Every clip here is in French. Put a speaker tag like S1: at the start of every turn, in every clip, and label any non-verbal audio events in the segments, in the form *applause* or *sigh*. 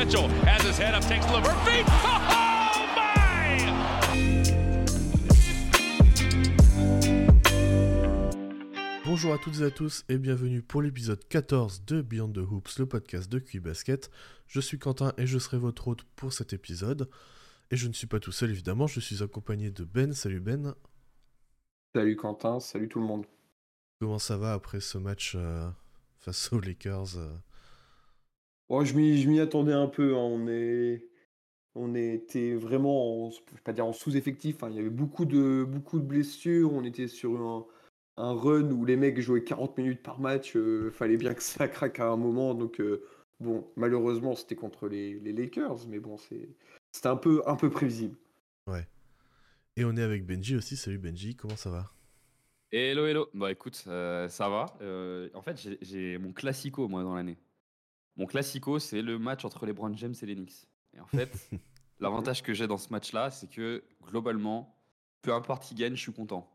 S1: Mitchell has his head up, takes Levert feet. *laughs* Oh my!
S2: Bonjour à toutes et à tous et bienvenue pour l'épisode 14 de Beyond the Hoops, le podcast de QI Basket. Je suis Quentin et je serai votre hôte pour cet épisode. Et je ne suis pas tout seul évidemment, je suis accompagné de Ben. Salut Ben.
S3: Salut Quentin, salut tout le monde.
S2: Comment ça va après ce match euh, face aux Lakers euh
S3: Je m'y attendais un peu. hein, On est, on était vraiment, en, je vais pas dire en sous-effectif. hein, Il y avait beaucoup de, beaucoup de blessures. On était sur un, un run où les mecs jouaient 40 minutes par match. euh, *laughs* fallait bien que ça craque à un moment. Donc euh, bon, malheureusement, c'était contre les, les Lakers, mais bon, c'est, c'était un peu, un peu prévisible.
S2: Et on est avec Benji aussi. Salut Benji, comment ça va?
S4: Hello, hello. Bah écoute, euh, ça va. Euh, en fait, j'ai- j'ai mon classico, moi, dans l'année. Mon classico, c'est le match entre les Brown James et les Knicks. Et en fait, *laughs* l'avantage que j'ai dans ce match-là, c'est que globalement, peu importe qui gagne, je suis content.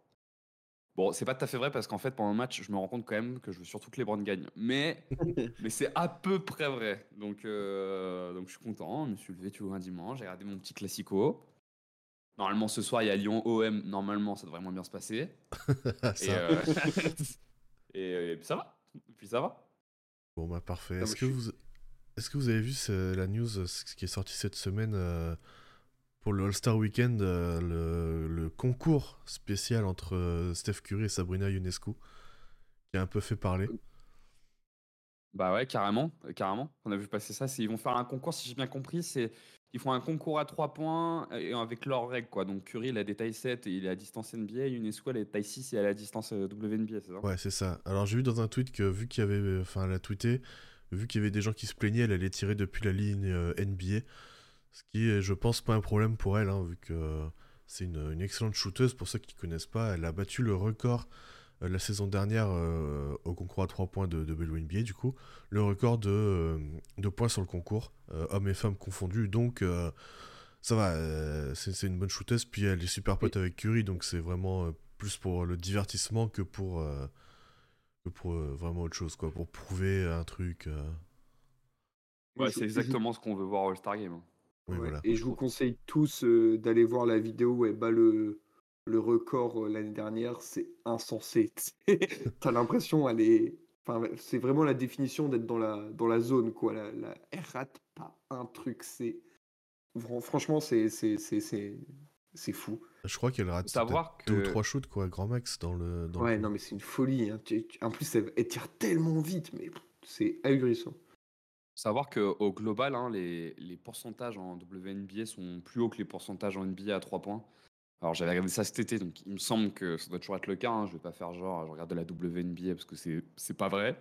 S4: Bon, c'est pas tout à fait vrai parce qu'en fait, pendant le match, je me rends compte quand même que je veux surtout que les Browns gagnent. Mais, *laughs* mais c'est à peu près vrai. Donc, euh, donc je suis content. Je me suis levé, tu vois, un dimanche. J'ai regardé mon petit classico. Normalement, ce soir, il y a Lyon-OM. Normalement, ça devrait moins bien se passer. *laughs* Et, euh, et, et puis ça va. Et puis ça va.
S2: Bon bah parfait. Est-ce que, vous... Est-ce que vous avez vu la news euh, ce qui est sorti cette semaine euh, pour le All-Star Weekend, euh, le, le concours spécial entre Steph Curry et Sabrina Ionescu, qui a un peu fait parler?
S4: Bah ouais, carrément, euh, carrément. On a vu passer ça. Ils vont faire un concours, si j'ai bien compris, c'est ils font un concours à 3 points et avec leurs règles quoi. Donc Curry il a des tailles 7 et il est à distance NBA, Unesco elle est taille 6 et elle est à distance euh, WNBA,
S2: Ouais, c'est ça. Alors j'ai vu dans un tweet que vu qu'il y avait, enfin elle a vu qu'il y avait des gens qui se plaignaient, elle allait tirer depuis la ligne euh, NBA, ce qui je pense, pas un problème pour elle, hein, vu que euh, c'est une, une excellente shooteuse. Pour ceux qui connaissent pas, elle a battu le record euh, la saison dernière euh, au concours à 3 points de, de WNBA, du coup, le record de, euh, de points sur le concours, euh, hommes et femmes confondus. Donc euh, ça va, euh, c'est une bonne shooteuse. Puis elle est super pote avec Curry, donc c'est vraiment euh, plus pour le divertissement que pour, euh, que pour euh, vraiment autre chose, quoi, pour prouver un truc. euh.
S4: Ouais, c'est
S3: je-
S4: exactement ce qu'on veut voir au All-Star Game. hein.
S2: Oui,
S3: Ouais,
S2: voilà.
S3: Et je vous conseille tous euh, d'aller voir la vidéo où elle bat le, le record euh, l'année dernière. C'est insensé. *laughs* T'as l'impression, elle est. Enfin, c'est vraiment la définition d'être dans la, dans la zone, quoi. La, la- Elle rate pas un truc. C'est. Fran- Franchement, c'est c'est- c'est- c'est- c'est fou.
S2: Je crois qu'elle rate
S4: savoir
S2: deux ou trois shoots, quoi, grand max dans le. Dans
S3: Ouais, non, mais c'est une folie. hein. En plus, elle, elle tire tellement vite, mais c'est ahurissant.
S4: Savoir qu'au global, hein, les, les pourcentages en WNBA sont plus hauts que les pourcentages en NBA à 3 points. Alors j'avais regardé ça cet été, donc il me semble que ça doit toujours être le cas. hein. Je vais pas faire genre, je regarde la WNBA parce que c'est c'est pas vrai.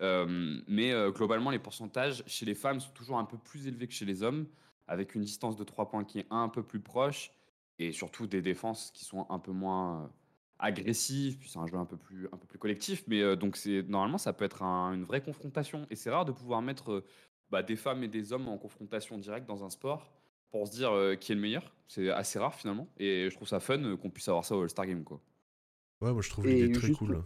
S4: Euh, mais euh, globalement, les pourcentages chez les femmes sont toujours un peu plus élevés que chez les hommes, avec une distance de 3 points qui est un peu plus proche, et surtout des défenses qui sont un peu moins euh, agressives, puis c'est un jeu un peu plus, un peu plus collectif, mais donc normalement ça peut être un- une vraie confrontation, et c'est rare de pouvoir mettre bah, des femmes et des hommes en confrontation directe dans un sport pour se dire euh, qui est le meilleur. C'est assez rare finalement, et je trouve ça fun euh, qu'on puisse avoir ça au All-Star Game quoi.
S2: Ouais, moi je trouve l'idée très
S3: juste-
S2: cool.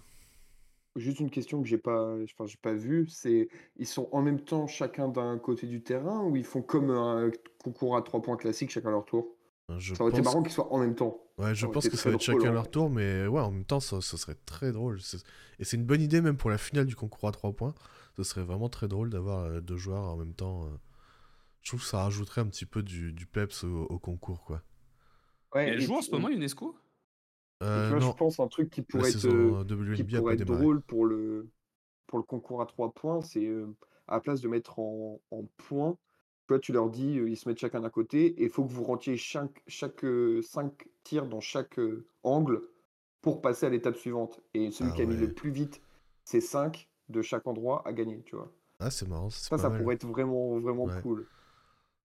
S3: Juste une question que j'ai pas, enfin, j'ai pas vue, c'est ils sont en même temps chacun d'un côté du terrain ou ils font comme un concours à trois points classique chacun leur tour?
S2: Je
S3: Ça aurait été
S2: pense,
S3: marrant qu'ils soient en même temps.
S2: ouais, je
S3: ça
S2: pense
S3: été
S2: que ça va être chacun
S3: en
S2: leur tour, mais ouais, en même temps, ça, serait très drôle. Et c'est une bonne idée même pour la finale du concours à 3 points. Ce serait vraiment très drôle d'avoir euh, deux joueurs en même temps. Euh. Je trouve que ça rajouterait un petit peu du, du peps au, au concours, quoi.
S3: Ouais,
S4: Et elle joue en ce moment UNESCO?
S2: Euh,
S3: tu vois,
S2: non,
S3: je pense un truc qui
S2: la
S3: pourrait être, euh,
S2: euh,
S3: qui pourrait être drôle pour le, pour le concours à trois points, c'est euh, à la place de mettre en, en points, tu vois, tu leur dis, euh, ils se mettent chacun d'un côté, et il faut que vous rentiez chaque, chaque euh, cinq tirs dans chaque euh, angle pour passer à l'étape suivante. Et celui
S2: Ah
S3: qui a mis le plus vite ces cinq de chaque endroit a gagné, tu vois.
S2: Ah, c'est marrant,
S3: Ça,
S2: pas
S3: ça
S2: mal.
S3: pourrait être vraiment, vraiment
S2: Ouais.
S3: cool.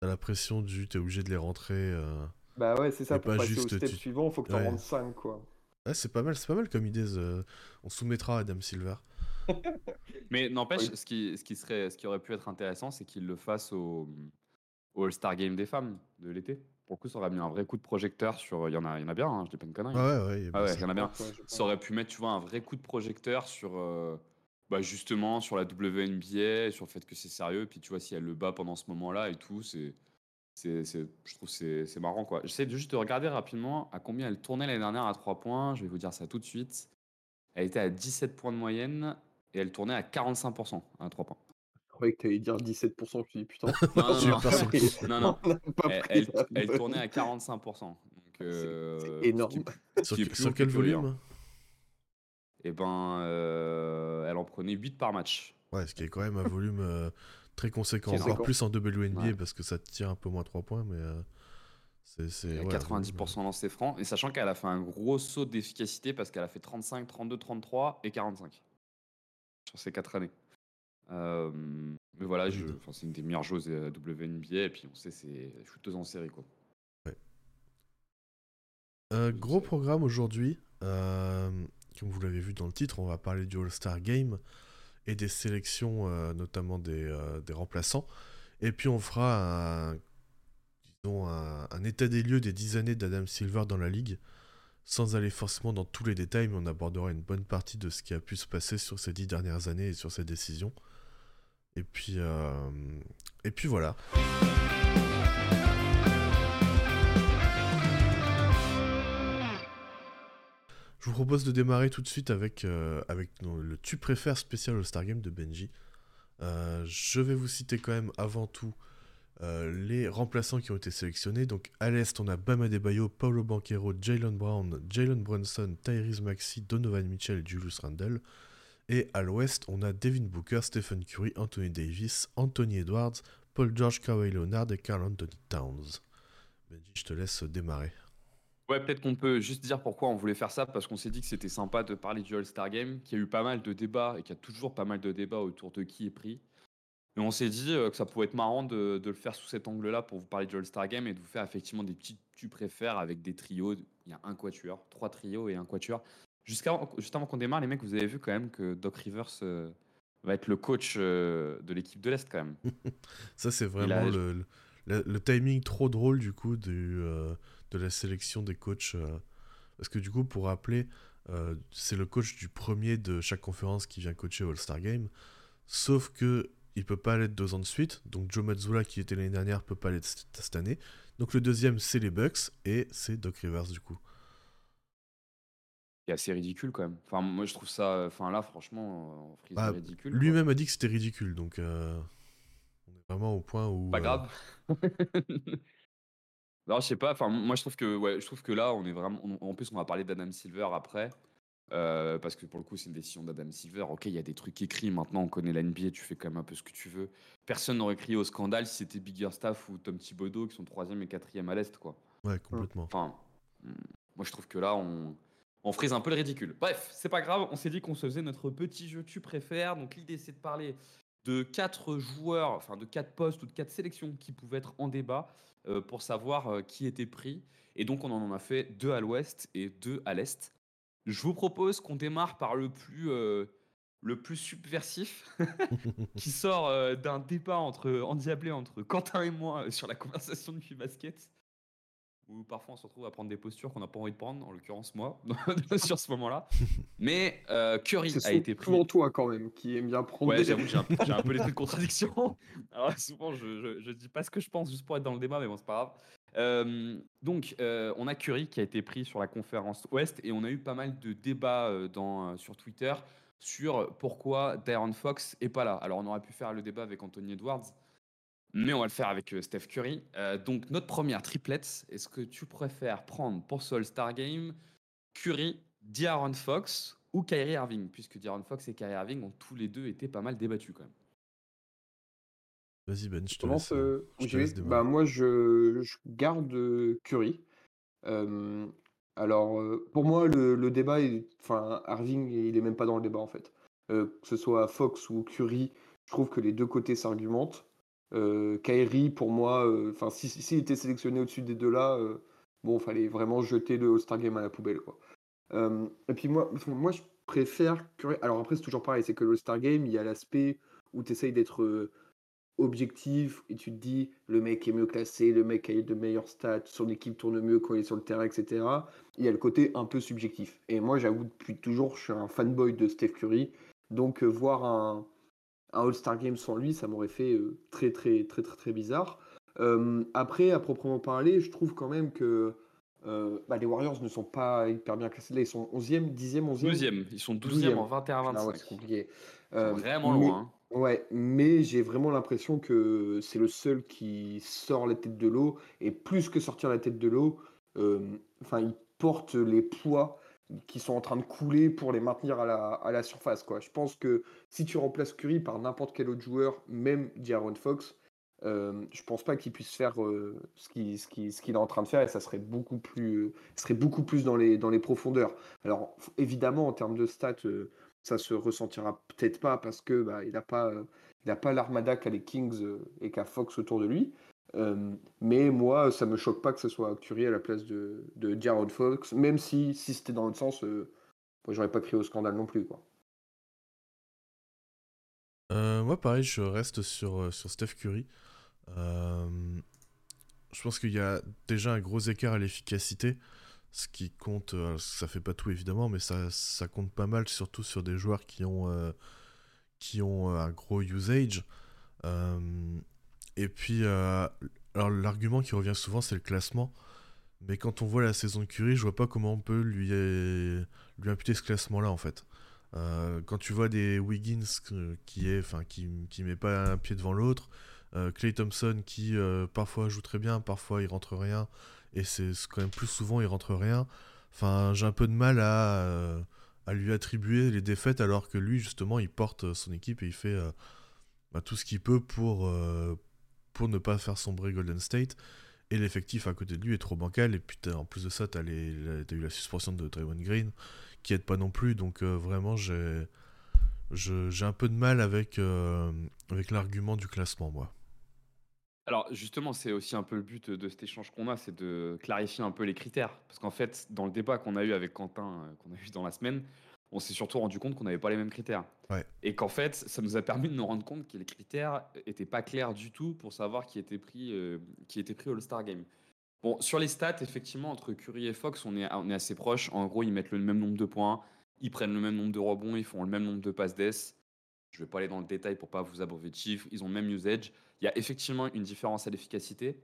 S2: T'as la pression du t'es obligé de les rentrer. euh.
S3: Bah ouais, c'est ça, pour
S2: pas
S3: passer
S2: juste
S3: au step
S2: tu-
S3: suivant, il faut que tu en
S2: Ouais.
S3: rentres 5, quoi.
S2: Ouais, c'est pas mal, c'est pas mal comme idée. euh, On soumettra à Adam Silver. *laughs*
S4: Mais n'empêche,
S3: Oui.
S4: ce, qui, ce, qui serait, ce qui aurait pu être intéressant, c'est qu'ils le fassent au, au All-Star Game des femmes de l'été. Pour le coup, ça aurait mis un vrai coup de projecteur sur. Il y en a, il y en a bien, hein, je dis pas une connerie.
S2: Ah ouais, ouais, il y
S4: Ah ouais, en a bien. Ça aurait pu mettre, tu vois, un vrai coup de projecteur sur, euh, Bah justement, sur la WNBA, sur le fait que c'est sérieux, puis tu vois, si elle le bat pendant ce moment-là et tout, c'est. c'est, c'est- je trouve que c'est c'est marrant quoi. J'essaie juste de regarder rapidement à combien elle tournait l'année dernière à 3 points. Je vais vous dire ça tout de suite. Elle était à 17 points de moyenne et elle tournait à 45% à 3 points.
S3: Je croyais que tu allais dire 17%. Je me suis dit, putain. *laughs*
S4: Non, non, non. *laughs* Non, non. *laughs*
S3: Pas
S4: Elle, tournait à 45%. Donc, euh,
S3: c'est énorme.
S2: Sur, quel volume
S4: Eh ben, euh, elle en prenait 8 par match.
S2: Ouais, ce qui est quand même un volume euh, très conséquent. Encore plus en WNBA
S4: Ouais.
S2: parce que ça tire un peu moins 3 points, mais euh, c'est. c'est-
S4: Elle a
S2: ouais, un
S4: 90%
S2: volume,
S4: dans ses francs. Et sachant qu'elle a fait un gros saut d'efficacité parce qu'elle a fait 35, 32, 33 et 45 sur ces 4 années. Euh, mais voilà,
S2: Je-
S4: c'est une des meilleures joueuses WNBA. Et puis on sait, c'est shooteuse en série. Quoi.
S2: Euh, gros programme aujourd'hui. Comme vous l'avez vu dans le titre, on va parler du All-Star Game et des sélections, euh, notamment des, euh, des remplaçants. Et puis on fera un, disons un, état des lieux des 10 années d'Adam Silver dans la ligue, sans aller forcément dans tous les détails, mais on abordera une bonne partie de ce qui a pu se passer sur ces 10 dernières années et sur ses décisions. Et puis, euh, et puis voilà. Je vous propose de démarrer tout de suite avec, euh, avec le Tu préfères spécial All-Star Game de Benji. Euh, je vais vous citer quand même avant tout euh, les remplaçants qui ont été sélectionnés. Donc à l'Est, on a Bam Adebayo, Paulo Banquero, Jalen Brown, Jalen Brunson, Tyrese Maxey, Donovan Mitchell et Julius Randle. Et à l'Ouest, on a Devin Booker, Stephen Curry, Anthony Davis, Anthony Edwards, Paul George, Kawhi Leonard et Carl Anthony Towns. Benji, je te laisse démarrer.
S4: Ouais, peut-être qu'on peut juste dire pourquoi on voulait faire ça, parce qu'on s'est dit que c'était sympa de parler du All-Star Game, qu'il y a eu pas mal de débats et qu'il y a toujours pas mal de débats autour de qui est pris. Et on s'est dit euh, que ça pouvait être marrant de, de le faire sous cet angle-là pour vous parler du All-Star Game et de vous faire effectivement des petits tu préfères avec des trios. Il y a un quatuor, trois trios et un quatuor. Jusqu'à, juste avant qu'on démarre, les mecs, vous avez vu quand même que Doc Rivers euh, va être le coach euh, de l'équipe de l'Est quand même. *laughs*
S2: Ça, c'est
S4: a-
S2: vraiment le, le- le timing trop drôle du coup du, euh, de la sélection des coachs. euh, parce que du coup, pour rappeler, euh, c'est le coach du premier de chaque conférence qui vient coacher All-Star Game. Sauf que il peut pas l'être deux ans de suite. Donc Joe Mazzulla, qui était l'année dernière, peut pas l'être cette année. Donc le deuxième, c'est les Bucks et c'est Doc Rivers du coup.
S4: C'est assez ridicule quand même. Enfin, moi je trouve ça. Enfin là, franchement,
S2: Bah,
S4: ridicule.
S2: Lui-même a dit que c'était ridicule. Donc euh, on est vraiment au point où.
S4: Pas
S2: euh,
S4: grave. *laughs* non, je sais pas. Enfin, moi, je trouve que, ouais, je trouve que là, on est vraiment. on- en plus, on va parler d'Adam Silver après, euh, parce que pour le coup, c'est une décision d'Adam Silver. Ok, il y a des trucs écrits. Maintenant, on connaît la NBA. Tu fais quand même un peu ce que tu veux. Personne n'aurait crié au scandale si c'était Biggerstaff ou Tom Thibodeau qui sont troisième et quatrième à l'est, quoi.
S2: Ouais, complètement.
S4: Enfin, hmm, moi, je trouve que là, on. On frise un peu le ridicule. Bref, c'est pas grave, on s'est dit qu'on se faisait notre petit jeu tu préfères. Donc l'idée c'est de parler de quatre joueurs, enfin de quatre postes ou de quatre sélections qui pouvaient être en débat euh, pour savoir euh, qui était pris. Et donc on en a fait deux à l'ouest et deux à l'est. Je vous propose qu'on démarre par le plus, euh, le plus subversif, *laughs* qui sort d'un débat entre endiablé entre Quentin et moi sur la conversation du basket. Où parfois on se retrouve à prendre des postures qu'on n'a pas envie de prendre, en l'occurrence moi, *laughs* sur ce moment-là. *laughs* Mais euh, Curry
S3: C'est
S4: a été pris.
S3: souvent toi quand même qui aime bien prendre
S4: Ouais,
S3: des...
S4: j'avoue, j'ai un, *laughs* j'ai un peu l'esprit de contradiction. Alors souvent, je, je, je dis pas ce que je pense juste pour être dans le débat, mais bon, c'est pas grave. Euh, donc, euh, on a Curry qui a été pris sur la conférence Ouest et on a eu pas mal de débats euh, dans, euh, sur Twitter sur pourquoi Darren Fox est pas là. Alors, on aurait pu faire le débat avec Anthony Edwards, mais on va le faire avec euh, Steph Curry. Euh, donc, notre première triplette, est-ce que tu préfères prendre pour ce All-Star Game Curry, D'Aaron Fox ou Kyrie Irving? Puisque D'Aaron Fox et Kyrie Irving ont tous les deux été pas mal débattus quand même.
S2: Vas-y Ben, je te laisse. euh, je te laisse.
S3: Bah, moi, je, je garde Curry. Euh, alors, pour moi, le, le débat, est- enfin, Irving, il est même pas dans le débat en fait. Euh, que ce soit Fox ou Curry, je trouve que les deux côtés s'argumentent. Euh, Kyrie, pour moi, euh, enfin, si s'il était sélectionné au-dessus des deux là, euh, bon, fallait vraiment jeter le All-Star Game à la poubelle. Euh, et puis moi, moi, je préfère. Alors après, c'est toujours pareil, c'est que le All-Star Game, il y a l'aspect où tu essayes d'être euh, objectif et tu te dis le mec est mieux classé, le mec a de meilleures stats, son équipe tourne mieux quand il est sur le terrain, etc. Il y a le côté un peu subjectif. Et moi, j'avoue, depuis toujours, je suis un fanboy de Steph Curry. Donc voir un, un All-Star Game sans lui, ça m'aurait fait très, très, très, très, très bizarre. après, à proprement parler, je trouve quand même que bah, les Warriors ne sont pas hyper bien classés. Là, ils sont 11e, 10e, 11e.
S4: 12e. Ils sont 12e, en 21-25.
S3: Ah ouais, c'est compliqué.
S4: vraiment loin. Hein.
S3: Ouais, mais j'ai vraiment l'impression que c'est le seul qui sort la tête de l'eau. Et plus que sortir la tête de l'eau, enfin, il porte les poids qui sont en train de couler pour les maintenir à la, à la surface. Quoi. Je pense que si tu remplaces Curry par n'importe quel autre joueur, même D'Aaron Fox, euh, je pense pas qu'il puisse faire euh, ce qu'il ce qui, ce qu'il est en train de faire et ça serait beaucoup plus, serait beaucoup plus dans, les, dans les profondeurs. Alors évidemment en termes de stats, euh, ça se ressentira peut-être pas parce que bah, n'a pas, il pas l'armada qu'a les Kings et qu'a Fox autour de lui. Mais moi, ça me choque pas que ce soit Curry à la place de, de Fox, même si, si c'était dans le sens, euh, j'aurais pas crié au scandale non plus. Quoi.
S2: moi, pareil, je reste sur, sur Steph Curry. je pense qu'il y a déjà un gros écart à l'efficacité, ce qui compte, ça fait pas tout évidemment, mais ça, ça compte pas mal, surtout sur des joueurs qui ont, qui ont un gros usage. Et puis, euh, alors l'argument qui revient souvent, c'est le classement. Mais quand on voit la saison de Curry, je vois pas comment on peut lui, lui imputer ce classement-là, en fait. Euh, quand tu vois des Wiggins qui est, enfin, qui, qui met pas un pied devant l'autre, Clay euh, Thompson qui parfois joue très bien, parfois il rentre rien, et c'est quand même plus souvent il rentre rien. Enfin, j'ai un peu de mal à, à lui attribuer les défaites alors que lui, justement, il porte son équipe et il fait bah, tout ce qu'il peut pour pour ne pas faire sombrer Golden State. Et l'effectif à côté de lui est trop bancal. Et puis en plus de ça, tu as, eu la suspension de Draymond Green qui aide pas non plus. Donc euh, vraiment, j'ai j'ai un peu de mal avec, euh, avec l'argument du classement, moi.
S4: Alors justement, c'est aussi un peu le but de cet échange qu'on a, c'est de clarifier un peu les critères. Parce qu'en fait, dans le débat qu'on a eu avec Quentin, euh, qu'on a eu dans la semaine, on s'est surtout rendu compte qu'on n'avait pas les mêmes critères. Et qu'en fait, ça nous a permis de nous rendre compte que les critères n'étaient pas clairs du tout pour savoir qui était pris, euh, qui était pris All-Star Game. Bon, sur les stats, effectivement, entre Curry et Fox, on est, on est assez proches. En gros, ils mettent le même nombre de points, ils prennent le même nombre de rebonds, ils font le même nombre de passes d'ess. Je ne vais pas aller dans le détail pour pas vous abreuver de chiffres. Ils ont le même usage. Il y a effectivement une différence à l'efficacité.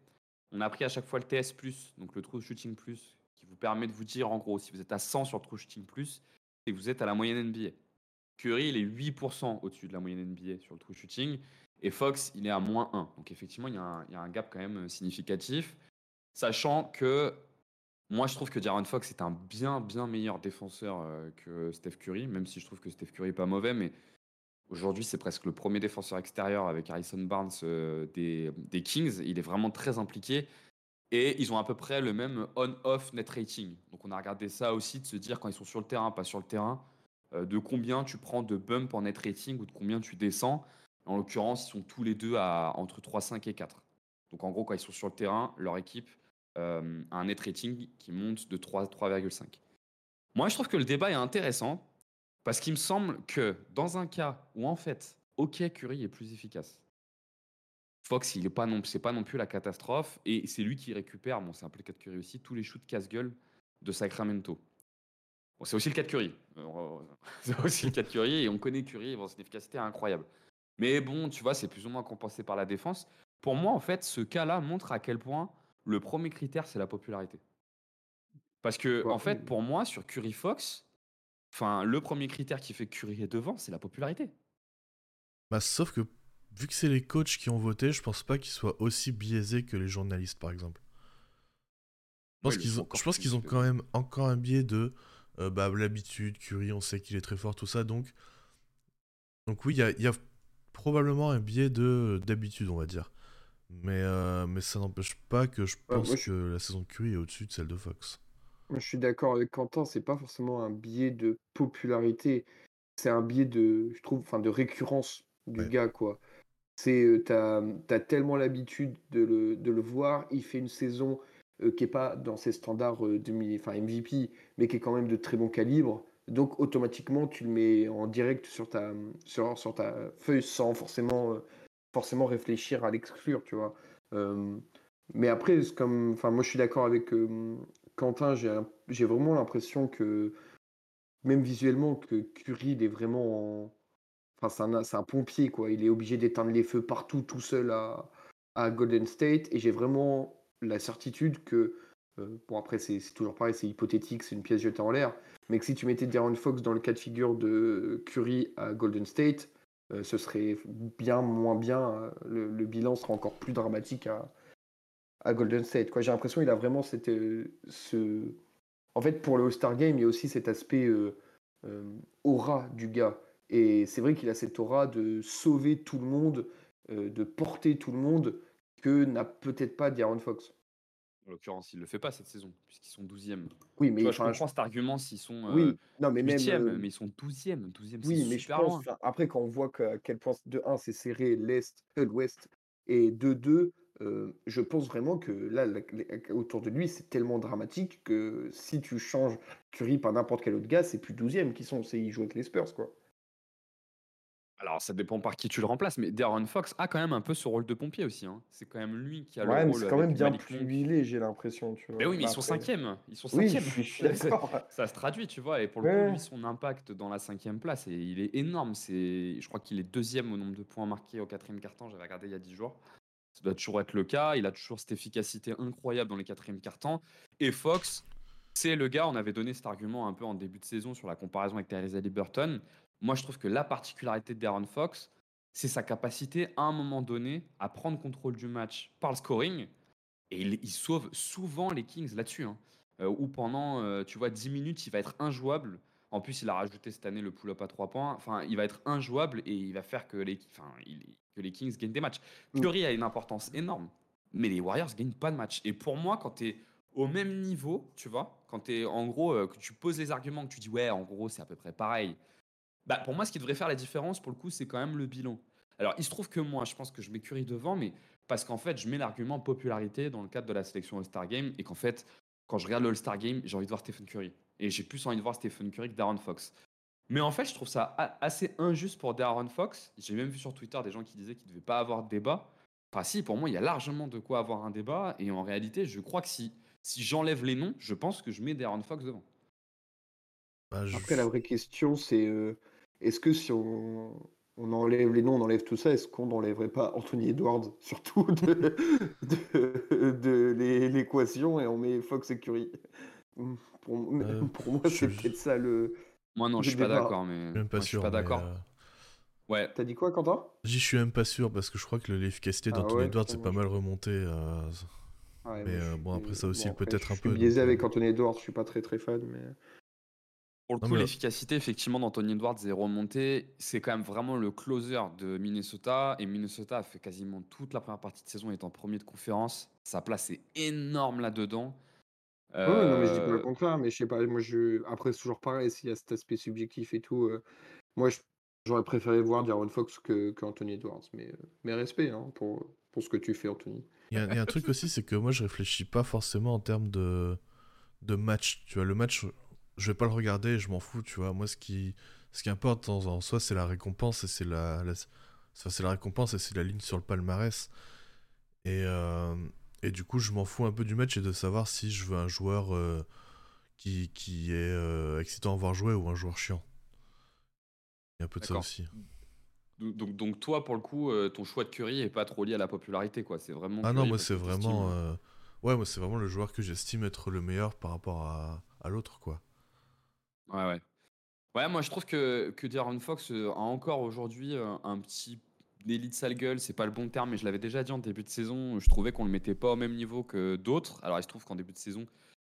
S4: On a pris à chaque fois le TS+, donc le True Shooting+, qui vous permet de vous dire, en gros, si vous êtes à 100 sur True Shooting+, et vous êtes à la moyenne NBA. Curry, il est 8% au-dessus de la moyenne NBA sur le true shooting. Et Fox, il est à moins 1. Donc effectivement, il y, a un, gap quand même euh, significatif. Sachant que moi, je trouve que Jaron Fox est un bien, bien meilleur défenseur euh, que Steph Curry, même si je trouve que Steph Curry n'est pas mauvais. Mais aujourd'hui, c'est presque le premier défenseur extérieur avec Harrison Barnes euh, des, Kings. Il est vraiment très impliqué. Et ils ont à peu près le même on-off net rating. Donc on a regardé ça aussi, de se dire quand ils sont sur le terrain, pas sur le terrain, euh, de combien tu prends de bump en net rating ou de combien tu descends. En l'occurrence, ils sont tous les deux à entre 3,5 et 4. Donc en gros, quand ils sont sur le terrain, leur équipe euh, a un net rating qui monte de 3,5. Moi, je trouve que le débat est intéressant parce qu'il me semble que dans un cas où en fait, OK, Curry est plus efficace, Fox, il est pas non, c'est pas non plus la catastrophe et c'est lui qui récupère, bon, c'est un peu le cas de Curry aussi, tous les shoots casse-gueule de Sacramento. Bon, c'est aussi le cas de Curry. Euh, *laughs* c'est aussi le cas de Curry et on connaît Curry, bon, son efficacité incroyable. Mais bon, tu vois, c'est plus ou moins compensé par la défense. Pour moi, en fait, ce cas-là montre à quel point le premier critère, c'est la popularité. Parce que, en fait, pour moi, sur Curry Fox, enfin, le premier critère qui fait que Curry est devant, c'est la popularité.
S2: Bah, sauf que vu que c'est les coachs qui ont voté, je pense pas qu'ils soient aussi biaisés que les journalistes, par exemple. Je pense qu'ils ont, je pense qu'ils ont quand même encore un biais de euh, bah, l'habitude, Curie, on sait qu'il est très fort, tout ça. Donc, donc oui, il y a, probablement un biais de d'habitude, on va dire. Mais, euh, mais ça n'empêche pas que je pense que la saison de Curie est au-dessus de celle de Fox.
S3: je suis d'accord avec Quentin, c'est pas forcément un biais de popularité, c'est un biais de, je trouve, enfin de récurrence du gars, quoi. C'est, tu as, tellement l'habitude de le, de le, voir. Il fait une saison qui n'est pas dans ses standards enfin, MVP, mais qui est quand même de très bon calibre. Donc automatiquement, tu le mets en direct sur ta, sur, sur ta feuille sans forcément, forcément réfléchir à l'exclure, tu vois. mais après, comme, moi je suis d'accord avec Quentin, j'ai vraiment l'impression que, même visuellement, que Curry il est vraiment en enfin, c'est un, pompier, quoi. Il est obligé d'éteindre les feux partout, tout seul à, Golden State. Et j'ai vraiment la certitude que, euh, bon, après, c'est toujours pareil, c'est hypothétique, c'est une pièce jetée en l'air, mais que si tu mettais Darren Fox dans le cas de figure de Curry à Golden State, euh, ce serait bien moins bien. euh, Le, bilan serait encore plus dramatique à, Golden State. J'ai l'impression qu'il a vraiment cette, euh, ce... En fait, pour le All-Star Game, il y a aussi cet aspect euh, euh, aura du gars. Et c'est vrai qu'il a cette aura de sauver tout le monde, euh, de porter tout le monde, que n'a peut-être pas De'Aaron Fox.
S4: En l'occurrence, il ne le fait pas cette saison, puisqu'ils sont 12e.
S3: Oui, mais
S4: vois, je comprends cet argument s'ils sont
S3: oui,
S4: euh,
S3: non, mais même.
S4: 8e,
S3: euh,
S4: mais ils sont 12e. 12e,
S3: Oui, mais je pense,
S4: loin.
S3: après, quand on voit que- à quel point, de 1, c'est serré l'Est, euh, l'Ouest, et de 2, euh, je pense vraiment que là, la- la- autour de lui, c'est tellement dramatique que si tu changes Curry par n'importe quel autre gars, c'est plus 12e qui sont, c'est ils jouent avec les Spurs, quoi.
S4: Alors, ça dépend par qui tu le remplaces, mais Darren Fox a quand même un peu ce rôle de pompier aussi. hein. C'est quand même lui qui a
S3: Ouais,
S4: le
S3: mais
S4: rôle
S3: c'est quand même bien plus huilé, j'ai l'impression, tu vois.
S4: Mais oui, mais ils sont cinquième. Ils sont
S3: Oui,
S4: cinquième.
S3: suis, je suis *laughs* d'accord.
S4: ça se traduit, tu vois. Et pour le
S3: Ouais.
S4: coup, lui, son impact dans la cinquième place, et il est énorme. C'est, je crois qu'il est deuxième au nombre de points marqués au quatrième quart-temps. J'avais regardé il y a 10 jours. Ça doit toujours être le cas. Il a toujours cette efficacité incroyable dans les quatrièmes quart-temps. Et Fox, c'est le gars. On avait donné cet argument un peu en début de saison sur la comparaison avec Tyrese Liberton. Moi, je trouve que la particularité de Darren Fox, c'est sa capacité à un moment donné à prendre contrôle du match par le scoring. Et il, il sauve souvent les Kings là-dessus. hein. Euh, où pendant, euh, tu vois, 10 minutes, il va être injouable. En plus, il a rajouté cette année le pull-up à 3 points. Enfin, il va être injouable et il va faire que les, enfin, il- que les Kings gagnent des matchs.
S3: Mm.
S4: Curry a une importance énorme. Mais les Warriors gagnent pas de match. Et pour moi, quand tu es au même niveau, tu vois, quand tu es en gros, euh, que tu poses les arguments, que tu dis, ouais, en gros, c'est à peu près pareil. Bah, pour moi, ce qui devrait faire la différence, pour le coup, c'est quand même le bilan. Alors, il se trouve que moi, je pense que je Curry devant, mais parce qu'en fait, je mets l'argument popularité dans le cadre de la sélection All-Star Game et qu'en fait, quand je regarde le All-Star Game, j'ai envie de voir Stephen Curry. Et j'ai plus envie de voir Stephen Curry que Darren Fox. Mais en fait, je trouve ça assez injuste pour Darren Fox. J'ai même vu sur Twitter des gens qui disaient qu'il ne devait pas avoir de débat. Enfin, si, pour moi, il y a largement de quoi avoir un débat. Et en réalité, je crois que si, si j'enlève les noms, je pense que je mets Darren Fox devant.
S2: Bah, je-
S3: Après, la vraie question, c'est euh, est-ce que si on, on enlève les noms, on enlève tout ça, est-ce qu'on n'enlèverait pas Anthony Edwards, *laughs* surtout de, de, de l'é- l'équation, et on met Fox et Curry? Pour,
S2: Euh, *laughs*
S3: pour moi,
S2: je-
S3: c'est
S2: je-
S3: peut-être ça le.
S4: Moi, non, je suis pas d'accord. Mais
S2: Je suis même pas
S4: moi, je suis
S2: sûr.
S4: pas
S2: mais,
S4: d'accord.
S2: euh,
S4: Ouais,
S3: T'as dit quoi, Quentin?
S2: J'y suis même pas sûr parce que je crois que l'efficacité
S3: Ah
S2: d'Anthony
S3: ouais,
S2: Edwards
S3: putain,
S2: est pas
S3: moi,
S2: mal remontée. Euh,
S3: Ouais,
S2: Mais,
S3: je
S2: euh, bon, après, ça aussi, peut-être un
S3: Je
S2: peu,
S3: suis biaisé
S2: donc, euh,
S3: avec Anthony Edwards, je suis pas très très fan, mais.
S4: Pour le coup,
S2: mais-
S4: l'efficacité effectivement d'Anthony Edwards est remontée. C'est quand même vraiment le closer de Minnesota. Et Minnesota a fait quasiment toute la première partie de saison étant premier de conférence. Sa place est énorme là-dedans.
S3: Ouais, ouais, non, mais je dis pas le
S4: Euh,
S3: contraire, mais je sais pas, moi je. Après, c'est toujours pareil, s'il y a cet aspect subjectif et tout. euh, Moi, je- j'aurais préféré voir Darren Fox que, que Anthony Edwards, mais, euh, mais respect hein, pour, pour ce que tu fais, Anthony.
S2: Il y, a- il y a un truc aussi, c'est que moi je réfléchis pas forcément en termes de, de match. Tu vois, le match, je vais pas le regarder, je m'en fous, tu vois. Moi, ce qui, ce qui importe en, en soi, c'est la récompense et c'est la, la- c'est la récompense et c'est la ligne sur le palmarès. Et, euh, et du coup, je m'en fous un peu du match et de savoir si je veux un joueur euh, qui, qui est euh, excitant à voir jouer ou un joueur chiant. Il y a un peu de ça aussi.
S4: Donc, donc, toi, pour le coup, euh, ton choix de Curry est pas trop lié à la popularité, quoi. C'est vraiment.
S2: Ah non, moi c'est vraiment,
S4: euh,
S2: euh, ouais, moi c'est vraiment le joueur que j'estime être le meilleur par rapport à, à l'autre, quoi.
S4: Ouais, ouais. Ouais, moi je trouve que, que Darren Fox a encore aujourd'hui un petit délit de sale gueule, c'est pas le bon terme, mais je l'avais déjà dit en début de saison, je trouvais qu'on le mettait pas au même niveau que d'autres. Alors il se trouve qu'en début de saison,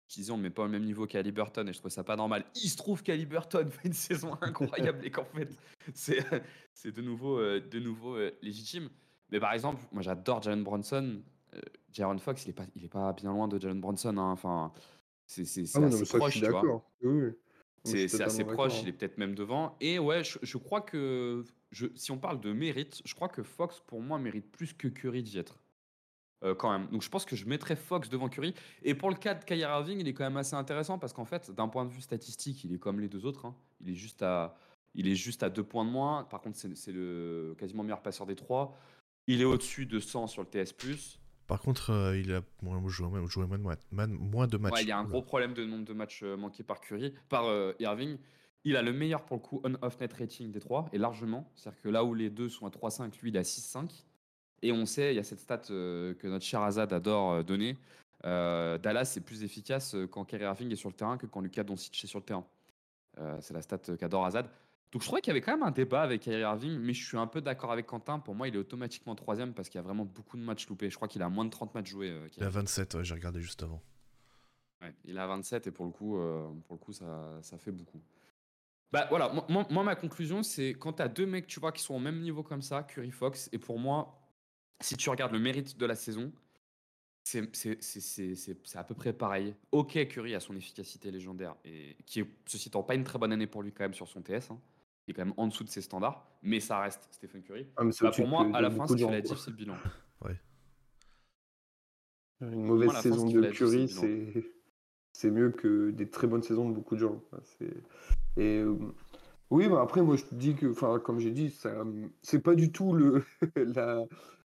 S4: je disais on le met pas au même niveau qu'Ali Burton et je trouvais ça pas normal. Il se trouve qu'Ali Burton *laughs* fait une saison incroyable et qu'en fait c'est c'est de nouveau, euh, de nouveau euh, légitime. Mais par exemple, moi j'adore Jalen Bronson. Euh, Jaren Fox, il est, pas, il est pas bien loin de Jalen Bronson. hein. Enfin, c'est c'est- c'est
S3: Ah
S4: assez
S3: mais ça,
S4: proche, tu vois.
S3: Oui, oui.
S4: C'est c'est assez proche,
S3: d'accord,
S4: il est peut-être même devant. Et ouais, je, je crois que je, si on parle de mérite, je crois que Fox, pour moi, mérite plus que Curry d'y être. Euh, quand même. Donc je pense que je mettrais Fox devant Curry. Et pour le cas de Kyrie Irving, il est quand même assez intéressant parce qu'en fait, d'un point de vue statistique, il est comme les deux autres. hein. Il, est juste à, il est juste à deux points de moins. Par contre, c'est le quasiment meilleur passeur des trois. Il est au-dessus de 100 sur le TS+.
S2: Par contre, euh, il a moins joué, moins, de moins matchs.
S4: Ouais, il y a un
S2: Oula.
S4: gros problème de nombre de matchs euh, manqués par Curry, par euh, Irving. Il a le meilleur pour le coup on-off net rating des trois, et largement. C'est-à-dire que là où les deux sont à 3-5, lui il est à 6-5. Et on sait, il y a cette stat euh, que notre cher Azad adore euh, donner. euh, Dallas est plus efficace quand Kyrie Irving est sur le terrain que quand Lucas Doncic est sur le terrain. C'est la stat qu'adore Azad. Donc je trouvais qu'il y avait quand même un débat avec Kyrie Irving, mais je suis un peu d'accord avec Quentin. Pour moi, il est automatiquement troisième parce qu'il y a vraiment beaucoup de matchs loupés. Je crois qu'il a moins de 30 matchs joués. euh,
S2: Il a 27, ouais, j'ai regardé juste avant.
S4: Ouais, il a 27 et pour le coup, euh, pour le coup ça, ça fait beaucoup. Bah voilà, moi, ma conclusion c'est quand tu as deux mecs tu vois qui sont au même niveau comme ça, Curry Fox, et pour moi, si tu regardes le mérite de la saison, c'est c'est- c'est- c'est- c'est- c'est à peu près pareil. Ok, Curry a son efficacité légendaire, et qui est, ceci étant pas une très bonne année pour lui quand même sur son TS, hein. il est quand même en dessous de ses standards, mais ça reste Stephen Curry.
S3: Ah,
S4: Bah, pour *laughs* moi, à la fin, ce
S3: de
S4: qui
S3: gens,
S4: fait la
S3: quoi.
S4: diff, c'est le bilan.
S3: Une mauvaise
S4: Moi, fin,
S3: saison de Curry,
S4: c'est
S3: mieux que des très bonnes saisons de beaucoup de gens. Et euh, oui, bah après, moi je te dis que, enfin, comme j'ai dit, ça, c'est pas du tout le *laughs* la,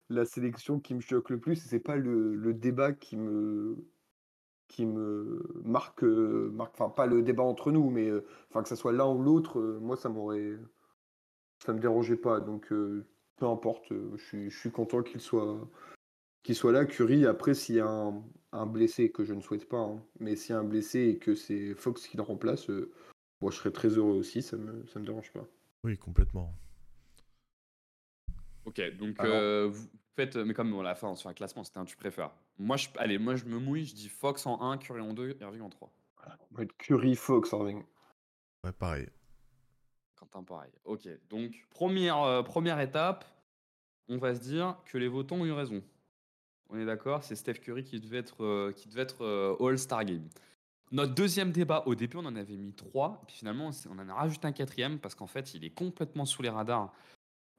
S3: la sélection qui me choque le plus. C'est pas le, débat qui me qui me marque, euh, marque, enfin pas le débat entre nous, mais euh, que ça soit l'un ou l'autre, euh, moi ça m'aurait, ça me dérangeait pas. Donc peu importe, je suis, content qu'il soit qu'il soit là, Curry. Après, s'il y a un, blessé, que je ne souhaite pas, hein, mais s'il y a un blessé et que c'est Fox qui le remplace, moi je serais très heureux aussi, ça me, ça me dérange pas.
S2: Oui, complètement.
S4: Ok, donc
S3: Alors-
S4: euh, vous faites, mais comme à la fin on se fait un classement, c'était un tu préfères. Moi, je, allez, moi je me mouille, je dis Fox en 1, Curry en 2, Irving en 3.
S3: On va être Curry, Fox, Irving.
S2: Ouais, pareil.
S4: Quentin, pareil. Ok, donc première, euh, première étape, on va se dire que les votants ont eu raison. On est d'accord, c'est Steph Curry qui devait être, euh, qui devait être euh, All-Star Game. Notre deuxième débat, au début on en avait mis trois, puis finalement on s'est- on en a rajouté un quatrième parce qu'en fait il est complètement sous les radars.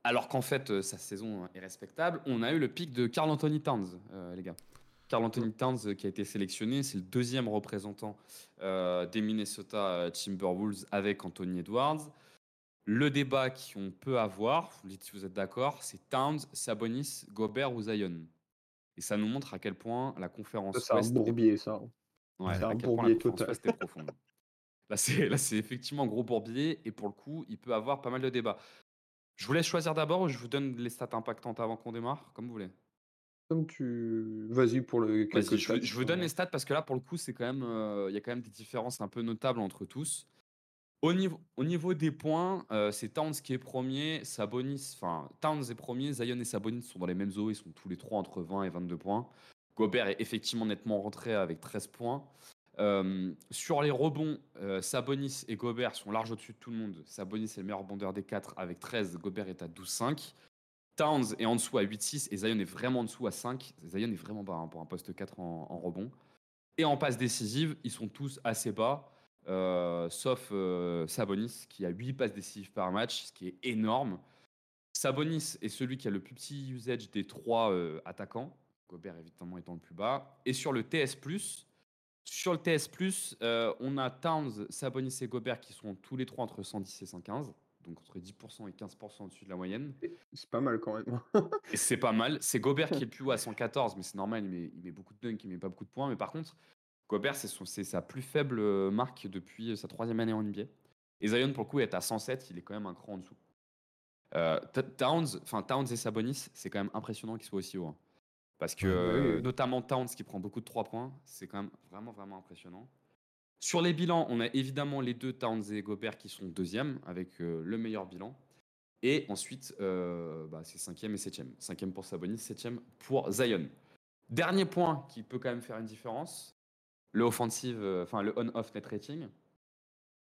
S4: Alors qu'en fait euh, sa saison est respectable. On a eu le pic de Carl Anthony Towns, euh, les gars. Carl Anthony Towns euh, qui a été sélectionné, c'est le deuxième représentant euh, des Minnesota Timberwolves avec Anthony Edwards. Le débat qu'on peut avoir, vous dites si vous êtes d'accord, c'est Towns, Sabonis, Gobert ou Zion. Et ça nous montre à quel point la conférence
S3: Ça, C'est un
S4: Ouest est-
S3: bourbier, ça.
S4: Ouais,
S3: C'est un bourbier total.
S4: Est profonde. Là, c'est là, c'est effectivement un gros bourbier et pour le coup, il peut avoir pas mal de débats. Je vous laisse choisir d'abord ou je vous donne les stats impactantes avant qu'on démarre, comme vous voulez.
S3: Comme tu. Vas-y pour le.
S4: Vas-y, je, vous-
S3: stats,
S4: je vous donne les stats parce que là, pour le coup, c'est quand même, euh, il y a quand même des différences un peu notables entre tous. Au niveau, au niveau des points, euh, c'est Towns qui est premier, Sabonis, enfin Towns est premier, Zion et Sabonis sont dans les mêmes eaux, ils sont tous les trois entre 20 et 22 points. Gobert est effectivement nettement rentré avec 13 points. Euh, sur les rebonds, euh, Sabonis et Gobert sont large au-dessus de tout le monde. Sabonis est le meilleur rebondeur des quatre avec 13, Gobert est à 12-5. Towns est en dessous à 8-6 et Zion est vraiment en dessous à 5. Zion est vraiment bas hein, pour un poste 4 en, en rebond. Et en passe décisive, ils sont tous assez bas, euh, sauf Sabonis qui a 8 passes décisives par match, ce qui est énorme. Sabonis est celui qui a le plus petit usage des trois euh, attaquants, Gobert évidemment étant le plus bas. Et sur le TS+, sur le TS+, euh, on a Towns, Sabonis et Gobert qui sont tous les trois entre 110 et 115, donc entre 10% et 15% au-dessus de la moyenne.
S3: C'est pas mal quand même.
S4: C'est pas mal. C'est Gobert qui est le plus haut à *laughs* 114, mais c'est normal, il met, il met beaucoup de dunks, il met pas beaucoup de points. Mais par contre, Gobert, c'est sa plus faible euh, marque depuis sa troisième année en NBA. Et Zion, pour le coup, est à 107, il est quand même un cran en dessous. Euh, Towns, enfin Towns et Sabonis, c'est quand même impressionnant qu'ils soient aussi hauts. hein. Parce que,
S2: Ouais,
S4: euh,
S3: oui.
S4: notamment Towns qui prend beaucoup de 3 points, c'est quand même vraiment, vraiment impressionnant. Sur les bilans, on a évidemment les deux Towns et Gobert qui sont deuxièmes avec euh, le meilleur bilan. Et ensuite, euh, bah, c'est cinquième et septième. Cinquième pour Sabonis, septième pour Zion. Dernier point qui peut quand même faire une différence, le offensive, euh, enfin le on-off net rating.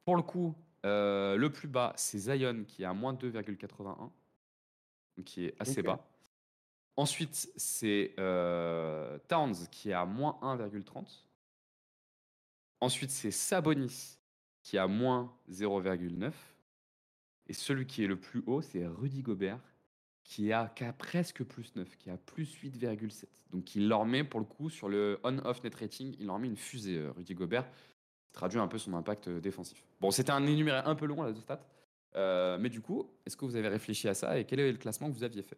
S4: Pour le coup, euh, le plus bas, c'est Zion qui est à moins 2,81, donc qui est assez bas. Ensuite, c'est euh, Towns qui est à moins 1,30. Ensuite, c'est Sabonis qui est à moins 0,9. Et celui qui est le plus haut, c'est Rudy Gobert, qui, est à, a presque plus 9, qui a plus 8,7. Donc il leur met, pour le coup, sur le on-off net rating, il leur met une fusée, euh, Rudy Gobert. Ça traduit un peu son impact euh, défensif. Bon, c'était un énuméré un peu long, là, de stats. Mais du coup, est-ce que vous avez réfléchi à ça et quel est le classement que vous aviez fait?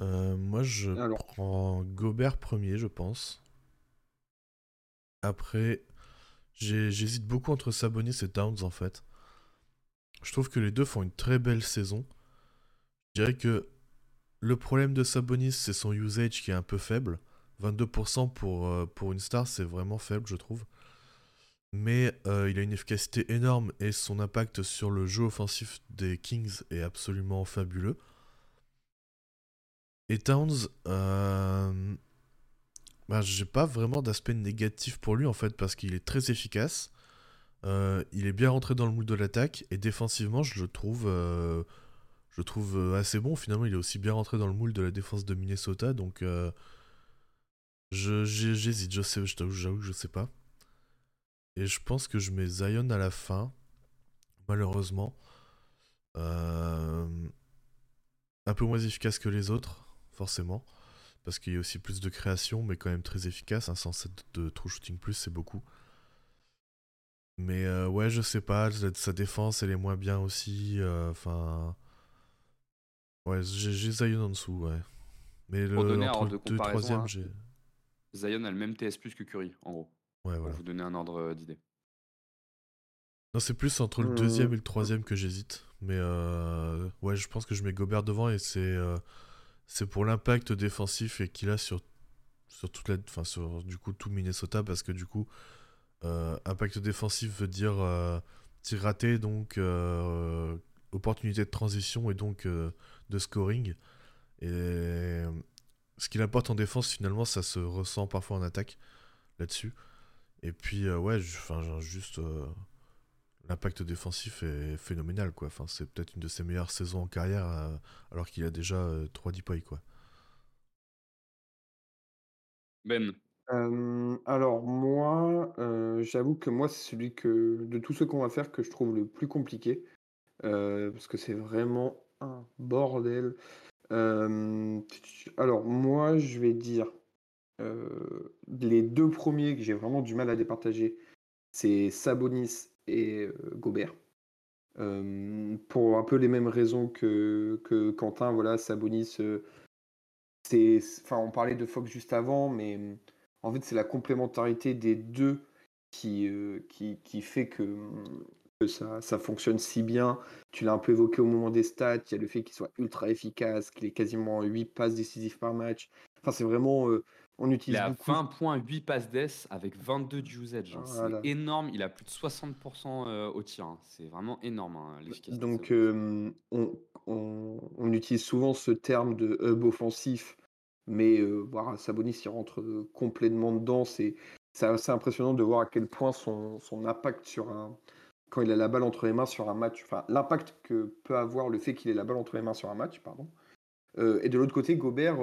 S2: Euh, moi, je
S3: Alors.
S2: prends Gobert premier, je pense. Après, J'hésite beaucoup entre Sabonis et Towns en fait. Je trouve que les deux font une très belle saison. Je dirais que le problème de Sabonis, c'est son usage qui est un peu faible. 22% pour, euh, pour une star, c'est vraiment faible, je trouve. Mais euh, il a une efficacité énorme et son impact sur le jeu offensif des Kings est absolument fabuleux. Et Towns, euh, bah, j'ai pas vraiment d'aspect négatif pour lui en fait, parce qu'il est très efficace. Euh, il est bien rentré dans le moule de l'attaque et défensivement, je le trouve, je trouve assez bon. Finalement, il est aussi bien rentré dans le moule de la défense de Minnesota, donc j'hésite, je sais, j'avoue que je sais pas. Et je pense que je mets Zion à la fin, malheureusement. Euh, un peu moins efficace que les autres, forcément. Parce qu'il y a aussi plus de création, mais quand même très efficace. Un 107 de true shooting plus, c'est beaucoup. Mais euh, ouais, je sais pas, sa défense, elle est moins bien aussi. Euh, enfin. ouais, j'ai Zion en dessous, ouais. Mais le, entre le 2 et 3 hein, j'ai.
S4: Zion a le même TS plus que Curry, en gros.
S2: Ouais,
S4: Pour vous donner un ordre euh, d'idée.
S2: Non, c'est plus entre le deuxième et le troisième que j'hésite. Mais euh, ouais, je pense que je mets Gobert devant et c'est euh, c'est pour l'impact défensif et qu'il a sur sur toute la, sur du coup tout Minnesota parce que du coup impact défensif veut dire tir raté donc opportunité de transition et donc de scoring et ce qu'il apporte en défense finalement ça se ressent parfois en attaque là-dessus. Et puis, euh, ouais, enfin, juste. Euh, l'impact défensif est phénoménal, quoi. Enfin, c'est peut-être une de ses meilleures saisons en carrière, euh, alors qu'il a déjà 3 deep quoi.
S4: Ben.
S3: alors moi, j'avoue que moi, c'est celui que de tous ceux qu'on va faire que je trouve le plus compliqué, parce que c'est vraiment un bordel. alors moi, je vais dire euh, les deux premiers que j'ai vraiment du mal à départager, c'est Sabonis et euh, Gobert. Euh, pour un peu les mêmes raisons que, que Quentin, voilà, Sabonis, c'est, enfin, on parlait de Fox juste avant, mais en fait, c'est la complémentarité des deux qui, qui, qui fait que, que ça, ça, fonctionne si bien. Tu l'as un peu évoqué au moment des stats, il y a le fait qu'il soit ultra efficace, qu'il ait quasiment 8 passes décisives par match. Enfin, c'est vraiment on utilise
S4: il a 20.8 passes d'ess avec 22 de usage. Hein. C'est énorme. Il a plus de 60% euh, au tir. Hein. C'est vraiment énorme hein,
S3: Donc, euh, on, utilise souvent ce terme de hub offensif, mais euh, voir Sabonis il rentre complètement dedans. C'est assez impressionnant de voir à quel point son, impact sur un. Quand il a la balle entre les mains sur un match, enfin l'impact que peut avoir le fait qu'il ait la balle entre les mains sur un match, pardon. et de l'autre côté, Gobert,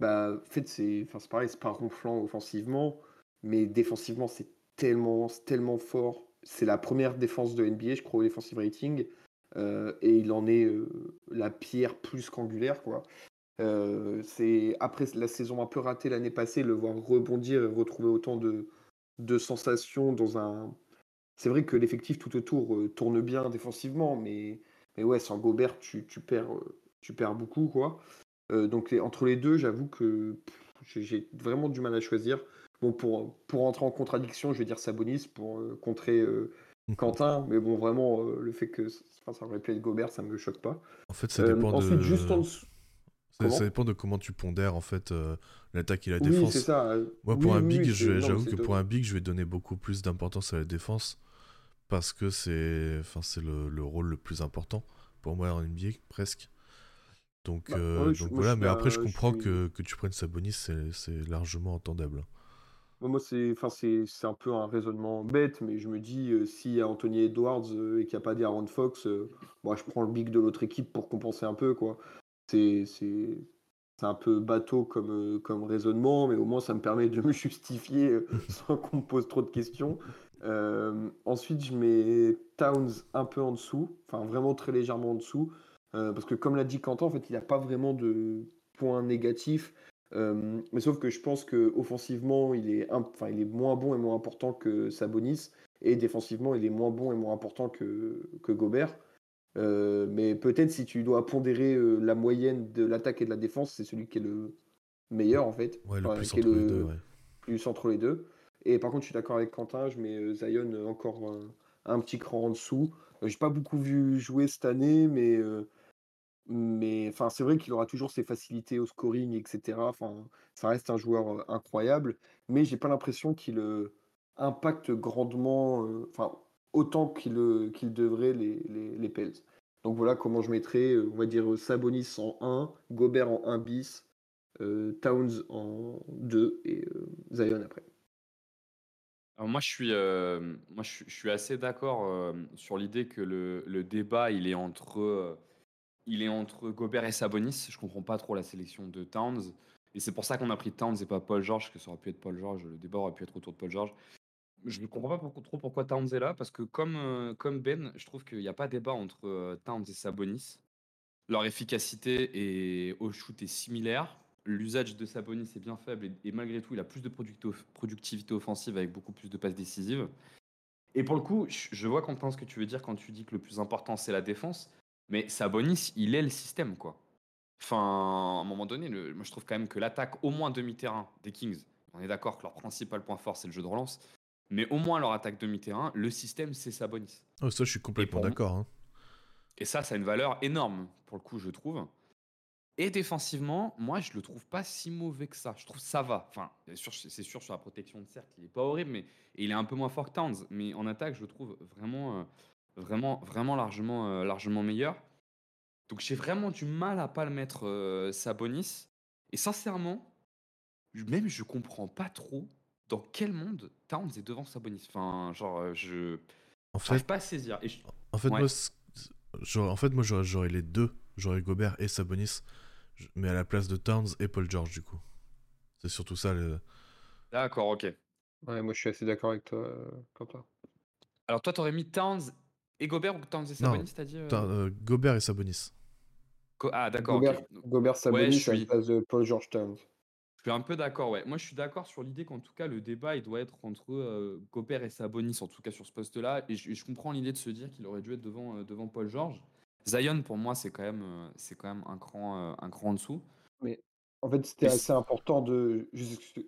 S3: bah, en fait, c'est enfin, pareil, c'est pas ronflant offensivement, mais défensivement, c'est tellement, tellement fort. C'est la première défense de NBA, je crois, au defensive rating. Euh, et il en est euh, la pierre plus qu'angulaire, quoi. Euh, c'est après la saison un peu ratée l'année passée, le voir rebondir et retrouver autant de, de sensations dans un. C'est vrai que l'effectif tout autour tourne bien défensivement, mais, mais ouais, sans Gobert, tu, tu perds, tu perds beaucoup, quoi. Euh, donc entre les deux, j'avoue que j'ai vraiment du mal à choisir. Bon, pour, pour entrer en contradiction, je vais dire Sabonis pour euh, contrer euh, *laughs* Quentin, mais bon, vraiment, le fait que ça aurait pu être Gobert, ça me choque pas.
S2: En fait, ça dépend ensuite, de... juste en dessous. Ça, dépend de comment tu pondères en fait l'attaque et la défense.
S3: Oui, ça.
S2: Moi, pour un big, j'avoue que pour un big, je vais donner beaucoup plus d'importance à la défense parce que c'est, enfin, c'est le, le, rôle le plus important pour moi en NBA presque. Donc, bah, euh, voilà, mais après, je comprends que, que, tu prennes Sabonis, c'est largement entendable.
S3: Moi, c'est un peu un raisonnement bête, mais je me dis, euh, s'il y a Anthony Edwards euh, et qu'il n'y a pas d'Aaron Fox, moi, je prends le big de l'autre équipe pour compenser un peu. quoi. C'est un peu bateau comme, comme raisonnement, mais au moins, ça me permet de me *laughs* justifier *laughs* sans qu'on me pose trop de questions. ensuite, je mets Towns un peu en dessous, enfin vraiment très légèrement en dessous. Euh, parce que comme l'a dit Quentin, en fait, il n'a pas vraiment de points négatifs. Euh, mais sauf que je pense qu'offensivement, il, est enfin, il est moins bon et moins important que Sabonis. Et défensivement, il est moins bon et moins important que, que Gobert. Euh, mais peut-être si tu dois pondérer la moyenne de l'attaque et de la défense, c'est celui qui est le meilleur en fait.
S2: Ouais, le plus, entre les deux,
S3: plus entre les deux. Et par contre, je suis d'accord avec Quentin, je mets Zion encore un petit cran en dessous. J'ai pas beaucoup vu jouer cette année, mais, euh, mais enfin, c'est vrai qu'il aura toujours ses facilités au scoring, etc. Enfin, ça reste un joueur incroyable, mais j'ai pas l'impression qu'il impacte grandement, enfin, autant qu'il qu'il devrait les, les, les Pels. Donc voilà comment je mettrais, on va dire, Sabonis en 1, Gobert en 1 bis, Towns en 2 et Zion après.
S4: Alors moi, je suis, moi, je, suis- assez d'accord sur l'idée que le, le débat, il est entre, il est entre Gobert et Sabonis. Je comprends pas trop la sélection de Towns. Et c'est pour ça qu'on a pris Towns et pas Paul George, que ça aurait pu être Paul George. Le débat aurait pu être autour de Paul George. Je ne comprends pas pour- trop pourquoi Towns est là, parce que comme, euh, comme Ben, je trouve qu'il n'y a pas débat entre euh, Towns et Sabonis. Leur efficacité et au shoot est similaire. L'usage de Sabonis est bien faible et, et malgré tout, il a plus de productivité offensive avec beaucoup plus de passes décisives. Et pour le coup, je vois Quentin ce que tu veux dire quand tu dis que le plus important c'est la défense, mais Sabonis, il est le système quoi. Enfin, à un moment donné, le- moi je trouve quand même que l'attaque, au moins demi-terrain des Kings, on est d'accord que leur principal point fort c'est le jeu de relance, mais au moins leur attaque demi-terrain, le système c'est Sabonis.
S2: Oh, ça, je suis complètement d'accord. hein.
S4: Et ça, ça a une valeur énorme, pour le coup, je trouve. Et défensivement, moi, je le trouve pas si mauvais que ça. Je trouve que ça va. Enfin, c'est sûr, sur la protection de cercle, il est pas horrible, mais et il est un peu moins fort que Towns. Mais en attaque, je le trouve vraiment, euh, vraiment, vraiment largement, euh, largement meilleur. Donc, j'ai vraiment du mal à pas le mettre euh, Sabonis. Et sincèrement, même je comprends pas trop dans quel monde Towns est devant Sabonis. Enfin, genre, euh, je
S2: En fait,
S4: pas à saisir. Et je-
S2: en fait,
S4: Ouais.
S2: moi, en fait, moi, j'aurais j'aurais les deux. J'aurais Gobert et Sabonis, mais à la place de Towns et Paul George, du coup. C'est surtout ça. Le...
S4: D'accord, ok.
S3: Ouais, moi je suis assez d'accord avec toi, Quentin.
S4: Alors toi, t'aurais mis Towns et Gobert ou Towns et Sabonis, t'as dit euh
S2: euh, Gobert et Sabonis.
S4: Ah d'accord.
S3: Gobert, Gobert Sabonis
S4: je
S3: à
S4: suis-
S3: la place de Paul George Towns.
S4: Je suis un peu d'accord, ouais. Moi, je suis d'accord sur l'idée qu'en tout cas, le débat, il doit être entre euh, Gobert et Sabonis, en tout cas sur ce poste-là. Et je, je comprends l'idée de se dire qu'il aurait dû être devant, euh, devant Paul George. Zion, pour moi, c'est quand même, euh, c'est quand même un cran, euh, un cran en dessous.
S3: Mais en fait, c'était assez important de.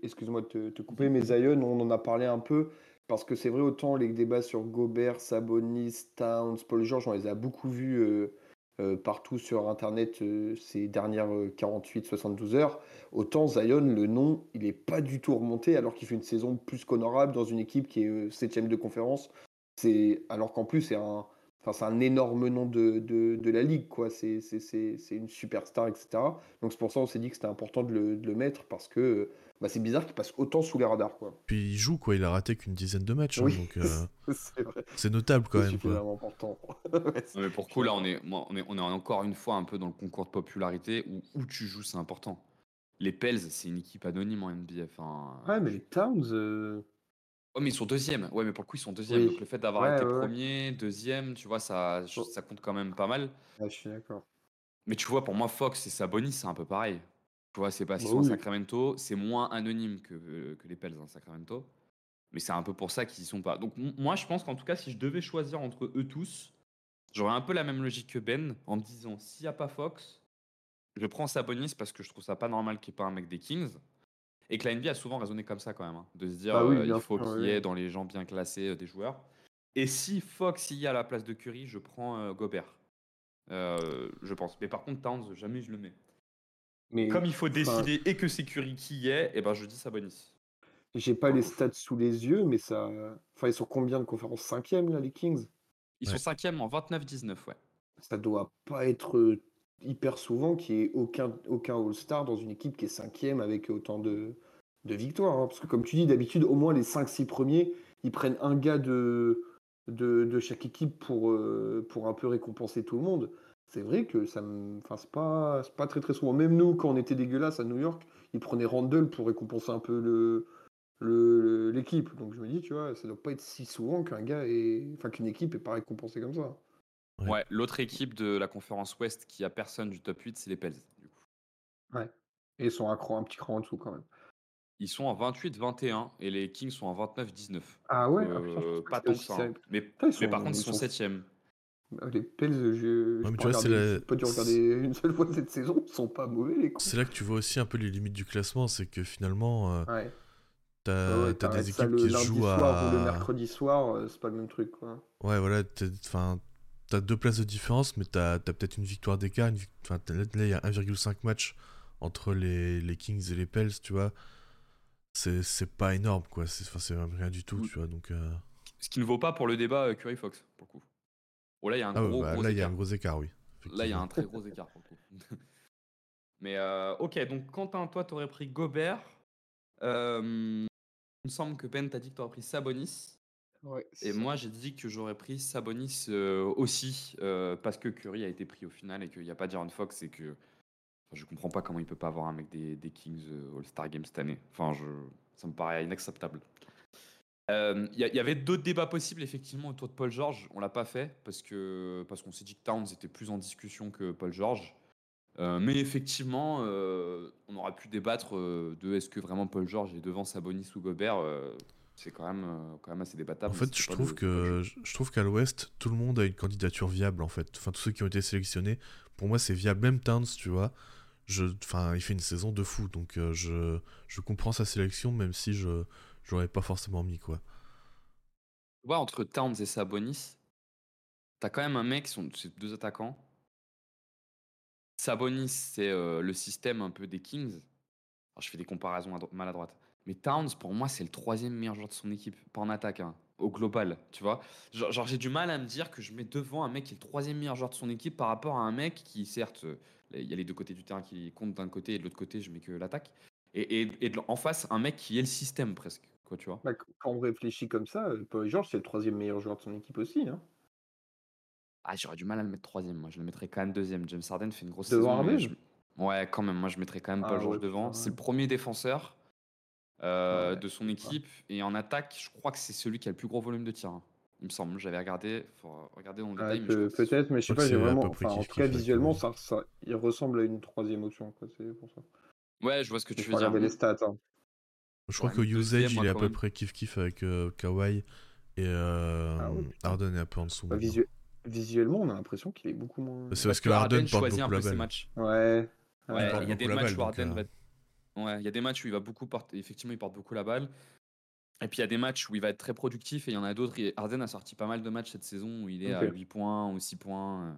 S3: Excuse-moi de te, te couper, mais Zion, on en a parlé un peu. Parce que c'est vrai, autant les débats sur Gobert, Sabonis, Towns, Paul George, on les a beaucoup vus euh, euh, partout sur Internet euh, ces dernières 48-72 heures. Autant Zion, le nom, il n'est pas du tout remonté alors qu'il fait une saison plus qu'honorable dans une équipe qui est septième de conférence. C'est alors qu'en plus, c'est un. Un énorme nom de, de, la ligue, quoi. C'est une superstar, etc. Donc c'est pour ça qu'on s'est dit que c'était important de le, de le mettre parce que bah, c'est bizarre qu'il passe autant sous les radars, quoi.
S2: Puis il joue, quoi. Il a raté qu'une dizaine de matchs. hein,
S3: Oui,
S2: donc, *laughs* euh,
S3: c'est
S2: notable, quand
S3: C'est
S2: même. Quoi.
S3: important. *laughs*
S4: Non, mais pour le coup, là, on est, on est, on est encore une fois un peu dans le concours de popularité où, où tu joues, c'est important. Les Pels, c'est une équipe anonyme en NBA. Enfin,
S3: Ouais, mais les Towns. euh,
S4: Oh, mais ils sont deuxième. Ouais, mais pour le coup, ils sont deuxième.
S3: Oui.
S4: Donc le fait d'avoir
S3: Ouais,
S4: été
S3: ouais,
S4: premier, deuxième, tu vois, ça, ça compte quand même pas mal.
S3: ouais, je suis d'accord.
S4: Mais tu vois, pour moi, Fox et Sabonis, c'est un peu pareil. Tu vois, c'est qu'ils
S3: Bah
S4: sont à
S3: oui.
S4: Sacramento, c'est moins anonyme que, euh, que les Pels, hein, Sacramento. Mais c'est un peu pour ça qu'ils y sont pas. Donc moi, je pense qu'en tout cas, si je devais choisir entre eux tous, j'aurais un peu la même logique que Ben en me disant, s'il n'y a pas Fox, je prends Sabonis parce que je trouve ça pas normal qu'il n'y ait pas un mec des Kings. Et que la NBA a souvent raisonné comme ça quand même, hein, de se dire
S3: Bah oui,
S4: euh, il faut qu'il y ait dans les gens bien classés euh, des joueurs. Et si Fox y est à la place de Curry, je prends euh, Gobert. Je pense. Mais par contre, Towns, jamais je le mets.
S3: Mais
S4: Comme il faut
S3: enfin,
S4: décider et que c'est Curry qui y est, et ben je dis Sabonis.
S3: j'ai pas les stats sous les yeux, mais ça. Enfin, ils sont combien de conférences? Cinquième, là, les Kings?
S4: Ils
S2: Ouais.
S4: sont cinquième en 29-19, ouais.
S3: Ça doit pas être euh, hyper souvent qu'il y ait aucun, aucun All-Star dans une équipe qui est cinquième avec autant de, de victoires. hein. Parce que, comme tu dis, d'habitude, au moins les 5-6 premiers, ils prennent un gars de, de, de chaque équipe pour, euh, pour un peu récompenser tout le monde. C'est vrai que ça me. Enfin, c'est pas, c'est pas très très souvent. Même nous, quand on était dégueulasse à New York, ils prenaient Randall pour récompenser un peu le le- l'équipe. Donc je me dis, tu vois, ça doit pas être si souvent qu'un gars est. Enfin, qu'une équipe est pas récompensée comme ça.
S2: Ouais.
S4: Ouais, l'autre équipe de la conférence Ouest qui a personne du top 8, c'est les Pels. Du coup.
S3: Ouais. Et ils sont un, cran, un petit cran en dessous quand même.
S4: Ils sont en 28-21 et les Kings sont en 29-19.
S3: Ah ouais
S4: Donc,
S3: ah, putain,
S4: euh, pas tant que ça. hein. Mais,
S3: Putain,
S4: par contre, ils sont- 7ème.
S3: Ah, Les Pels, je je
S2: mais
S3: peux
S2: tu vois, c'est
S3: regarder-
S2: la-
S3: pas *laughs* dû regarder une seule fois cette saison. Ils sont pas mauvais.
S2: C'est là que tu vois aussi un peu les limites du classement. C'est que finalement, euh,
S3: Ouais.
S2: T'as
S3: Ouais, ouais,
S2: des
S3: ça
S2: équipes
S3: le
S2: qui
S3: lundi
S2: jouent
S3: soir ou le
S2: à.
S3: mercredi soir, euh, c'est pas le même truc, quoi.
S2: Ouais, voilà, t'as deux places de différence, mais t'as t'as peut-être une victoire d'écart. une Enfin, là, il y a 1,5 match entre les, les Kings et les Pels, tu vois. C'est c'est pas énorme, quoi. C'est enfin, c'est même rien du tout,
S4: Oui.
S2: tu vois. Donc, euh,
S4: Ce qui ne vaut pas pour le débat euh, Curry Fox, pour le coup. Oh, là, il y a un
S2: ah
S4: gros,
S2: bah,
S4: gros
S2: là, il y a
S4: écart.
S2: un gros écart, oui.
S4: Là, il y a un très gros écart pour le coup. *laughs* Mais euh, ok, donc Quentin, toi, t'aurais pris Gobert. Euh, il me semble que Ben t'a dit que t'aurais pris Sabonis.
S3: Ouais,
S4: Et moi, j'ai dit que j'aurais pris Sabonis euh, aussi, euh, parce que Curry a été pris au final et qu'il n'y a pas D'Aaron Fox et que enfin, je comprends pas comment il peut pas avoir un mec des, des Kings All-Star Game cette année. Enfin, je, ça me paraît inacceptable. Euh, Il y, il y avait d'autres débats possibles effectivement autour de Paul George. On l'a pas fait parce que parce qu'on s'est dit que Towns était plus en discussion que Paul George. Euh, mais effectivement, euh, on aurait pu débattre euh, de est-ce que vraiment Paul George est devant Sabonis ou Gobert. euh, c'est quand même, euh, quand même assez débattable.
S2: En fait, je trouve que je trouve qu'à l'Ouest, tout le monde a une candidature viable en fait. Enfin, tous ceux qui ont été sélectionnés, pour moi, c'est viable. Même Towns, tu vois. Je, enfin, il fait une saison de fou, donc euh, je, je comprends sa sélection, même si je j'aurais pas forcément mis quoi.
S4: Tu vois, entre Towns et Sabonis, t'as quand même un mec, sont- deux attaquants. Sabonis, c'est euh, le système un peu des Kings. Alors, je fais des comparaisons maladroites. Mais Towns, pour moi, c'est le troisième meilleur joueur de son équipe, pas en attaque, hein, au global, tu vois. Genre, genre, j'ai du mal à me dire que je mets devant un mec qui est le troisième meilleur joueur de son équipe par rapport à un mec qui, certes, euh, il y a les deux côtés du terrain qui comptent d'un côté et de l'autre côté, je mets que l'attaque. Et, et- et de- en face, un mec qui est le système presque, quoi, tu vois.
S3: Bah, qu- quand on réfléchit comme ça, euh, Paul George, c'est le troisième meilleur joueur de son équipe aussi. Hein.
S4: Ah, j'aurais du mal à le mettre troisième. Moi, je le mettrais quand même deuxième. James Harden fait une grosse
S3: Devant
S4: saison. je- Ouais, quand même. Moi, je mettrais quand même Paul
S3: Ah
S4: George
S3: ouais,
S4: devant. C'est le premier défenseur euh,
S3: Ouais,
S4: de son équipe. Et en attaque, je crois que c'est celui qui a le plus gros volume de tir. hein. Il me semble. J'avais regardé. Faut regarder dans le
S3: Ouais,
S4: détail.
S3: Peut-être, mais je sais pas, j'ai vraiment. Enfin, en tout cas, visuellement, ça, ça, il ressemble à une troisième option. quoi, C'est pour ça.
S4: Ouais, je vois ce que tu veux dire.
S3: les stats. hein.
S2: Je crois
S4: Ouais,
S2: que usage,
S4: deuxième,
S2: il est à peu
S4: même.
S2: près kiff kiff avec euh, Kawhi et euh,
S3: Ah.
S2: Harden est un peu en dessous.
S3: Bah, visu- Visuellement, on a l'impression qu'il est beaucoup moins.
S2: C'est parce que
S4: Harden
S2: Harden porte
S4: choisit un
S2: beaucoup
S4: peu
S2: la
S4: ses
S2: balle.
S4: matchs.
S3: Ouais.
S4: Ouais,
S2: Il
S4: y a des matchs
S2: balle,
S4: où
S2: donc,
S4: Harden
S2: euh,
S4: va. Ouais, il y a des matchs où il va beaucoup porter. Effectivement, il porte beaucoup la balle. Et puis il y a des matchs où il va être très productif et il y en a d'autres. Harden a sorti pas mal de matchs cette saison où il est à
S3: Ok.
S4: 8 points ou 6 points. euh,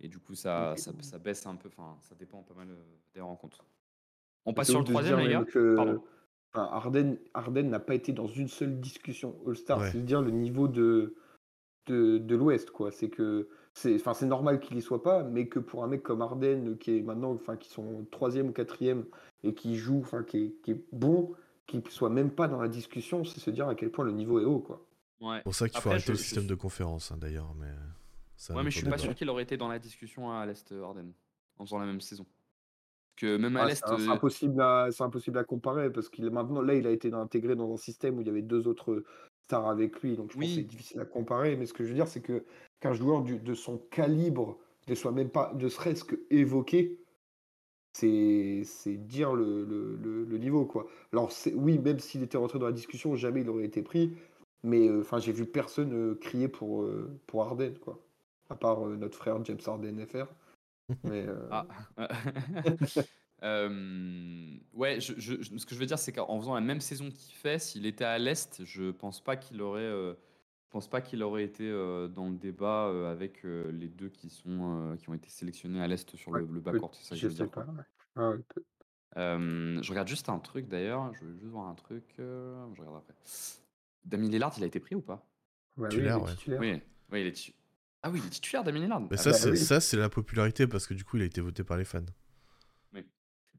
S4: Et du coup, ça, ça, ça baisse un peu. Enfin, ça dépend pas mal des rencontres. On passe sur le troisième, les gars
S3: même que-
S4: Pardon.
S3: Enfin, Harden, Harden n'a pas été dans une seule discussion All-Star.
S2: Ouais.
S3: C'est dire le niveau de, de, de l'Ouest, quoi. C'est que c'est, enfin, c'est normal qu'il y soit pas, mais que pour un mec comme Harden, qui est maintenant, enfin, qui sont troisième ou quatrième et qui joue, enfin, qui est, qui est bon, qui soit même pas dans la discussion, c'est se dire à quel point le niveau est haut, quoi.
S4: Ouais.
S2: C'est pour ça qu'il faut
S4: Après,
S2: arrêter
S4: je-
S2: le système de conférence, hein, d'ailleurs. Mais ça,
S4: Ouais, mais je suis pas sûr qu'il aurait été dans la discussion à l'Est, euh, Harden, en faisant la même saison. Que même à
S3: Ah,
S4: l'Est.
S3: c'est,
S4: euh,
S3: impossible à, impossible à comparer parce qu'il est maintenant, là, il a été intégré dans un système où il y avait deux autres stars avec lui, donc je pense que c'est difficile à comparer. Mais ce que je veux dire, c'est que qu'un joueur du- de son calibre ne soit même pas, ne serait-ce que évoqué, c'est, dire le, le- le- le niveau, quoi. Alors oui, même s'il était rentré dans la discussion, jamais il aurait été pris. Mais euh, enfin, j'ai vu personne euh, crier pour euh, pour Harden, quoi. À part notre frère James Harden FR. Mais euh, *laughs*
S4: Ah. Euh, *laughs* ouais, je, je- je- ce que je veux dire, c'est qu'en faisant la même saison qu'il fait, s'il était à l'Est, je pense pas qu'il aurait, euh, je pense pas qu'il aurait été euh, dans le débat euh, avec euh, les deux qui sont, euh, qui ont été sélectionnés à l'Est sur le,
S3: Ouais,
S4: le backcourt. C'est ça que je
S3: je
S4: veux
S3: sais
S4: dire.
S3: pas. ouais. Ah ouais,
S4: Euh, je regarde juste un truc d'ailleurs. Je veux juste voir un truc. euh, je regarde après. Damien Lillard, il a été pris ou pas?
S3: Bah oui,
S2: Titulaire,
S3: il est
S2: ouais.
S3: titulaire.
S4: Oui, oui, il est. titu- Ah oui, il est titulaire, Damien Lillard.
S2: Mais
S4: Ah
S2: ça,
S3: bah
S2: c'est
S3: oui.
S2: ça, c'est la popularité parce que du coup, il a été voté par les fans.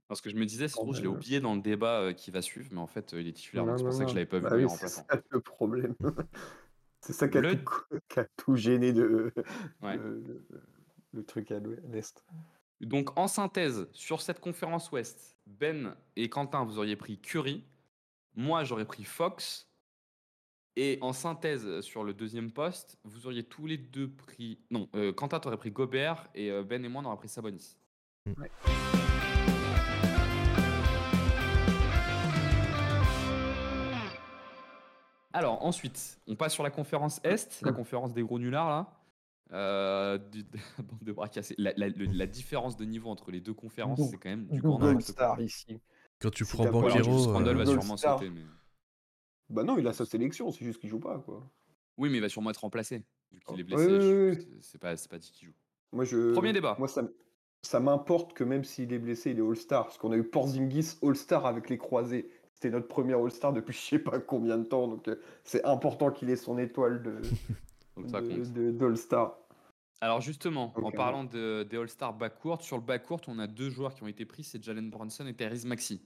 S4: Parce que je me disais, c'est
S3: Oh,
S4: trop, je l'ai
S3: ben,
S4: oublié dans le débat euh, qui va suivre, mais en fait, euh, il est titulaire.
S3: Non,
S4: donc C'est pour
S3: non,
S4: ça que je l'avais pas vu
S3: Bah oui,
S4: en
S3: c'est ça le problème. *laughs* c'est ça qui a,
S4: Le-
S3: tout, qui a tout gêné de,
S4: Ouais.
S3: le, truc à l'ouest- l'Est.
S4: Donc, en synthèse, sur cette conférence Ouest, Ben et Quentin, vous auriez pris Curry. Moi, j'aurais pris Fox. Et en synthèse, sur le deuxième poste, vous auriez tous les deux pris. Non, euh, Quentin, t'aurais pris Gobert. Et euh, Ben et moi, on aurait pris Sabonis.
S3: Ouais.
S4: Alors, ensuite, on passe sur la conférence Est, la conférence des gros nullards, là. Euh, du- *laughs* bande de bras cassés. La, la- le- la différence de niveau entre les deux conférences, c'est quand même du grand
S3: ici.
S2: Quand tu prends Banquero,
S4: Randle va sûrement sauter. Mais...
S3: Bah non, il a sa sélection, c'est juste qu'il joue pas, quoi.
S4: Oui, mais il va sûrement être remplacé. Vu qu'il est
S3: Oui,
S4: blessé, c'est pas, dit qu'il joue.
S3: Moi, je...
S4: Premier débat.
S3: Moi, ça, ça m'importe que même s'il est blessé, il est All-Star. Parce qu'on a eu Porzingis All-Star avec les croisés. C'était notre premier All-Star depuis *laughs* je sais pas combien de temps. Donc, euh, c'est important qu'il ait son étoile de, *laughs* d'All-Star.
S4: Alors justement, en parlant de, des All-Star backcourt, sur le backcourt, on a deux joueurs qui ont été pris, c'est Jalen Brunson et Therese Maxi.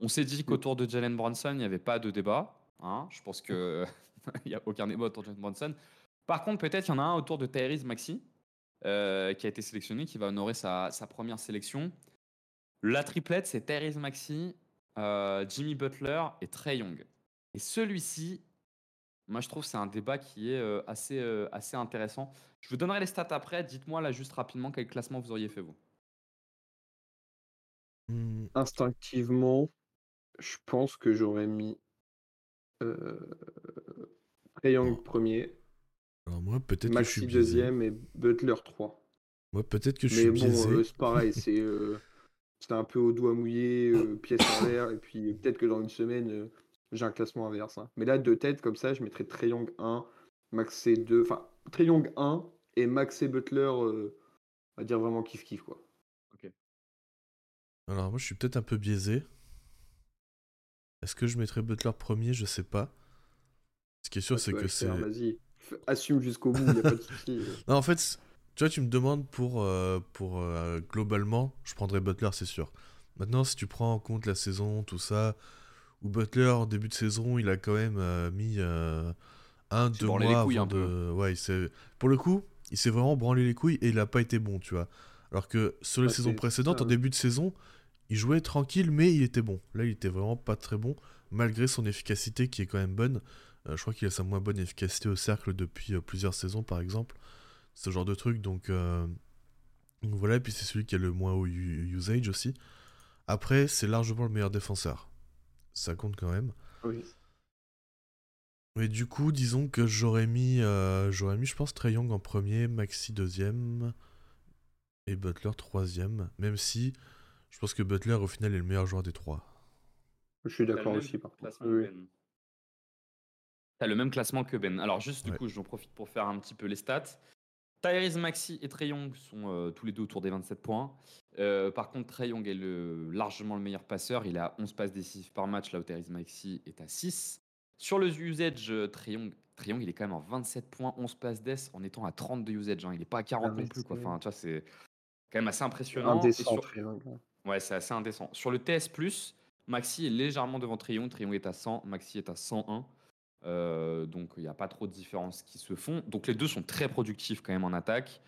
S4: On s'est dit qu'autour de Jalen Brunson, il n'y avait pas de débat. Hein. Je pense qu'il *laughs* n'y a aucun débat autour de Jalen Brunson. Par contre, peut-être il y en a un autour de Therese Maxi, euh, qui a été sélectionné, qui va honorer sa, sa première sélection. La triplette, c'est Therese Maxi, euh, Jimmy Butler et Trey Young. Et celui-ci, moi je trouve que c'est un débat qui est euh, assez, euh, assez intéressant. Je vous donnerai les stats après. Dites-moi là juste rapidement quel classement vous auriez fait vous?
S2: Hmm,
S3: Instinctivement, je pense que j'aurais mis Young premier,
S2: Alors moi, peut-être que je suis
S3: deuxième et Butler 3.
S2: Moi, peut-être que je
S3: Mais
S2: suis
S3: bon,
S2: biaisé.
S3: euh, c'est pareil, c'est euh, c'était un peu au doigt mouillé, euh, pièce en l'air, et puis peut-être que dans une semaine, euh, j'ai un classement inverse. hein. Mais là, de tête, comme ça, je mettrais Trae Young 1, Maxé 2, enfin, Trae Young 1 et Maxé Butler, euh, on va dire vraiment kiff-kiff, quoi.
S2: Alors moi, je suis peut-être un peu biaisé. Est-ce que je mettrais Butler premier? Je sais pas. Ce qui est sûr,
S3: Ouais,
S2: c'est que c'est.
S3: Vas-y, assume jusqu'au bout, il a pas de souci. *laughs*
S2: Non, en fait, tu vois, tu me demandes pour, euh, pour euh, globalement, je prendrais Butler, c'est sûr. Maintenant, si tu prends en compte la saison, tout ça, où Butler, en début de saison, il a quand même euh, mis un, deux mois
S4: les couilles
S2: avant
S4: un peu.
S2: de. Ouais, il Pour le coup, il s'est vraiment branlé les couilles et il a pas été bon, tu vois. Alors que sur les
S3: Ouais,
S2: saisons précédentes, en début de saison, il jouait tranquille, mais il était bon. Là, il était vraiment pas très bon, malgré son efficacité qui est quand même bonne. Euh, je crois qu'il a sa moins bonne efficacité au cercle depuis euh, plusieurs saisons, par exemple. Ce genre de truc, donc, euh, donc voilà. Et puis c'est celui qui a le moins haut usage aussi. Après, c'est largement le meilleur défenseur. Ça compte quand même.
S3: Oui.
S2: Mais du coup, disons que j'aurais mis, j'aurais mis, je pense, Trey Young en premier, Maxi deuxième et Butler troisième. Même si je pense que Butler, au final, est le meilleur joueur des trois.
S3: Je suis d'accord aussi, par contre.
S4: classement
S3: Oui.
S4: Ben. T'as le même classement que Ben. Alors juste du
S2: Ouais.
S4: coup, j'en profite pour faire un petit peu les stats. Tyrese Maxi et Trey Young sont euh, tous les deux autour des 27 points. Euh, par contre, Trey Young est le, largement le meilleur passeur. Il a 11 passes décisives par match, là où Tyrese Maxi est à 6. Sur le usage, euh, Trey Young, Trey Young, il est quand même en 27 points, 11 passes d'ess en étant à 30 de usage. hein. Il n'est pas à 40
S3: Ah,
S4: non plus. Quoi. Enfin, tu vois, c'est quand même assez impressionnant.
S3: Indécent,
S4: sur-
S3: Young.
S4: Ouais, c'est assez indécent. Sur le TS, Maxi est légèrement devant Trion. Trion est à 100, Maxi est à 101. Euh, donc il n'y a pas trop de différences qui se font. Donc les deux sont très productifs quand même en attaque.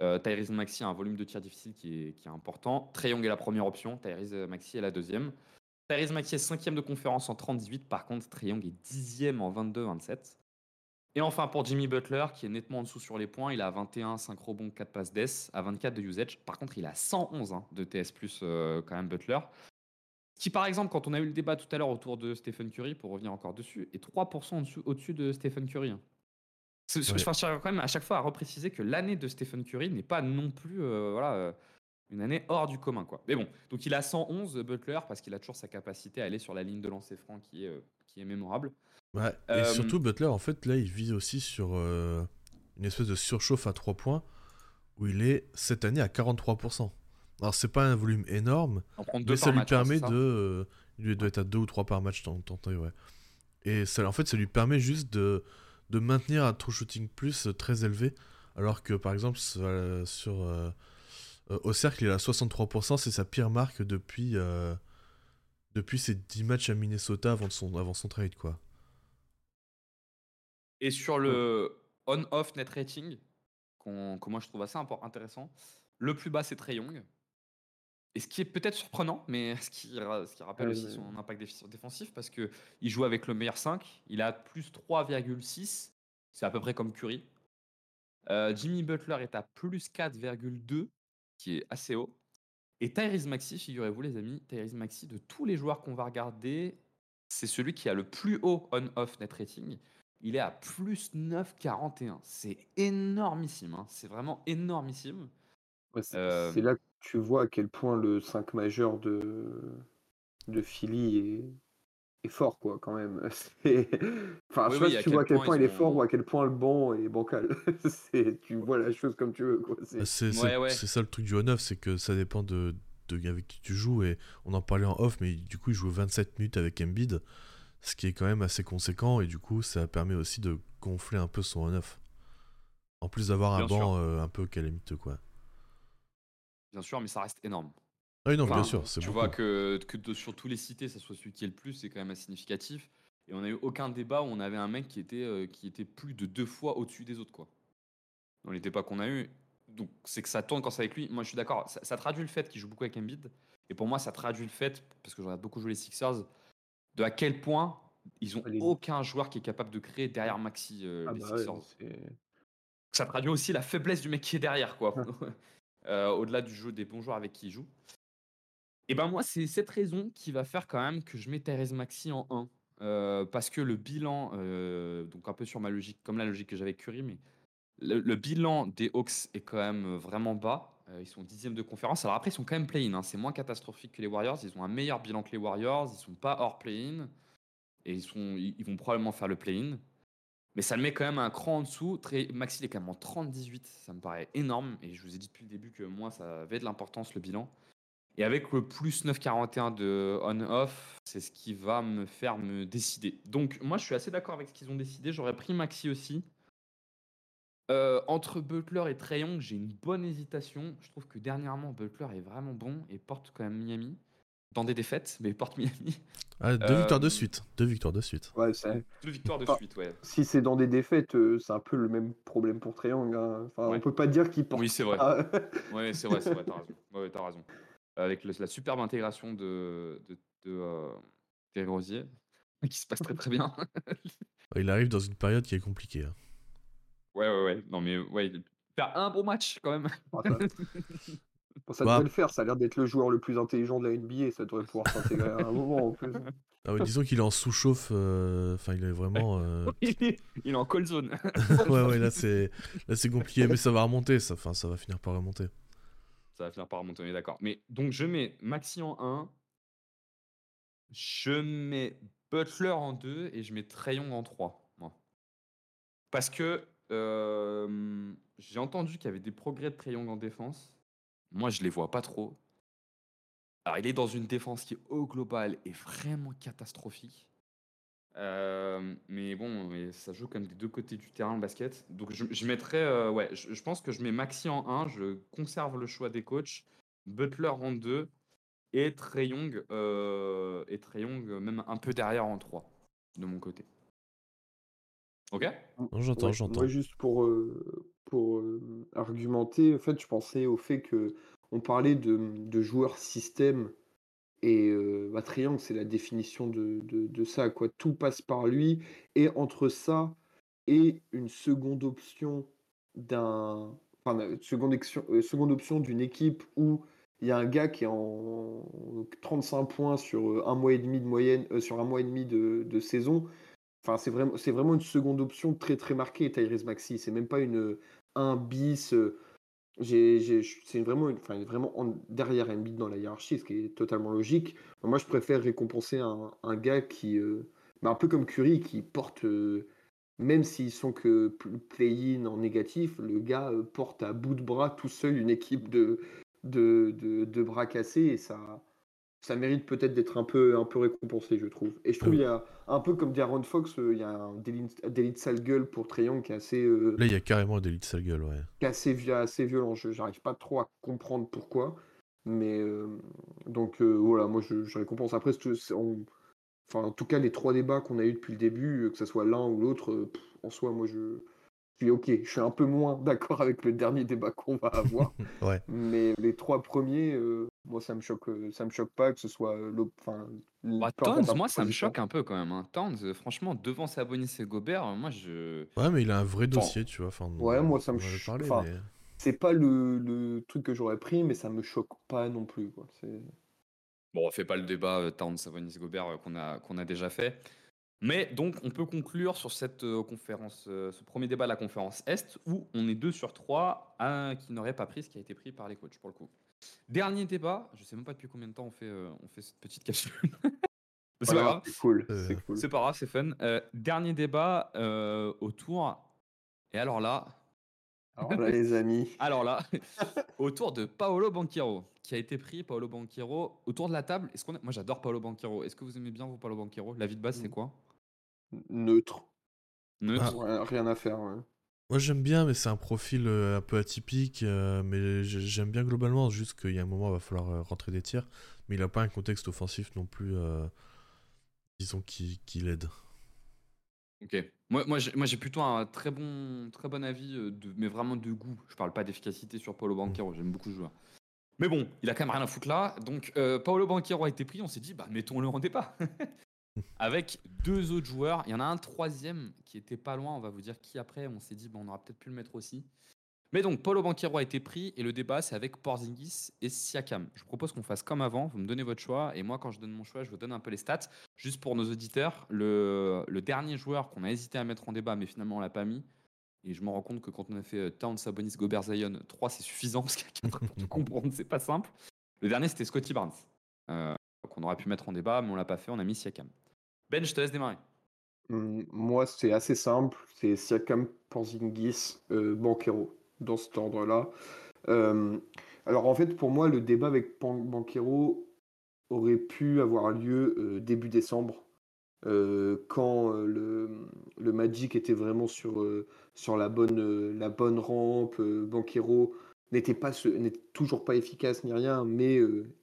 S4: Euh, Tyrese Maxi a un volume de tir difficile qui est, important. Young est la première option, Tyrese Maxi est la deuxième. Tyrese Maxi est cinquième de conférence en 30-18, par contre Young est dixième en 22-27. Et enfin pour Jimmy Butler, qui est nettement en dessous sur les points, il a 21, 5 rebonds, 4 passes d'ess, à 24 de usage. Par contre, il a 111 hein, de TS+, euh, quand même Butler. Qui, par exemple, quand on a eu le débat tout à l'heure autour de Stephen Curry, pour revenir encore dessus, est 3% au-dessus, de Stephen Curry. hein.
S2: Ouais.
S4: Je tiens quand même à chaque fois à repréciser que l'année de Stephen Curry n'est pas non plus euh, voilà, euh, une année hors du commun. Quoi. Mais bon, donc il a 111 Butler parce qu'il a toujours sa capacité à aller sur la ligne de lancer franc qui est, qui est mémorable.
S2: Ouais,
S4: Euh,
S2: Et surtout, Butler, en fait, là, il vise aussi sur euh, une espèce de surchauffe à 3 points, où il est cette année à 43%. Alors, c'est pas un volume énorme, mais ça lui
S4: match, hein,
S2: permet
S4: ça
S2: de. euh, il doit être à 2 ou 3 par match, tant- tenté, ouais. Et ça, en fait, ça lui permet juste de, de maintenir un true shooting plus euh, très élevé, alors que, par exemple, sur, euh, sur, euh, euh, au cercle, il est à 63%, c'est sa pire marque depuis, euh, depuis ses 10 matchs à Minnesota avant, son, avant son trade, quoi.
S4: Et sur le on-off net rating, qu'on- que moi je trouve assez intéressant, le plus bas c'est Trey Young. Et ce qui est peut-être surprenant, mais *laughs* ce qui, ce qui rappelle aussi
S3: mais-
S4: son impact défensif, parce qu'il joue avec le meilleur 5, il a plus 3,6, c'est à peu près comme Curry. Euh, Jimmy Butler est à plus 4,2, qui est assez haut. Et Tyrese Maxi, figurez-vous les amis, Tyrese Maxi, de tous les joueurs qu'on va regarder, c'est celui qui a le plus haut on-off net rating. Il est à plus 9,41. C'est énormissime. hein. C'est vraiment énormissime.
S3: Ouais, c'est
S4: Euh,
S3: c'est là que tu vois à quel point le 5 majeur de, de Philly est fort, quoi, quand même. *laughs* Enfin, je
S4: Oui,
S3: sais pas
S4: oui,
S3: si tu vois à
S4: quel point
S3: il est fort ou à quel point le banc est bancal. *laughs* Tu vois la chose comme tu veux. C'est-
S2: Bah, C'est
S4: Ouais, ouais.
S2: ça le truc du on-off, c'est que ça dépend de, de avec qui tu joues. Et on en parlait en off, mais du coup, il joue 27 minutes avec Embiid, ce qui est quand même assez conséquent. Et du coup, ça permet aussi de gonfler un peu son on-off. En plus d'avoir un
S4: sûr.
S2: banc euh, un peu calamiteux, quoi.
S4: Bien sûr, mais ça reste énorme.
S2: Ah oui, non,
S4: Enfin,
S2: bien sûr,
S4: Tu
S2: beaucoup.
S4: vois que, que de- sur tous les cités, ça soit celui qui est le plus, c'est quand même assez significatif. Et on n'a eu aucun débat où on avait un mec qui était, euh, qui était plus de deux fois au-dessus des autres. quoi. Dans les débats qu'on a eu. Donc c'est que ça tourne quand c'est avec lui. Moi je suis d'accord. Ça, ça traduit le fait qu'il joue beaucoup avec Embiid. Et pour moi, ça traduit le fait, parce que je regarde beaucoup jouer les Sixers, de à quel point ils ont
S3: Allez.
S4: aucun joueur qui est capable de créer derrière Maxi euh,
S3: Ah
S4: les
S3: bah
S4: Sixers. Ça traduit aussi la faiblesse du mec qui est derrière, quoi. *laughs* Euh, Au-delà du jeu des bons joueurs avec qui il joue. Et ben moi, c'est cette raison qui va faire quand même que je mets Thérèse Maxi en 1. Euh, parce que le bilan, euh, donc un peu sur ma logique, comme la logique que j'avais avec Curry, mais le, bilan des Hawks est quand même vraiment bas. Euh, ils sont dixième de conférence. Alors après, ils sont quand même play-in. hein. C'est moins catastrophique que les Warriors. Ils ont un meilleur bilan que les Warriors. Ils sont pas hors play-in. Et ils ils vont probablement faire le play-in. Mais ça le met quand même un cran en dessous. Très, Maxi il est quand même en 30-18. Ça me paraît énorme. Et je vous ai dit depuis le début que moi, ça avait de l'importance le bilan. Et avec le plus 9,41 de on-off, c'est ce qui va me faire me décider. Donc, moi, je suis assez d'accord avec ce qu'ils ont décidé. J'aurais pris Maxi aussi. Euh, entre Butler et Trae Young, j'ai une bonne hésitation. Je trouve que dernièrement, Butler est vraiment bon et porte quand même Miami. Dans des défaites, mais porte Miami.
S2: Ah, deux victoires de
S4: Euh,
S2: suite. Deux victoires de suite.
S3: Ouais,
S4: Deux victoires de
S3: Pas-
S4: suite, ouais.
S3: Si c'est dans des défaites, euh, c'est un peu le même problème pour Triangle. hein. Enfin,
S4: Ouais.
S3: On peut pas dire qu'il porte.
S4: Oui, c'est vrai.
S3: pas.
S4: Ouais, c'est vrai, c'est vrai, t'as raison. Ouais, ouais, t'as raison. Avec le- la superbe intégration de, de, de euh, Terry Rozier, *laughs* qui se passe très très bien.
S2: Il arrive dans une période qui est compliquée. hein.
S4: Ouais, ouais, ouais. Non, mais ouais, faire un bon match quand même.
S3: Bon, *laughs* ça,
S2: Bah.
S3: devrait le faire. Ça a l'air d'être le joueur le plus intelligent de la NBA. Ça devrait pouvoir s'intégrer à un moment en plus.
S2: Ah ouais, disons qu'il est en sous-chauffe. euh, Enfin, il est vraiment. euh, *laughs*
S4: il, est, il est en call zone.
S2: ouais, ouais, là c'est là c'est compliqué, mais ça va remonter. Ça, enfin, ça va finir par remonter.
S4: Ça va finir par remonter, on est d'accord. Mais donc je mets Maxi en 1. Je mets Butler en 2 et je mets Trayon en 3. Moi. Parce que j'ai entendu qu'il y avait des progrès de Trayon en défense. Moi, je les vois pas trop. Alors, il est dans une défense qui, au global, est vraiment catastrophique. Euh, mais bon, mais ça joue comme des deux côtés du terrain le basket. Donc je, je mettrais, euh, ouais, je, je pense que je mets Maxi en 1, je conserve le choix des coachs, Butler en 2 et Trey Young, euh, et Trae Young même un peu derrière en 3 de mon côté. Ok?
S2: J'entends,
S3: Ouais,
S2: j'entends.
S3: Moi, juste pour, euh, pour euh, argumenter, en fait, je pensais au fait que on parlait de, de joueurs système et euh, Young, c'est la définition de, de, de ça, quoi. Tout passe par lui et entre ça et une seconde option d'un, seconde, euh, seconde option d'une équipe où il y a un gars qui est en 35 points sur un mois et demi de moyenne, sur un mois et demi de, de saison. Enfin, c'est vraiment, vraiment une seconde option très très marquée, Tyrese Maxi. C'est même pas une 1 bis. C'est vraiment, en- derrière Embiid dans la hiérarchie, ce qui est totalement logique. Moi, je préfère récompenser un, gars qui, euh, bah, un peu comme Curry, qui porte, euh, même s'ils sont que pl- play-in en négatif, le gars euh, porte à bout de bras tout seul une équipe de, de, de, de bras cassés et ça, ça mérite peut-être d'être un peu, un peu récompensé, je trouve. Et je trouve
S2: Euh.
S3: il y a un peu comme Darren Fox, euh, il y a un délit, délit de sale gueule pour Trae qui est assez, euh,
S2: Là, il y a carrément des lits de sale gueule, ouais.
S3: qui est assez, vi- assez violent. Je n'arrive pas trop à comprendre pourquoi. Mais euh, donc euh, voilà, moi je, je récompense. Après, on- enfin, en tout cas, les trois débats qu'on a eu depuis le début, que ce soit l'un ou l'autre, en soi, moi je suis ok. Je suis un peu moins d'accord avec le dernier débat qu'on va avoir. *laughs*
S2: Ouais.
S3: Mais les trois premiers, euh, moi ça me choque, euh, ça me choque pas que ce soit euh, enfin,
S4: Bah, moi ça me choque un peu quand même. Hein. Towns, franchement, devant Sabonis et Gobert, moi je.
S2: Ouais, mais il a un vrai dossier, tu vois. Enfin,
S3: Ouais, moi, ça me
S2: en avait
S3: ch-
S2: parlé,
S3: enfin,
S2: mais-
S3: C'est pas le, le truc que j'aurais pris, mais ça me choque pas non plus. Quoi.
S4: Bon, on fait pas le débat euh, Towns, Sabonis, Gobert euh, qu'on a, qu'on a déjà fait. Mais donc, on peut conclure sur cette euh, conférence, euh, ce premier débat de la conférence Est, où on est deux sur trois à, qui n'auraient pas pris ce qui a été pris par les coachs, pour le coup. Dernier débat, je sais même pas depuis combien de temps on fait, euh, on fait cette petite capsule. *laughs* C'est
S3: Voilà,
S4: pas grave.
S3: c'est cool. C'est cool.
S4: C'est pas grave, c'est fun. Euh, dernier débat euh, autour. Et alors là,
S3: Alors là, les amis. *laughs*
S4: alors là, autour de Paolo Banquero, qui a été pris, Paolo Banquero, autour de la table. Est-ce qu'on a- Moi, j'adore Paolo Banquero. Est-ce que vous aimez bien vous Paolo Banquero? La vie de base, c'est
S3: Mm.
S4: quoi?
S3: Neutre.
S4: Neutre.
S3: Ouais, rien à faire. ouais.
S2: Moi j'aime bien, mais c'est un profil euh, un peu atypique. euh, mais j'ai- j'aime bien globalement, juste qu'il y a un moment, il va falloir euh, rentrer des tirs. Mais il n'a pas un contexte offensif non plus, euh, disons, qui, qui l'aide.
S4: Ok. Moi, moi, j'ai, moi, j'ai plutôt un très bon, très bon avis, de, mais vraiment de goût. Je parle pas d'efficacité sur Paolo Banquero. J'aime beaucoup ce joueur. Mais bon, il a quand même rien à foutre là. Donc, euh, Paolo Banquero a été pris. On s'est dit, bah, mettons-le en débat. *laughs* Avec deux autres joueurs. Il y en a un troisième qui était pas loin. On va vous dire qui après. On s'est dit, bah, on aurait peut-être pu le mettre aussi. Mais donc, Paolo Banquero a été pris. Et le débat, c'est avec Porzingis et Siakam. Je propose qu'on fasse comme avant. Vous me donnez votre choix. Et moi, quand je donne mon choix, je vous donne un peu les stats. Juste pour nos auditeurs, le, dernier joueur qu'on a hésité à mettre en débat, mais finalement on l'a pas mis, et je me rends compte que quand on a fait euh, Towns, Sabonis, Gobert, Zion, 3 c'est suffisant, *laughs* parce qu'il y a 4 pour tout comprendre, c'est pas simple. Le dernier c'était Scotty Barnes, euh, qu'on aurait pu mettre en débat, mais on l'a pas fait, on a mis Siakam. Ben, je te laisse démarrer.
S3: Hum, Moi, c'est assez simple. C'est Siakam, Porzingis, euh, Banquero, dans cet ordre-là. Euh, alors, en fait, pour moi, le débat avec Pan- Banquero aurait pu avoir lieu euh, début décembre, euh, quand euh, le, Magic était vraiment sur, sur la, bonne, la bonne rampe. Banquero n'était toujours pas efficace ni rien, mais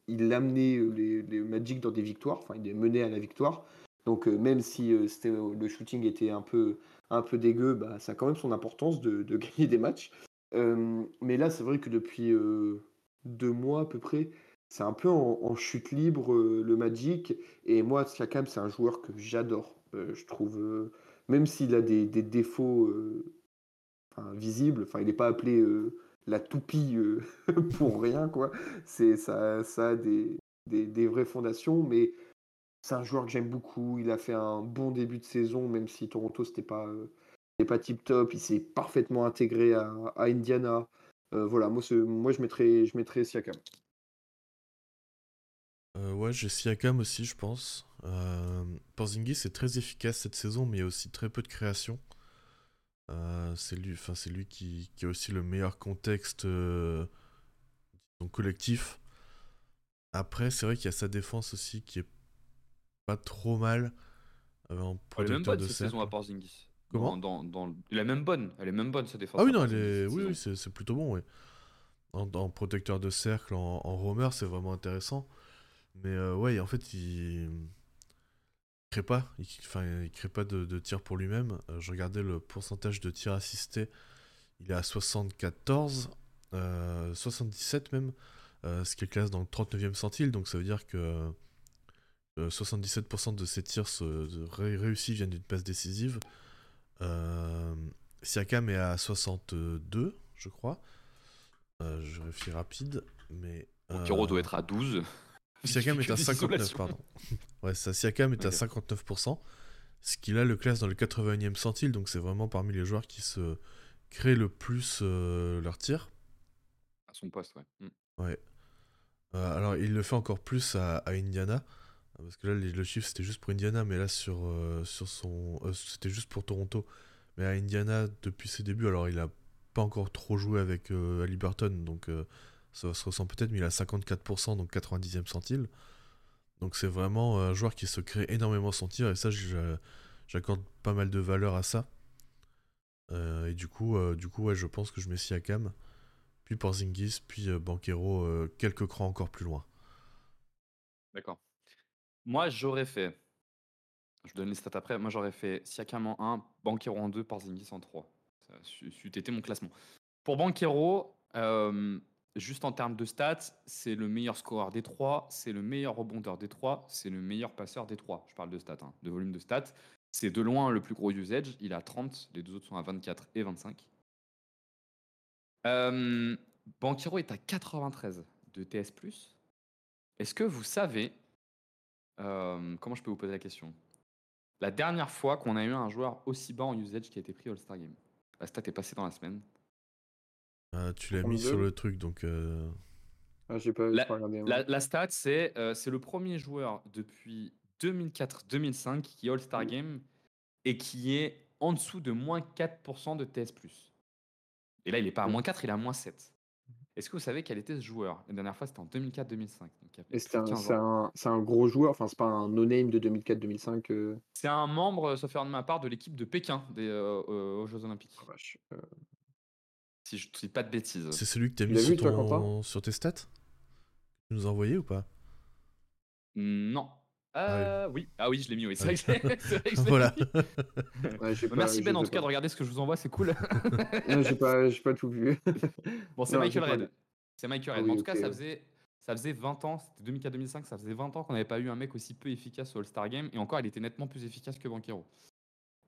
S3: il amenait les, les Magic dans des victoires, enfin, il les menait à la victoire. Donc euh, même si euh, euh, le shooting était un peu, un peu dégueu, bah, ça a quand même son importance de, *laughs* gagner des matchs. Mais là, c'est vrai que depuis deux mois à peu près, c'est un peu en, chute libre le Magic. Et moi, Siakam, c'est un joueur que j'adore. Je trouve, même s'il a des, défauts visibles, enfin, il n'est pas appelé la toupie *laughs* pour rien, quoi. C'est, ça, ça a des, des, des vraies fondations, mais c'est un joueur que j'aime beaucoup. Il a fait un bon début de saison, même si Toronto, c'était pas, euh, pas tip top. Il s'est parfaitement intégré à, Indiana. Euh, voilà, moi, je mettrais, je mettrais Siakam.
S2: Euh, ouais, j'ai Siakam aussi, je pense. Porzingis est très efficace cette saison, mais il y a aussi très peu de création. C'est lui, lui qui, qui a aussi le meilleur contexte collectif. Après, c'est vrai qu'il y a sa défense aussi qui est pas trop mal euh, en
S4: Elle est même
S2: protecteur
S4: bonne
S2: de
S4: cette saison à. Porzingis.
S2: Comment
S4: dans, dans, dans- Elle est même bonne, elle est même bonne sa défense.
S2: Ah oui, non, elle est... oui, c'est plutôt bon, oui. En, en protecteur de cercle, en, en roamer, c'est vraiment intéressant. Mais euh, ouais, en fait, il crée pas, il, enfin, il crée pas de, de tir pour lui-même. Euh, je regardais le pourcentage de tirs assistés, il est à 74, euh, 77 même, ce qui est classe dans le 39e centile, donc ça veut dire que 77% de ses tirs réussis viennent d'une passe décisive. Euh, Siakam est à 62, je crois. Euh, je vérifie rapide, mais. Euh,
S4: doit être à 12. *laughs*
S2: Siakam est à
S4: Des
S2: 59,
S4: isolations.
S2: pardon. *laughs* Ouais, ça, Siakam est à
S4: Ok.
S2: 59%, ce qui là le classe dans le 81e centile, donc c'est vraiment parmi les joueurs qui se créent le plus euh, leur tir.
S4: À son poste, ouais. Mm.
S2: Ouais. Euh, alors il le fait encore plus à, à Indiana, parce que là le chiffre c'était juste pour Indiana, mais là sur, euh, sur son... euh, c'était juste pour Toronto. Mais à Indiana, depuis ses débuts, alors il a pas encore trop joué avec euh, donc euh, ça se ressent peut-être, mais il a 54%, donc 90e centile. Donc c'est vraiment un joueur qui se crée énormément son tir, et ça j'accorde pas mal de valeur à ça. Et du coup, du coup ouais, je pense que je mets Siakam, puis Porzingis, puis Banquero, quelques crans encore plus loin.
S4: D'accord. Moi, j'aurais fait. Je donne les stats après. Moi, j'aurais fait Siakam en 1, Banquero en 2, Porzingis en 3. Ça c'eût été mon classement. Pour Banquero, euh, juste en termes de stats, c'est le meilleur scoreur des trois, c'est le meilleur rebondeur des trois, c'est le meilleur passeur des trois. Je parle de stats, hein, de volume de stats. C'est de loin le plus gros usage. Il a 30, les deux autres sont à 24 et 25. Euh, Banquero est à 93 de TS+. Est-ce que vous savez, euh, comment je peux vous poser la question? La dernière fois qu'on a eu un joueur aussi bas en usage qui a été pris All-Star Game. La stat est passée dans la semaine.
S2: Euh, tu l'as mis sur le truc, donc... euh,
S3: Ah, j'ai pas,
S4: La-
S3: pas regardé.
S4: La, la stat, c'est euh, c'est le premier joueur depuis 2004-2005 qui est All-Star Game et qui est en dessous de moins 4% de TS+. Et là, il n'est pas à moins 4, il est à moins 7. Est-ce que vous savez quel était ce joueur? La dernière fois, c'était en 2004-2005.
S3: Et c'est un, un, gros joueur, enfin, c'est pas un no-name de 2004-2005. Euh.
S4: C'est un membre, sauf erreur de ma part, de l'équipe de Pékin des, euh, aux Jeux Olympiques. Oh, si je ne dis pas de bêtises.
S2: C'est celui que tu as mis sur, sur tes stats? Tu nous as envoyé ou pas?
S4: Non. Ah oui. Ah oui, je l'ai mis, oui. C'est vrai que, je *laughs*
S2: Voilà.
S4: Merci Ben en tout cas de regarder ce que je vous envoie, c'est cool. *laughs* *laughs*
S3: j'ai pas, pas tout vu.
S4: bon, c'est Michael Red. C'est Michael Red. Ah en tout cas, ça faisait, ça faisait 20 ans, c'était 2004-2005, ça faisait 20 ans qu'on n'avait pas eu un mec aussi peu efficace au All-Star Game. Et encore, il était nettement plus efficace que Banquero.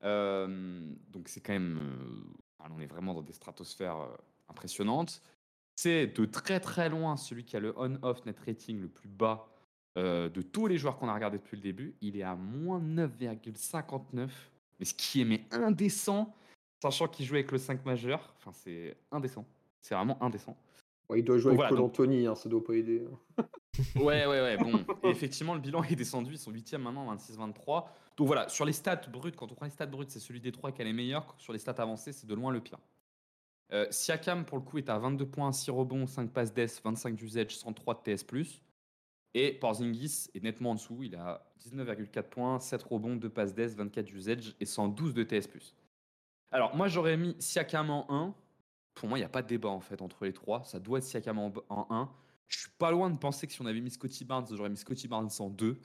S4: Euh, donc c'est quand même. Euh, on est vraiment dans des stratosphères euh, impressionnantes. C'est de très très loin celui qui a le on-off net rating le plus bas euh, de tous les joueurs qu'on a regardé depuis le début, il est à moins 9,59. Mais ce qui est mais indécent, sachant qu'il joue avec le 5 majeur, enfin c'est indécent. C'est vraiment indécent.
S3: il doit jouer avec Paul Anthony, hein, ça doit pas aider.
S4: Hein. *laughs* ouais, ouais, ouais. Bon, *laughs* effectivement, le bilan est descendu. Ils sont 8 maintenant, 26-23. Donc voilà, sur les stats brutes, quand on prend les stats brutes, c'est celui des trois qui a les meilleurs. Sur les stats avancées, c'est de loin le pire. Euh, Siakam, pour le coup, est à 22 points, 6 rebonds, 5 passes d'ess, 25 d'usage, 103 de TS. Et Porzingis est nettement en dessous. Il a 19,4 points, 7 rebonds, 2 passes d'aise, 24 usage et 112 de TS. Alors, moi, j'aurais mis Siakam en 1. Pour moi, il n'y a pas de débat en fait entre les trois. Ça doit être Siakam en, 1. Je suis pas loin de penser que si on avait mis Scotty Barnes, j'aurais mis Scotty Barnes en 2.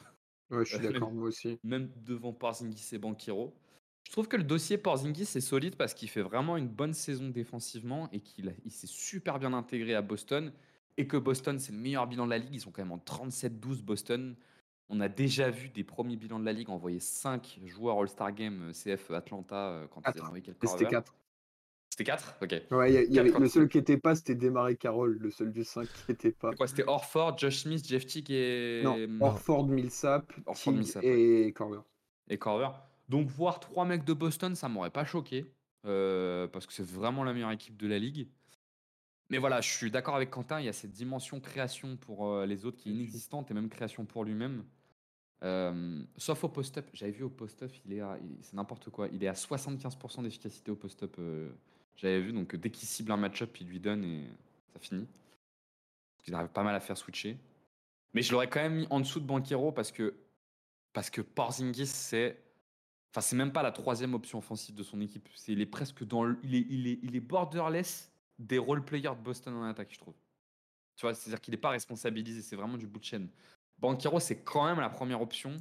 S3: Ouais, je suis *laughs* d'accord, moi aussi.
S4: Même devant Porzingis et Banquero. Je trouve que le dossier Porzingis est solide parce qu'il fait vraiment une bonne saison défensivement et qu'il s'est super bien intégré à Boston et que Boston, c'est le meilleur bilan de la ligue. Ils sont quand même en 37-12 Boston. On a déjà vu des premiers bilans de la ligue envoyer 5 joueurs All-Star Game euh, CF Atlanta euh, quand ils envoyé quelques
S3: C'était 4.
S4: C'était 4 Ok.
S3: Ouais, y avait, le seul qui n'était pas, c'était Démarré Carroll, le seul du 5 qui n'était pas.
S4: Quoi, c'était Orford, Josh Smith, Jeff Tick et.
S3: Non, Orford, Millsap, Orford, et Corver.
S4: Et Corver. Donc, voir 3 mecs de Boston, ça m'aurait pas choqué. Euh, parce que c'est vraiment la meilleure équipe de la ligue. Mais voilà, je suis d'accord avec Quentin, il y a cette dimension création pour euh, les autres qui est inexistante et même création pour lui-même. Euh, sauf au post-up. J'avais vu au post-up, il est c'est n'importe quoi. Il est à 75% d'efficacité au post-up. Euh, j'avais vu, donc dès qu'il cible un match-up, il lui donne et ça finit. Il arrive pas mal à faire switcher. Mais je l'aurais quand même mis en dessous de Banquero parce que, parce que Porzingis, c'est. Enfin, c'est même pas la troisième option offensive de son équipe. C'est, il est presque dans il est, il est, il est borderless des role-players de Boston en attaque, je trouve. Tu vois, c'est-à-dire qu'il n'est pas responsabilisé, c'est vraiment du bout de chaîne. Banquero, c'est quand même la première option,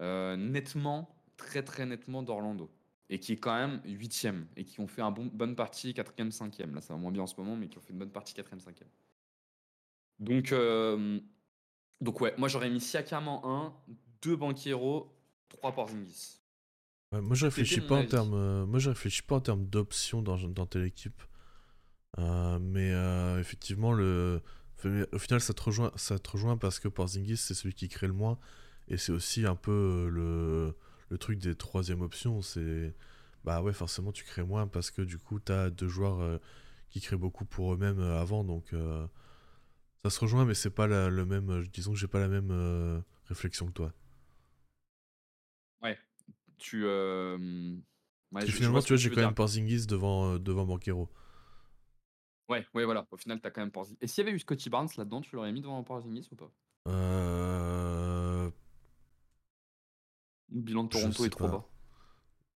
S4: euh, nettement, très très nettement d'Orlando. Et qui est quand même huitième, et qui ont fait une bon, bonne partie quatrième, cinquième. Là, ça va moins bien en ce moment, mais qui ont fait une bonne partie quatrième, cinquième. Donc, euh, donc ouais, moi j'aurais mis Siakam en 1, 2 Banquero, 3 Porzingis.
S2: moi je réfléchis pas en termes, euh, moi je réfléchis pas en termes d'options dans, dans telle équipe. Euh, mais euh, effectivement, le... au final, ça te, rejoint, ça te rejoint parce que Porzingis, c'est celui qui crée le moins. Et c'est aussi un peu euh, le, le truc des troisième options. C'est. Bah ouais, forcément, tu crées moins parce que du coup, tu as deux joueurs qui créent beaucoup pour eux-mêmes avant. Donc, ça se rejoint, mais c'est pas le même. Disons que j'ai pas la même réflexion que toi.
S4: Ouais. Tu.
S2: finalement, tu vois, j'ai quand même Porzingis devant, devant Banquero.
S4: Ouais, ouais, voilà. Au final, t'as quand même Porzingis. Et s'il y avait eu Scotty Barnes là-dedans, tu l'aurais mis devant Porzingis ou pas?
S2: Euh.
S4: Le bilan de Toronto est trop bas.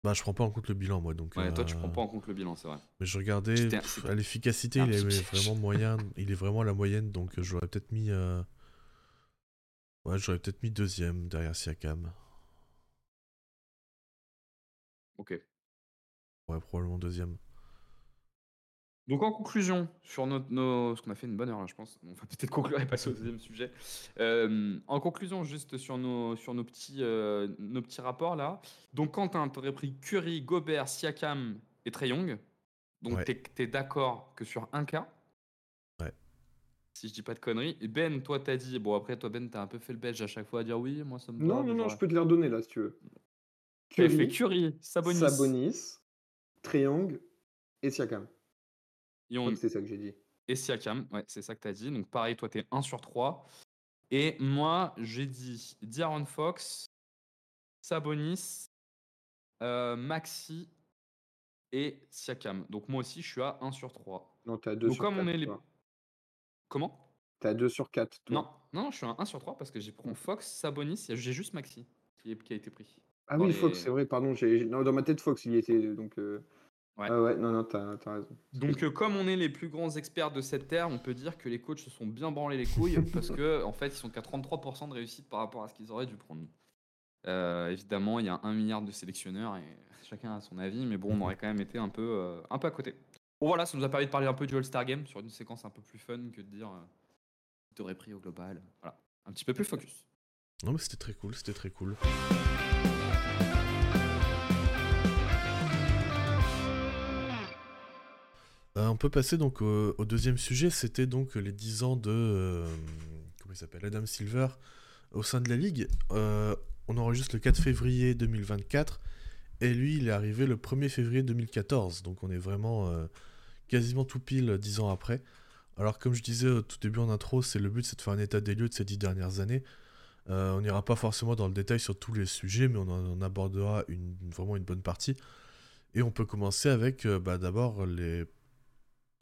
S2: Bah, je prends pas en compte le bilan, moi. Donc,
S4: Ouais, toi, tu prends pas en compte le bilan, c'est vrai.
S2: Mais je regardais, à l'efficacité, il est vraiment *laughs* moyen. Il est vraiment à la moyenne, donc euh, j'aurais peut-être mis. Euh, ouais, j'aurais peut-être mis deuxième derrière Siakam.
S4: Ok.
S2: Ouais, probablement deuxième.
S4: Donc en conclusion, sur nos, nos... parce qu'on a fait une bonne heure là, je pense. On va peut-être conclure et passer au deuxième sujet. Euh, en conclusion, juste sur nos, sur nos petits, euh, nos petits rapports là. Donc Quentin, tu aurais pris Curry, Gobert, Siakam et Trey Young. Donc tu es, d'accord que sur un cas?
S2: Ouais.
S4: Si je dis pas de conneries. Et Ben, toi t'as dit, bon après toi Ben, t'as un peu fait le belge à chaque fois à dire oui, moi ça me
S3: Non, non, non, je peux te les redonner là si tu veux.
S4: Curry, fait Curry, Sabonis.
S3: Sabonis, Trey Young et Siakam c'est ça que j'ai dit.
S4: Et Siakam, ouais, c'est ça que tu as dit. Donc pareil, toi, tu es 1 sur 3. Et moi, j'ai dit D'Aaron Fox, Sabonis, euh, Maxi et Siakam. Donc moi aussi, je suis à 1 sur 3.
S3: Non, t'es à 2
S4: Donc
S3: sur
S4: comme on
S3: 4.
S4: est les... Comment?
S3: T'es à 2 sur 4. Toi.
S4: Non, non, je suis à 1 sur 3 parce que j'ai pris Fox, Sabonis, j'ai juste Maxi qui, est- qui a été pris.
S3: Ah oui,
S4: les-
S3: Fox, c'est vrai, pardon. non, dans ma tête, Fox, il y était. Donc, euh,
S4: Ouais.
S3: Ah ouais, non, non, t'as t'as raison.
S4: Donc euh, comme on est les plus grands experts de cette terre, on peut dire que les coachs se sont bien branlés les couilles *laughs* parce que en fait ils sont qu'à 33% de réussite par rapport à ce qu'ils auraient dû prendre. Euh, évidemment, il y a un milliard de sélectionneurs et *laughs* chacun a son avis, mais bon, on aurait quand même été un peu, euh, un peu à côté. Bon voilà, ça nous a permis de parler un peu du All-Star Game sur une séquence un peu plus fun que de dire euh, t'aurais pris au global. Voilà, un petit peu plus focus.
S2: Non, mais c'était très cool, c'était très cool. On peut passer donc au, deuxième sujet, c'était donc les 10 ans de euh, comment il s'appelle Adam Silver au sein de la ligue. Euh, on enregistre le 4 février 2024 et lui il est arrivé le 1er février 2014, donc on est vraiment euh, quasiment tout pile 10 ans après. Alors comme je disais au tout début en intro, c'est le but c'est de faire un état des lieux de ces 10 dernières années. Euh, on n'ira pas forcément dans le détail sur tous les sujets, mais on en, abordera vraiment une bonne partie. Et on peut commencer avec euh, bah, d'abord les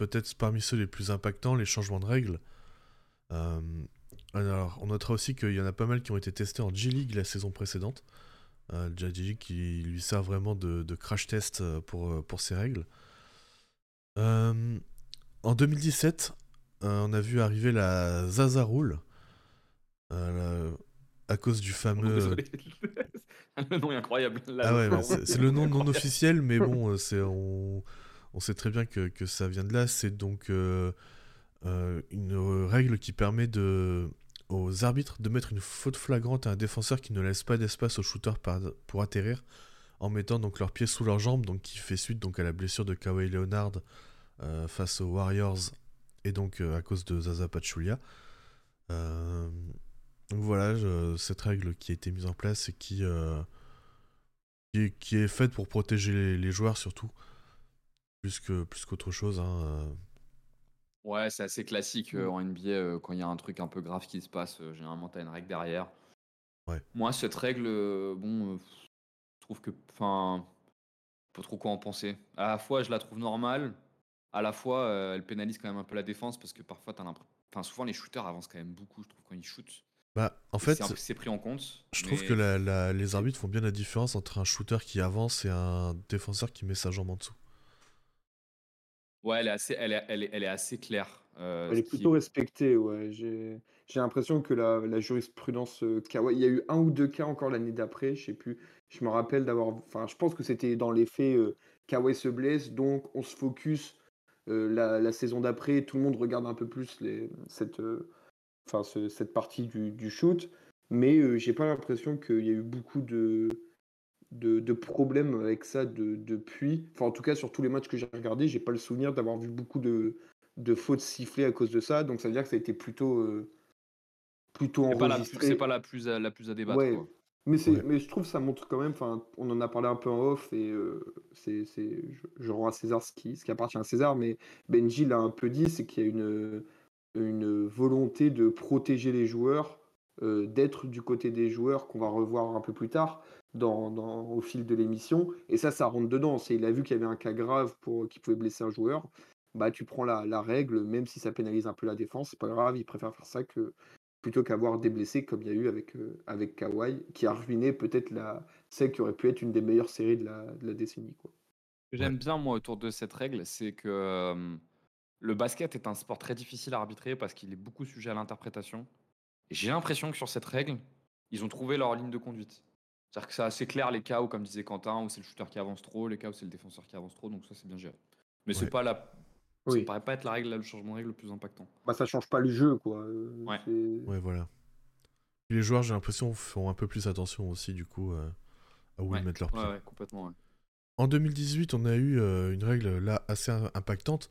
S2: peut-être parmi ceux les plus impactants, les changements de règles. Euh, alors, on notera aussi qu'il y en a pas mal qui ont été testés en G-League la saison précédente. Euh, le G-League qui lui sert vraiment de, de crash test euh, pour, euh, pour ces règles. Euh, en 2017, euh, on a vu arriver la Zaza Rule. La- à cause du fameux.
S4: Désolé. *laughs* le nom est incroyable.
S2: Ah ouais, bah, c'est le nom non officiel, mais bon, c'est on, on sait très bien que, ça vient de là. C'est donc euh, euh, une règle qui permet aux arbitres de mettre une faute flagrante à un défenseur qui ne laisse pas d'espace au shooter pour atterrir, en mettant donc leurs pieds sous leurs jambes, donc qui fait suite donc à la blessure de Kawhi Leonard euh, face aux Warriors et donc à cause de Zaza Pachulia. Donc voilà, cette règle qui a été mise en place et qui, est- faite pour protéger les joueurs surtout, plus que plus qu'autre chose. hein, euh.
S4: Ouais, c'est assez classique euh, en NBA euh, quand il y a un truc un peu grave qui se passe. euh, généralement, tu as une règle derrière.
S2: Ouais.
S4: Moi, cette règle, bon, je trouve que. Enfin. Pas trop quoi en penser. À la fois, je la trouve normale. À la fois, elle pénalise quand même un peu la défense parce que parfois, t'as l'impression. Enfin, souvent, les shooters avancent quand même beaucoup, je trouve, quand ils shootent.
S2: Bah, en fait,
S4: c'est pris en compte.
S2: je trouve que la- la- les arbitres font bien la différence entre un shooter qui avance et un défenseur qui met sa jambe en dessous.
S4: Ouais, elle est assez, elle est, elle est, elle est assez claire. euh,
S3: Elle
S4: ce
S3: est
S4: qui-
S3: plutôt respectée, ouais. J'ai j'ai l'impression que la, la jurisprudence euh, il y a eu un ou deux cas encore l'année d'après, je sais plus. Je me rappelle d'avoir, enfin, je pense que c'était dans les faits, euh, Kawhi se blesse, donc on se focus euh, la, la saison d'après, tout le monde regarde un peu plus les, cette, euh, enfin, ce- cette partie du, du shoot, mais euh, j'ai pas l'impression qu'il y a eu beaucoup de, de, de problèmes avec ça de- depuis. Enfin, en tout cas, sur tous les matchs que j'ai regardés, j'ai pas le souvenir d'avoir vu beaucoup de, de fautes sifflées à cause de ça. Donc, ça veut dire que ça a été plutôt, euh, plutôt
S4: C'est pas, la plus,
S3: enregistré.
S4: c'est pas la plus, à- la plus à débattre.
S3: Ouais.
S4: quoi.
S3: Mais,
S2: Ouais.
S3: mais je trouve que ça montre quand même, enfin, on en a parlé un peu en off et euh, c'est, c'est, je, je rends à César ce qui, ce qui appartient à César, mais Benji l'a un peu dit, c'est qu'il y a une, une volonté de protéger les joueurs, euh, d'être du côté des joueurs qu'on va revoir un peu plus tard dans, dans- au fil de l'émission. Et ça, ça rentre dedans. C'est, il a vu qu'il y avait un cas grave pour, qui pouvait blesser un joueur. Bah, tu prends la, la règle, même si ça pénalise un peu la défense, c'est pas grave, il préfère faire ça que plutôt qu'avoir des blessés comme il y a eu avec, euh, avec Kawhi, qui a ruiné peut-être la, celle qui aurait pu être une des meilleures séries de la, de la décennie. Quoi.
S4: Ce que j'aime bien, moi, autour de cette règle, c'est que euh, le basket est un sport très difficile à arbitrer parce qu'il est beaucoup sujet à l'interprétation. Et j'ai l'impression que sur cette règle, ils ont trouvé leur ligne de conduite. C'est-à-dire que c'est assez clair les cas où, comme disait Quentin, où c'est le shooter qui avance trop, les cas où c'est le défenseur qui avance trop, donc ça c'est bien géré. Mais c'est
S2: Ouais.
S4: pas la.
S3: Oui.
S4: Ça paraît pas être la règle, le changement de règle le plus impactant.
S3: Bah, ça change pas le jeu. Quoi. Euh,
S4: Ouais.
S3: c'est-
S2: Ouais, voilà. Et les joueurs, j'ai l'impression, font un peu plus attention aussi, du coup, euh, à où
S4: Ouais.
S2: ils mettent.
S4: Ouais, complètement. ouais.
S2: En 2018, on a eu euh, une règle là assez im- impactante.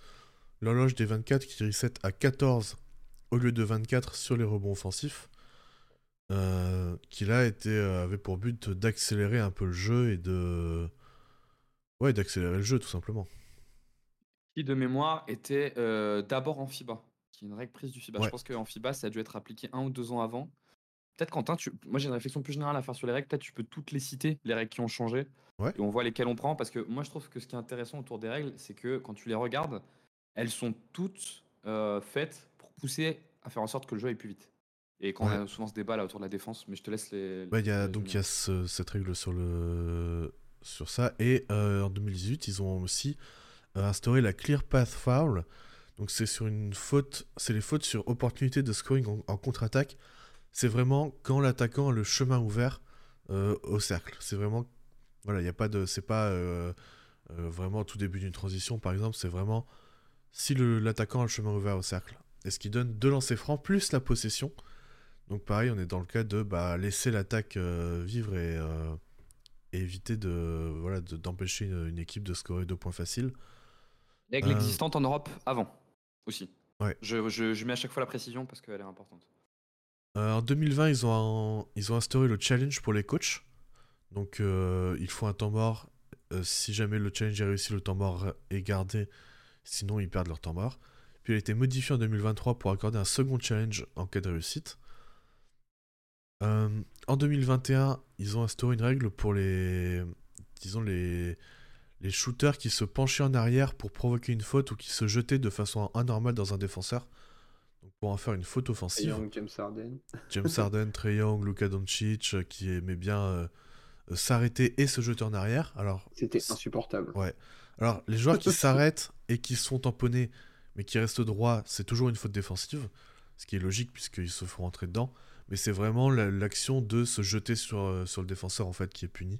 S2: L'horloge des 24 qui reset à 14 au lieu de 24 sur les rebonds offensifs. Euh, qui là était, euh, avait pour but d'accélérer un peu le jeu et de. Ouais, d'accélérer le jeu tout simplement.
S4: Qui de mémoire était euh, d'abord en FIBA, qui est une règle prise du FIBA. Je pense qu'en FIBA, ça a dû être appliqué un ou deux ans avant. peut-être Quentin, tu... moi j'ai une réflexion plus générale à faire sur les règles. Peut-être tu peux toutes les citer, les règles qui ont changé.
S2: Ouais.
S4: Et on voit lesquelles on prend. Parce que moi je trouve que ce qui est intéressant autour des règles, c'est que quand tu les regardes, elles sont toutes euh, faites pour pousser à faire en sorte que le jeu aille plus vite. Et quand
S2: Ouais.
S4: on a souvent ce débat là autour de la défense, mais je te laisse les.
S2: Ouais, y a,
S4: les
S2: donc il y a ce- cette règle sur, le, sur ça. Et euh, en 2018, ils ont aussi euh, instauré la Clear Path Foul. Donc c'est sur une faute, c'est les fautes sur opportunité de scoring en, en contre-attaque. C'est vraiment quand l'attaquant a le chemin ouvert euh, au cercle. C'est vraiment, voilà, il y a pas de, c'est pas euh, vraiment au tout début d'une transition par exemple. C'est vraiment si l'attaquant a le chemin ouvert au cercle. Et ce qui donne deux lancers francs plus la possession. Donc pareil, on est dans le cas de bah, laisser l'attaque euh, vivre et, euh, et éviter de voilà de- d'empêcher une, une équipe de scorer deux points faciles.
S4: Règle
S2: Euh,
S4: existante en Europe avant aussi.
S2: Ouais.
S4: Je, je- je mets à chaque fois la précision parce qu'elle est importante.
S2: Euh, en 2020, ils ont, ils ont instauré le challenge pour les coachs. Donc il faut un temps mort. Si jamais le challenge est réussi, le temps mort est gardé. Sinon, ils perdent leur temps mort. Puis il a été modifié en 2023 pour accorder un second challenge en cas de réussite. Euh, en 2021, ils ont instauré une règle pour les, disons les, les shooters qui se penchaient en arrière pour provoquer une faute ou qui se jetaient de façon anormale dans un défenseur. Donc pour en faire une faute offensive.
S3: Young, James Harden. *laughs*
S2: James Harden, Trey Young, Luka Doncic, euh, qui aimait bien euh, euh, s'arrêter et se jeter en arrière. Alors,
S3: C'était insupportable.
S2: ouais. Alors, les joueurs qui s'arrêtent et qui sont tamponnés, mais qui restent droits, c'est toujours une faute défensive, ce qui est logique puisqu'ils se font rentrer dedans. Mais c'est vraiment la- l'action de se jeter sur, euh, sur le défenseur en fait qui est puni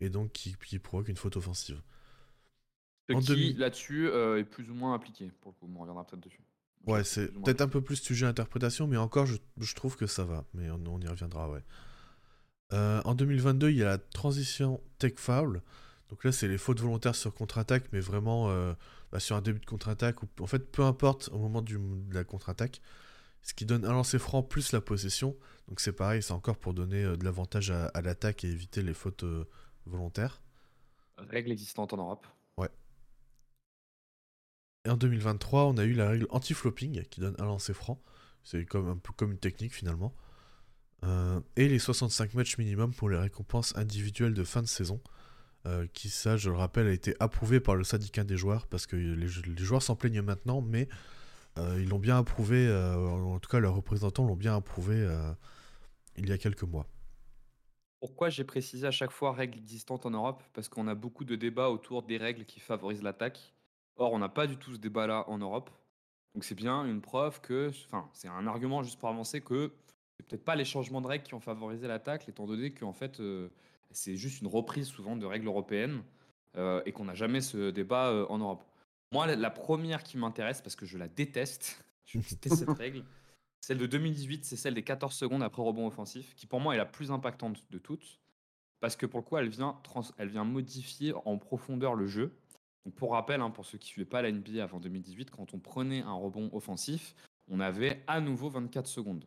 S2: et donc qui, qui provoque une faute offensive. En
S4: qui,
S2: 2000
S4: là-dessus, euh, est plus ou moins appliqué. Pour le coup, on reviendra peut-être dessus.
S2: Ouais, c'est peut-être un peu plus sujet à interprétation, mais encore, je, je trouve que ça va. Mais on, on y reviendra, ouais. Euh, en 2022, il y a la transition tech foul. Donc là, c'est les fautes volontaires sur contre-attaque, mais vraiment euh, bah, sur un début de contre-attaque, ou en fait, peu importe au moment du, de la contre-attaque. Ce qui donne un lancer franc plus la possession. Donc c'est pareil, c'est encore pour donner euh, de l'avantage à, à l'attaque et éviter les fautes euh, volontaires.
S4: Règle existante en Europe.
S2: Et en 2023, on a eu la règle anti-flopping qui donne un lancer franc. C'est comme, un peu comme une technique finalement. Euh, et les 65 matchs minimum pour les récompenses individuelles de fin de saison. euh, qui, ça, je le rappelle, a été approuvé par le syndicat des joueurs parce que les, les joueurs s'en plaignent maintenant, mais ils l'ont bien approuvé, euh, en tout cas leurs représentants l'ont bien approuvé euh, il y a quelques mois.
S4: Pourquoi j'ai précisé à chaque fois règle existante en Europe? Parce qu'on a beaucoup de débats autour des règles qui favorisent l'attaque. Or, on n'a pas du tout ce débat-là en Europe. Donc c'est bien une preuve que, enfin, c'est un argument juste pour avancer que c'est peut-être pas les changements de règles qui ont favorisé l'attaque, étant donné qu'en fait, euh, c'est juste une reprise souvent de règles européennes euh, et qu'on n'a jamais ce débat euh, en Europe. Moi, la, la première qui m'intéresse, parce que je la déteste, *laughs* je déteste cette *laughs* règle, celle de 2018, c'est celle des 14 secondes après rebond offensif, qui pour moi est la plus impactante de toutes, parce que pour le coup, elle vient, trans- elle vient modifier en profondeur le jeu. Donc pour rappel, hein, pour ceux qui ne suivaient pas la NBA avant 2018, quand on prenait un rebond offensif, on avait à nouveau 24 secondes.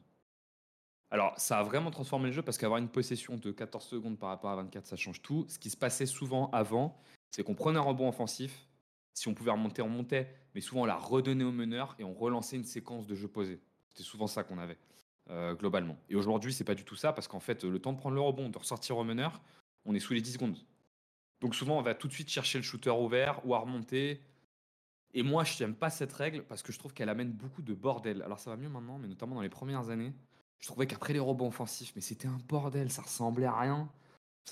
S4: Alors, ça a vraiment transformé le jeu parce qu'avoir une possession de 14 secondes par rapport à 24, ça change tout. Ce qui se passait souvent avant, c'est qu'on prenait un rebond offensif. Si on pouvait remonter, on montait, mais souvent on la redonnait au meneur et on relançait une séquence de jeu posé. C'était souvent ça qu'on avait, euh, globalement. Et aujourd'hui, c'est pas du tout ça parce qu'en fait, le temps de prendre le rebond, de ressortir au meneur, on est sous les 10 secondes. Donc souvent, on va tout de suite chercher le shooter ouvert ou à remonter. Et moi, je n'aime pas cette règle parce que je trouve qu'elle amène beaucoup de bordel. Alors ça va mieux maintenant, mais notamment dans les premières années, je trouvais qu'après les rebonds offensifs, mais c'était un bordel, ça ressemblait à rien.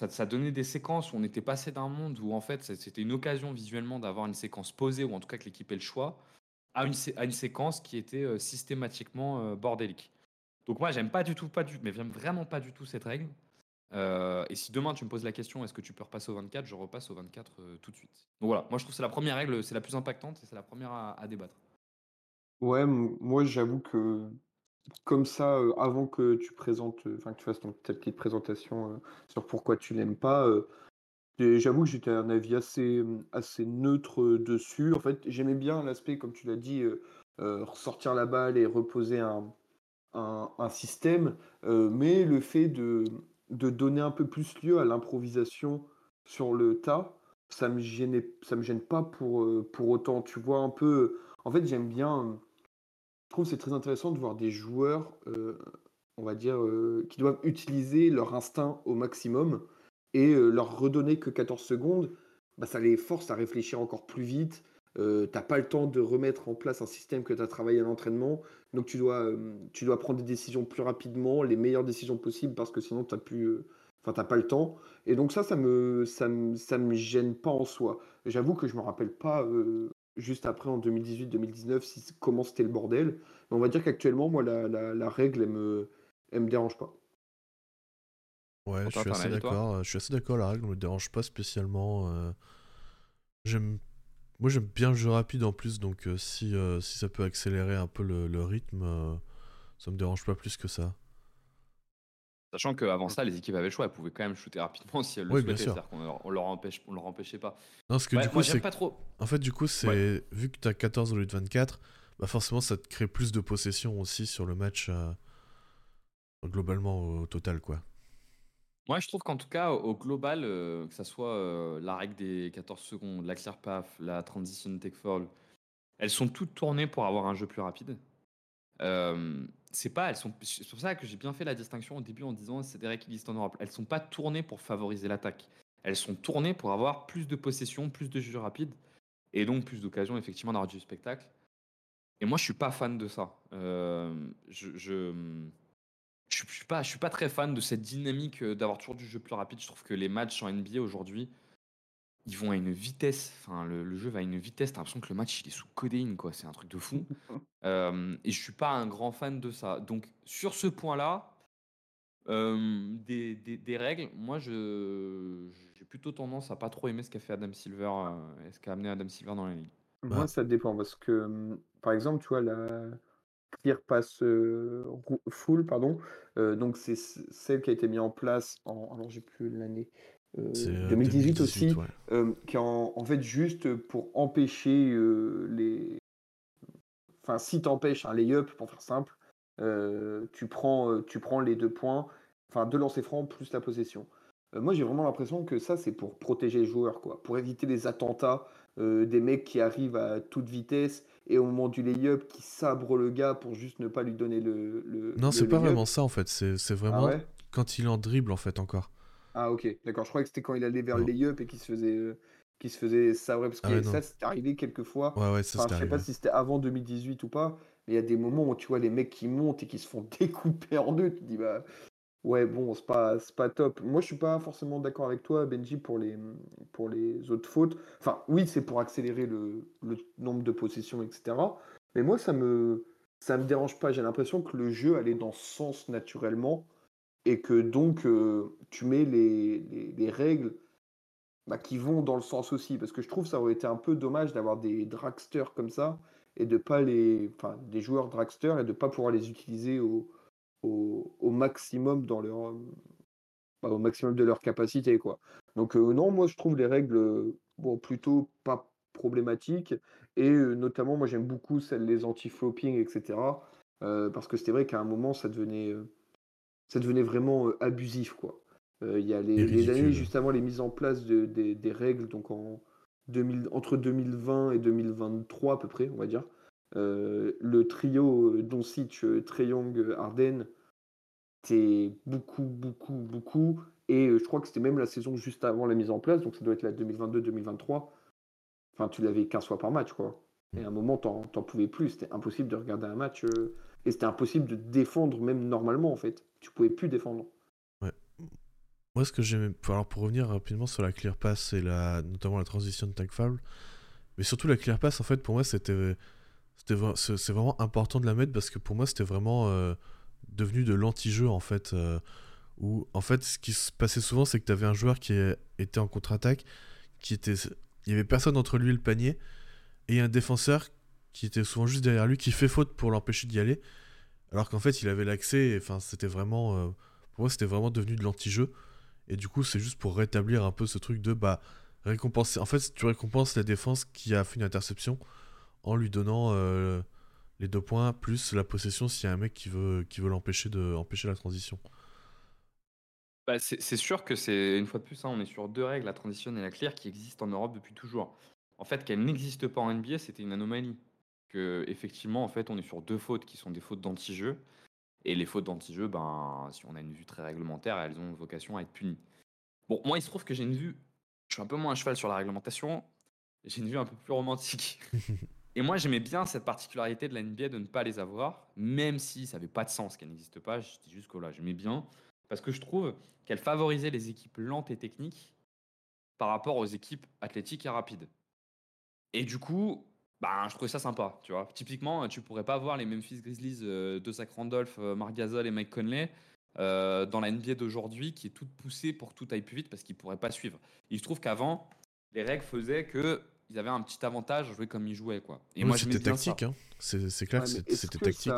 S4: Ça, donnait des séquences où on était passé d'un monde où en fait c'était une occasion visuellement d'avoir une séquence posée ou en tout cas que l'équipe ait le choix à une, séquence qui était euh, systématiquement euh, bordélique. Donc moi j'aime pas du tout, pas du, mais j'aime vraiment pas du tout cette règle. Euh, et si demain tu me poses la question est-ce que tu peux repasser au 24, je repasse au 24 euh, tout de suite. Donc voilà, moi je trouve que c'est la première règle, c'est la plus impactante et c'est la première à, débattre.
S3: Ouais, moi j'avoue que comme ça, avant que tu présentes, enfin que tu fasses ton, ta petite présentation sur pourquoi tu l'aimes pas, j'avoue que j'étais un avis assez, euh, assez neutre dessus. En fait, j'aimais bien l'aspect, comme tu l'as dit, ressortir la balle et reposer un, un, un système, mais le fait de, de donner un peu plus lieu à l'improvisation sur le tas, ça me gênait, ça me gêne pas pour, pour autant. Tu vois un peu, en fait, j'aime bien. Euh, je trouve que c'est très intéressant de voir des joueurs euh, on va dire, qui doivent utiliser leur instinct au maximum et leur redonner que 14 secondes, bah, ça les force à réfléchir encore plus vite. Euh, t'as pas le temps de remettre en place un système que tu as travaillé à l'entraînement. Donc tu dois, tu dois prendre des décisions plus rapidement, les meilleures décisions possibles, parce que sinon tu n'as pas le temps. Et donc ça, ça me, ça me, ça me gêne pas en soi. J'avoue que je me rappelle pas juste après en 2018-2019 si, comment c'était le bordel. Mais on va dire qu'actuellement, moi, la, la, règle, elle me, elle me dérange pas.
S2: Ouais, je suis, assez d'accord. Je suis assez d'accord. La règle ne me dérange pas spécialement. Euh. J'aime, moi j'aime bien le jeu rapide en plus, donc euh, si, euh, si ça peut accélérer un peu le, rythme, ça me dérange pas plus que ça.
S4: Sachant qu'avant ça, les équipes avaient le choix, elles pouvaient quand même shooter rapidement *laughs* si elles le souhaitaient, c'est-à-dire qu'on on leur, empêche, on leur empêchait pas.
S2: Non, parce que du coup, c'est pas trop. En fait, du coup, c'est vu que tu as 14 au lieu de 24, bah forcément, ça te crée plus de possession aussi sur le match globalement au total, quoi.
S4: Moi, je trouve qu'en tout cas, au global, euh, que ça soit euh, la règle des 14 secondes, la clear path, la transition take fall, elles sont toutes tournées pour avoir un jeu plus rapide. Euh, c'est pas, elles sont, c'est pour ça que j'ai bien fait la distinction au début en disant c'est des règles qui existent en Europe. Elles sont pas tournées pour favoriser l'attaque. Elles sont tournées pour avoir plus de possession, plus de jeux rapides et donc plus d'occasions effectivement d'avoir du spectacle. Et moi, je suis pas fan de ça. je je suis pas, je suis pas très fan de cette dynamique euh, d'avoir toujours du jeu plus rapide. Je trouve que les matchs en NBA aujourd'hui, ils vont à une vitesse. Enfin, le, jeu va à une vitesse. T'as l'impression que le match il est sous codéine, quoi. C'est un truc de fou. *laughs* Euh, et je suis pas un grand fan de ça. Donc sur ce point-là, euh, des, des, règles, moi je j'ai plutôt tendance à pas trop aimer ce qu'a fait Adam Silver, ce qu'a amené Adam Silver dans la ligue.
S3: Moi, ça dépend parce que, hum, par exemple, tu vois, la, Clear Pass Full, pardon. donc c'est celle qui a été mise en place en, alors j'ai plus l'année, 2018, aussi, qui est en, fait juste pour empêcher les. Enfin, si t'empêches un lay-up, pour faire simple, tu, prends, tu prends les deux points, enfin deux lancers francs plus la possession. moi j'ai vraiment l'impression que ça c'est pour protéger les joueurs, quoi, pour éviter les attentats, des mecs qui arrivent à toute vitesse et au moment du lay-up qui sabre le gars pour juste ne pas lui donner le. le
S2: non, c'est pas vraiment ça en fait, c'est vraiment ah quand il en dribble en fait encore.
S3: Ah ok, d'accord, je croyais que c'était quand il allait vers le lay-up et qu'il se faisait. Euh, qui se faisait sabrer parce ah que ça c'est arrivé quelques fois.
S2: Ouais, ouais, ça
S3: enfin, Je sais pas si c'était avant 2018 ou pas, mais il y a des moments où tu vois les mecs qui montent et qui se font *laughs* découper en deux. Tu te dis, bah, Ouais, bon, c'est pas, pas top. Moi, je suis pas forcément d'accord avec toi, Benji, pour les, pour les autres fautes. Enfin, oui, c'est pour accélérer le, nombre de possessions, etc. Mais moi, ça me, ça me dérange pas. J'ai l'impression que le jeu allait dans ce sens naturellement et que donc euh, tu mets les, les, règles bah, qui vont dans le sens aussi. Parce que je trouve que ça aurait été un peu dommage d'avoir des dragsters comme ça et de pas les, enfin, des joueurs dragsters et de pas pouvoir les utiliser au au, maximum dans leur bah, au maximum de leur capacité quoi. Donc non, moi je trouve les règles bon plutôt pas problématiques et notamment moi j'aime beaucoup celles les anti-flopping etc. parce que c'était vrai qu'à un moment ça devenait ça devenait vraiment abusif quoi. Il y a les, années juste avant les mises en place de, des règles donc en 2000, entre 2020 et 2023 à peu près on va dire. le trio Doncic, Treyong, Arden, c'est beaucoup, beaucoup, beaucoup. Et je crois que c'était même la saison juste avant la mise en place, donc ça doit être la 2022-2023. Enfin, tu l'avais 15 fois par match, quoi. Et à un moment, t'en, pouvais plus. C'était impossible de regarder un match. Et c'était impossible de défendre, même normalement, en fait. Tu pouvais plus défendre.
S2: Moi, ce que j'aimais. Alors, pour revenir rapidement sur la clear pass et la... notamment la transition de tag foul, mais surtout la clear pass, en fait, pour moi, c'était. C'est vraiment important de la mettre parce que pour moi, c'était vraiment devenu de l'anti-jeu en fait. Euh, où en fait, ce qui se passait souvent, c'est que tu avais un joueur qui était en contre-attaque, qui était, il y avait personne entre lui et le panier, et un défenseur qui était souvent juste derrière lui, qui fait faute pour l'empêcher d'y aller, alors qu'en fait, il avait l'accès. Enfin, c'était vraiment, euh, pour moi, c'était vraiment devenu de l'anti-jeu. Et du coup, c'est juste pour rétablir un peu ce truc de bah récompenser. En fait, tu récompenses la défense qui a fait une interception en lui donnant euh, les deux points, plus la possession s'il y a un mec qui veut, qui veut l'empêcher de empêcher la transition.
S4: Bah, c'est sûr que c'est, une fois de plus, hein, on est sur deux règles, la transition et la clear, qui existent en Europe depuis toujours. En fait, qu'elles n'existent pas en NBA, c'était une anomalie. Que, effectivement, en fait, on est sur deux fautes qui sont des fautes d'anti-jeu. Et les fautes d'anti-jeu, ben, si on a une vue très réglementaire, elles ont vocation à être punies. Bon, moi, il se trouve que j'ai une vue. Je suis un peu moins à cheval sur la réglementation. J'ai une vue un peu plus romantique. *laughs* Et moi, j'aimais bien cette particularité de la NBA de ne pas les avoir, même si ça n'avait pas de sens qu'elle n'existe pas. J'étais juste que là, j'aimais bien. Parce que je trouve qu'elle favorisait les équipes lentes et techniques par rapport aux équipes athlétiques et rapides. Et du coup, bah, je trouvais ça sympa, tu vois. Typiquement, tu pourrais pas voir les Memphis Grizzlies euh, de Zach Randolph, euh, Marc Gasol et Mike Conley euh, dans la NBA d'aujourd'hui qui est toute poussée pour que tout aille plus vite parce qu'ils pourraient pas suivre. Il se trouve qu'avant, les règles faisaient que ils avaient un petit avantage à jouer comme ils jouaient, quoi.
S2: Et moi, c'était tactique, hein. C'est clair que c'était tactique.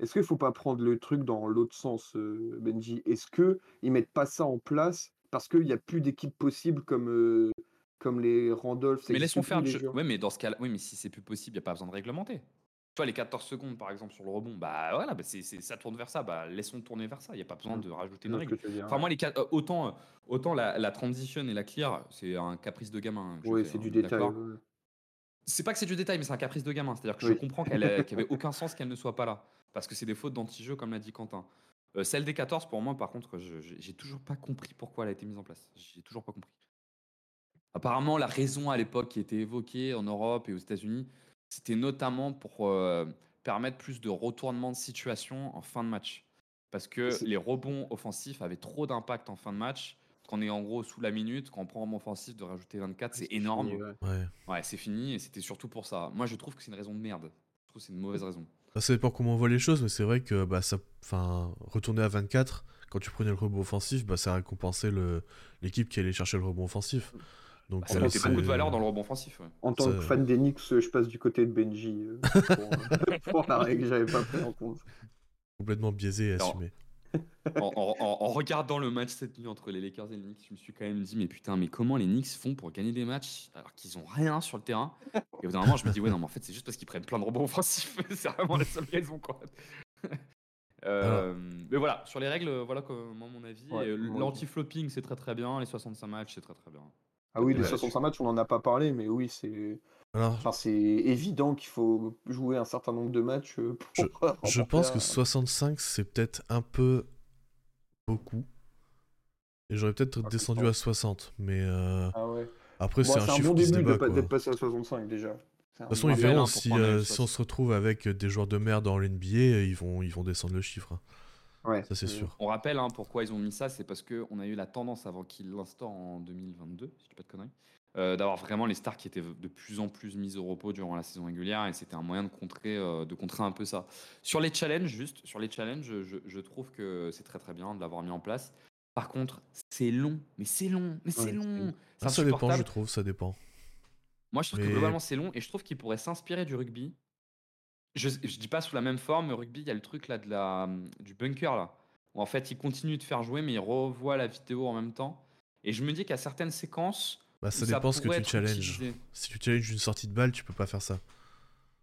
S3: Est-ce qu'il faut pas prendre le truc dans l'autre sens, Benji? Est-ce que ils mettent pas ça en place parce qu'il n'y a plus d'équipes possibles comme comme les Randolph.
S4: Mais laissons faire. Oui, mais dans ce cas-là, oui, mais si c'est plus possible, il n'y a pas besoin de réglementer. Tu vois, les 14 secondes, par exemple, sur le rebond, bah voilà, bah, c'est, ça tourne vers ça. Bah, laissons tourner vers ça. Il n'y a pas besoin mmh. de rajouter une règle. Enfin, moi, les euh, autant, euh, autant la, transition et la clear, c'est un caprice de gamin.
S3: Oui, c'est du hein, détail.
S4: C'est pas que c'est du détail, mais c'est un caprice de gamin. C'est-à-dire que je comprends qu'elle qu'il n'y avait aucun sens qu'elle ne soit pas là. Parce que c'est des fautes d'anti-jeu, comme l'a dit Quentin. Euh, celle des 14, pour moi, par contre, j'ai toujours pas compris pourquoi elle a été mise en place. J'ai toujours pas compris. Apparemment, la raison à l'époque qui était évoquée en Europe et aux États-Unis, c'était notamment pour euh, permettre plus de retournement de situation en fin de match. Parce que les rebonds offensifs avaient trop d'impact en fin de match. Quand on est en gros sous la minute, quand on prend un offensif de rajouter 24, c'est énorme. ouais, c'est fini et c'était surtout pour ça. Moi, je trouve que c'est une raison de merde. Je trouve que c'est une mauvaise raison.
S2: Ça dépend comment on voit les choses, mais c'est vrai que bah, ça, retourner à 24, quand tu prenais le rebond offensif, bah, ça récompensait l'équipe qui allait chercher le rebond offensif.
S4: Donc, ça mettait beaucoup de valeur dans le rebond offensif.
S3: En tant que fan d'Enix, je passe du côté de Benji euh, pour, *laughs* la règle que j'avais pas pris en compte.
S2: Complètement biaisé et assumé.
S4: En, regardant le match cette nuit entre les Lakers et les Knicks, je me suis quand même dit mais putain mais comment les Knicks font pour gagner des matchs alors qu'ils ont rien sur le terrain? Et au bout d'un moment je me dis ouais non mais en fait c'est juste parce qu'ils prennent plein de rebonds offensifs, *laughs* c'est vraiment la seule raison quoi. *laughs* Euh, mais voilà, sur les règles, voilà comment mon avis. L'anti-flopping c'est très très bien, les 65 matchs c'est très très bien.
S3: Ah oui, les 65 matchs, on n'en a pas parlé, mais oui, c'est. Enfin, c'est évident qu'il faut jouer un certain nombre de matchs euh,
S2: pour. Je, je pense que 65, c'est peut-être un peu beaucoup. Et j'aurais peut-être descendu à 60, mais. Euh...
S3: Ah ouais.
S2: Après, c'est un, un bon début
S3: d'être passé à 65 déjà. De
S2: toute façon, ils verront si, euh, si on se retrouve avec des joueurs de merde dans l'NBA, ils vont, ils vont descendre le chiffre. Hein.
S3: Ouais.
S2: Ça, c'est sûr.
S4: On rappelle hein, pourquoi ils ont mis ça, c'est parce qu'on a eu la tendance avant qu'ils l'instaurent en 2022, si je dis pas de conneries, euh, d'avoir vraiment les stars qui étaient de plus en plus mises au repos durant la saison régulière et c'était un moyen de contrer, euh, de contrer un peu ça. Sur les challenges, juste, sur les challenges, je, je trouve que c'est très très bien de l'avoir mis en place. Par contre, c'est long, mais c'est long, mais c'est long.
S2: Ah, ça dépend, je trouve, ça dépend.
S4: Moi, je trouve que globalement, c'est long et je trouve qu'il pourrait s'inspirer du rugby je, je dis pas sous la même forme, mais au rugby, il y a le truc là de la, du bunker là. Où en fait, il continue de faire jouer, mais il revoit la vidéo en même temps. Et je me dis qu'à certaines séquences.
S2: Bah, ça dépend ce que tu challenges. Si tu challenges une sortie de balle, tu peux pas faire ça.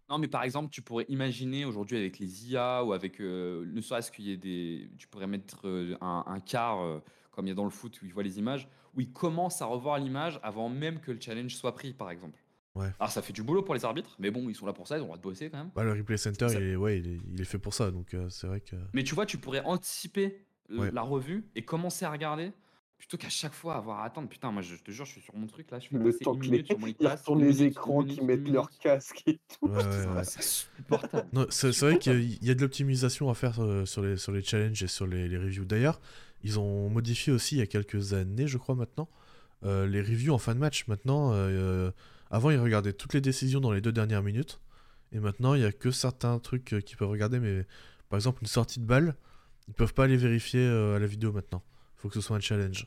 S4: Non, mais par exemple, tu pourrais imaginer aujourd'hui avec les IA ou avec. Euh, ne serait-ce qu'il y ait des. Tu pourrais mettre euh, un, un, quart, euh, comme il y a dans le foot où il voit les images, où il commence à revoir l'image avant même que le challenge soit pris, par exemple. Alors ça fait du boulot pour les arbitres, mais bon, ils sont là pour ça, ils ont le droit de bosser quand même.
S2: Bah, le replay center, il est, ouais, il est, fait pour ça, donc euh, c'est vrai que.
S4: Mais tu vois, tu pourrais anticiper la revue et commencer à regarder plutôt qu'à chaque fois avoir à attendre. Putain, moi je te jure, je suis sur mon truc là, je suis
S3: le temps une minute sur mon Ils les écrans qui mettent leur casque et tout.
S2: c'est c'est vrai qu'il y a de l'optimisation à faire euh, sur, les, sur les challenges et sur les, les reviews. D'ailleurs, ils ont modifié aussi il y a quelques années, je crois maintenant, euh, les reviews en fin de match. Maintenant. Avant, ils regardaient toutes les décisions dans les deux dernières minutes. Et maintenant, il n'y a que certains trucs euh, qu'ils peuvent regarder. Mais par exemple, une sortie de balle, ils peuvent pas aller vérifier euh, à la vidéo maintenant. Il faut que ce soit un challenge.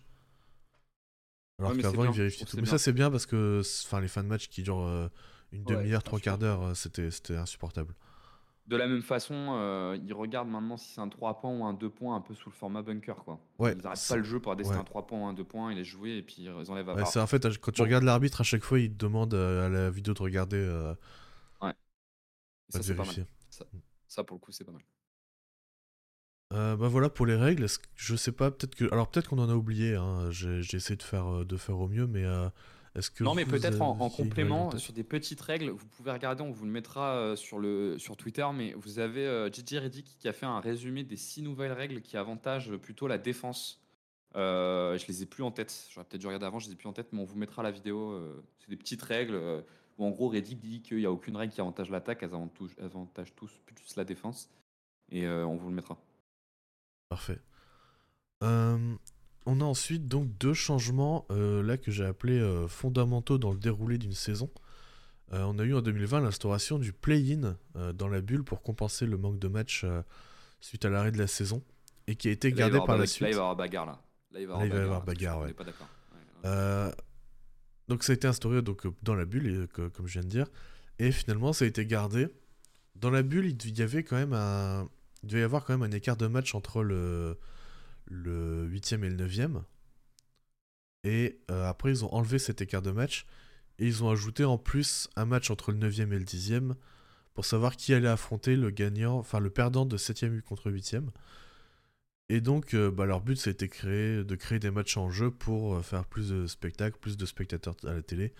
S2: Alors qu'avant, ils vérifiaient tout. Mais ça, c'est bien parce que les fins de match qui durent euh, une demi-heure, trois quarts d'heure, c'était insupportable.
S4: De la même façon, euh, ils regardent maintenant si c'est un 3 points ou un 2 points, un peu sous le format bunker. Quoi.
S2: Ouais,
S4: ils n'arrêtent pas le jeu pour décider un 3 points ou un 2 points, ils les jouer et puis ils enlèvent à
S2: ouais, c'est En fait, quand tu regardes l'arbitre, à chaque fois, il te demande euh, à la vidéo de regarder. Euh,
S4: ouais. Ça, c'est pas mal. Ça, pour le coup, c'est pas mal.
S2: bah voilà pour les règles. Je sais pas, peut-être que. Alors peut-être qu'on en a oublié. Hein. J'ai essayé de faire, de faire au mieux, mais que
S4: Non, mais peut-être en, complément, sur des petites règles, vous pouvez regarder, on vous le mettra euh, sur, le, sur Twitter, mais vous avez euh, Gigi Reddick qui a fait un résumé des six nouvelles règles qui avantagent plutôt la défense. Euh, je les ai plus en tête, j'aurais peut-être dû regarder avant, je les ai plus en tête, mais on vous mettra la vidéo. euh, c'est des petites règles euh, où en gros Reddick dit qu'il n'y a aucune règle qui avantage l'attaque, elles avantagent, tous plus la défense. Et euh, on vous le mettra.
S2: Parfait. Euh, on a ensuite donc deux changements euh, là que j'ai appelés euh, fondamentaux dans le déroulé d'une saison. Euh, on a eu en 2020 l'instauration du play-in dans la bulle pour compenser le manque de matchs suite à l'arrêt de la saison et qui a été gardé par la suite.
S4: Là, il va y avoir bagarre là. Là, il va y
S2: Là, va avoir bagarre,
S4: On
S2: ouais.
S4: n'est pas d'accord. Ouais, ouais.
S2: Donc ça a été instauré donc, dans la bulle, et, que- comme je viens de dire, et finalement ça a été gardé. Dans la bulle, il y avait quand même un, il devait y avoir quand même un écart de match entre le le 8e et le 9e. Et euh, après ils ont enlevé cet écart de match et ils ont ajouté en plus un match entre le 9e et le 10e pour savoir qui allait affronter le gagnant, enfin le perdant de 7e contre 8e. Et donc, euh, bah, leur but, c'était créer, de créer des matchs en jeu pour euh, faire plus de spectacles, plus de spectateurs à la télé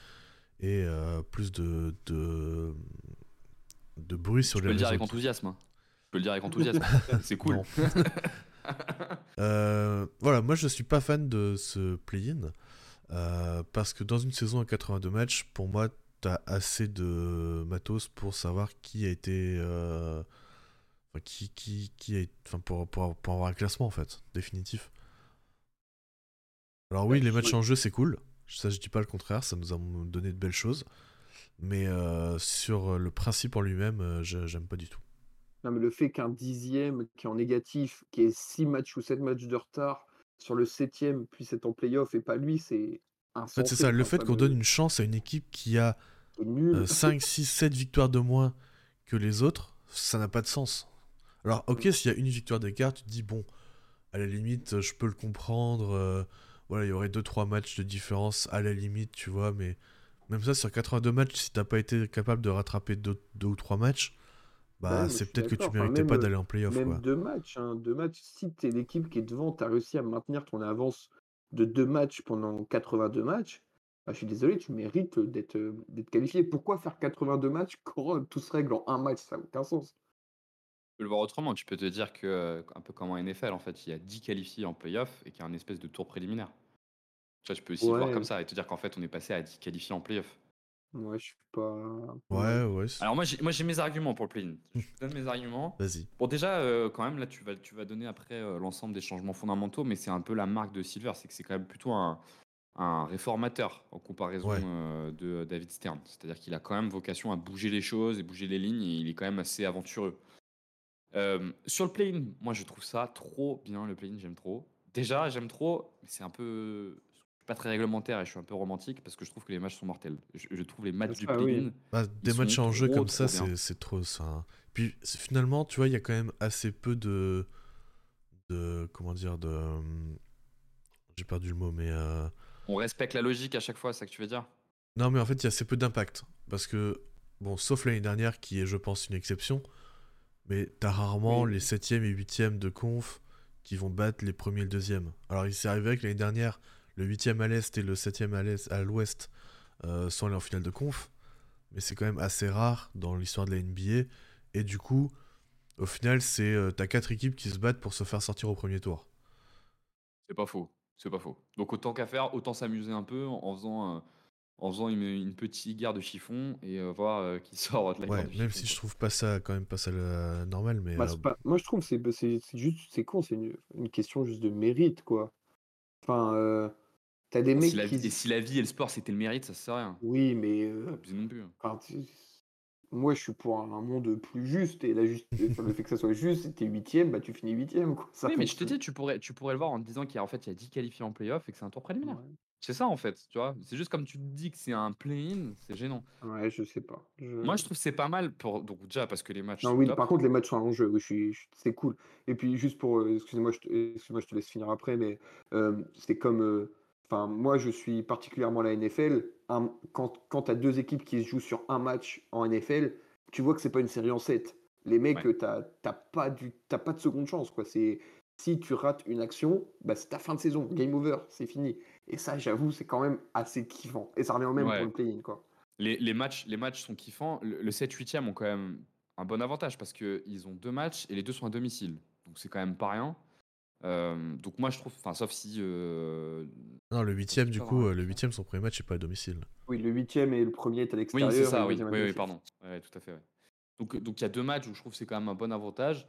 S2: et euh, plus de, de, de bruit sur
S4: Je peux
S2: les
S4: le dire avec enthousiasme. hein. Je peux le dire avec *laughs* enthousiasme. C'est cool. *laughs* *laughs*
S2: Euh, voilà, moi je suis pas fan de ce play-in euh, parce que dans une saison à 82 matchs, pour moi, t'as assez de matos pour savoir qui a été. euh, qui, qui, qui est, enfin, pour, pour, pour avoir un classement en fait, définitif. Alors, oui,
S3: Ouais,
S2: les matchs en jeu c'est cool, ça je dis pas le contraire, ça nous a donné de belles choses, mais euh, sur le principe en lui-même, j'aime pas du tout.
S3: Non, mais le fait qu'un dixième qui est en négatif, qui ait six matchs ou sept matchs de retard sur le septième puisse être en playoff et pas lui, c'est
S2: En
S3: insensé.
S2: fait, c'est ça, le fait qu'on donne une chance à une équipe qui a
S3: nul.
S2: 5, 6, 7 victoires de moins que les autres, ça n'a pas de sens. Alors, ok, s'il y a une victoire d'écart, tu te dis, bon, à la limite, euh, je peux le comprendre. euh, voilà, il y aurait 2-3 matchs de différence à la limite, tu vois, mais même ça, sur 82 matchs, si t'as pas été capable de rattraper 2 ou 3 matchs, bah,
S3: je
S2: c'est peut-être que tu.
S3: Enfin,
S2: méritais
S3: même,
S2: pas
S3: euh,
S2: d'aller en playoff,
S3: Même
S2: quoi.
S3: deux matchs, hein, deux matchs. Si tu es l'équipe qui est devant, tu as réussi à maintenir ton avance de deux matchs pendant 82 matchs, bah, je suis désolé, tu mérites d'être euh, d'être qualifié. Pourquoi faire 82 matchs *laughs* quand euh, tout se règle en un match? Ça n'a aucun sens.
S4: Tu peux le voir autrement. Tu peux te dire que, euh, un peu comme en NFL, en fait, il y a 10 qualifiés en playoff et qu'il y a un espèce de tour préliminaire. Tu vois, tu peux aussi le voir comme ça et te dire qu'en fait, on est passé à 10 qualifiés en playoff.
S3: Ouais, je suis pas.
S2: Ouais, ouais,
S4: Alors, moi, j'ai moi, j'ai mes arguments pour le play-in. Je te donne mes arguments.
S2: vas-y.
S4: Bon, déjà, euh, quand même, là, tu vas, tu vas donner après euh, l'ensemble des changements fondamentaux, mais c'est un peu la marque de Silver, c'est que c'est quand même plutôt un, un réformateur en comparaison
S2: Ouais.
S4: euh, de David Stern. C'est-à-dire qu'il a quand même vocation à bouger les choses et bouger les lignes, et il est quand même assez aventureux. Euh, sur le play-in, moi, je trouve ça trop bien, le play-in, j'aime trop. Déjà, j'aime trop, mais c'est un peu... Pas très réglementaire et je suis un peu romantique parce que je trouve que les matchs sont mortels. Je, je trouve les matchs du
S3: Ah oui.
S2: Bah, des matchs en jeu comme ça, c'est c'est trop ça. Puis c'est- finalement, tu vois, il y a quand même assez peu de. de comment dire de. hum, J'ai perdu le mot, mais. euh,
S4: On respecte la logique à chaque fois, c'est ça que tu veux dire?
S2: Non, mais en fait, il y a assez peu d'impact. Parce que, bon, sauf l'année dernière, qui est, je pense, une exception, mais t'as rarement
S3: Oui.
S2: les 7e et 8e de conf qui vont battre les premiers et le deuxième. Alors, il s'est arrivé que l'année dernière, le 8e à l'est et le 7e à l'est- à l'ouest euh, sont allés en finale de conf, mais c'est quand même assez rare dans l'histoire de la NBA. Et du coup, au final, c'est euh, t'as quatre équipes qui se battent pour se faire sortir au premier tour.
S4: C'est pas faux, c'est pas faux. Donc autant qu'à faire, autant s'amuser un peu en faisant, euh, en faisant une, une petite guerre de chiffon et euh, voir euh, qui sort de la
S2: Ouais,
S4: de
S2: même
S4: chiffon,
S2: si je trouve pas ça quand même pas ça le normal, mais
S3: Bah,
S2: euh,
S3: pas- Moi, je trouve que c'est bah, c'est c'est juste, c'est con, c'est une, une question juste de mérite, quoi. Enfin, euh, t'as des
S4: Et
S3: mecs
S4: si, la,
S3: qui.
S4: vie- et si la vie et le sport c'était le mérite, ça sert à rien.
S3: Oui, mais euh,
S4: non plus. hein.
S3: enfin, moi, je suis pour un, un monde plus juste et la juste, le fait que ça soit juste, t'es huitième, bah tu finis huitième, quoi. Ça
S4: Oui, mais je te dis, tu pourrais, tu pourrais le voir en te disant qu'il y a, en fait, il y a 10 qualifiés en playoff et que c'est un tour préliminaire.
S3: Ouais.
S4: C'est ça en fait, tu vois. C'est juste comme tu te dis que c'est un play-in, c'est gênant.
S3: Ouais, je sais pas. Je-
S4: Moi, je trouve que c'est pas mal pour. Donc, déjà, parce que les matchs
S3: Non,
S4: sont
S3: oui,
S4: top.
S3: par contre, les matchs sont en jeu, oui, je suis, je- c'est cool. Et puis, juste pour, euh, excusez-moi, je te, excuse-moi, je te laisse finir après, mais euh, c'est comme, euh, enfin, moi, je suis particulièrement la NFL. un- quand quand tu as deux équipes qui se jouent sur un match en NFL, tu vois que c'est pas une série en 7. Les mecs,
S4: Ouais.
S3: t'as pas, du, t'as pas de seconde chance, quoi. C'est, si tu rates une action, bah, c'est ta fin de saison, game over, c'est fini. Et ça, j'avoue, c'est quand même assez kiffant. Et ça revient au même
S4: Ouais.
S3: pour le play-in, quoi.
S4: Les, les matchs, les matchs sont kiffants. Le, le 7-8e ont quand même un bon avantage parce qu'ils ont deux matchs et les deux sont à domicile. Donc c'est quand même pas rien. Euh, donc moi je trouve, enfin sauf si euh,
S2: Non, le huitième, du coup, euh, le huitième, son premier match, c'est pas à domicile.
S3: Oui, le huitième et le premier est à
S4: Oui,
S3: l'extérieur.
S4: c'est
S3: et
S4: ça, oui. Oui, oui, pardon. Ouais, tout à fait. ouais. Donc, donc il y a deux matchs où je trouve que c'est quand même un bon avantage.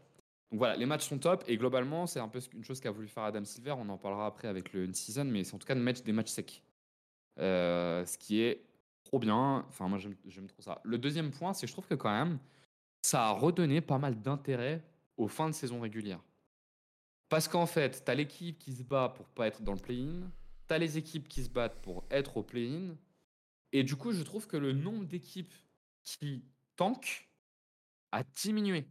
S4: Donc voilà, les matchs sont top et globalement, c'est un peu une chose qu'a voulu faire Adam Silver. On en parlera après avec le in-season, mais c'est en tout cas de mettre des matchs secs. Euh, ce qui est trop bien. Enfin, moi, j'aime j'aime trop ça. Le deuxième point, c'est que je trouve que quand même, ça a redonné pas mal d'intérêt aux fins de saison régulière. Parce qu'en fait, tu as l'équipe qui se bat pour pas être dans le play-in, tu as les équipes qui se battent pour être au play-in, et du coup, je trouve que le nombre d'équipes qui tankent a diminué.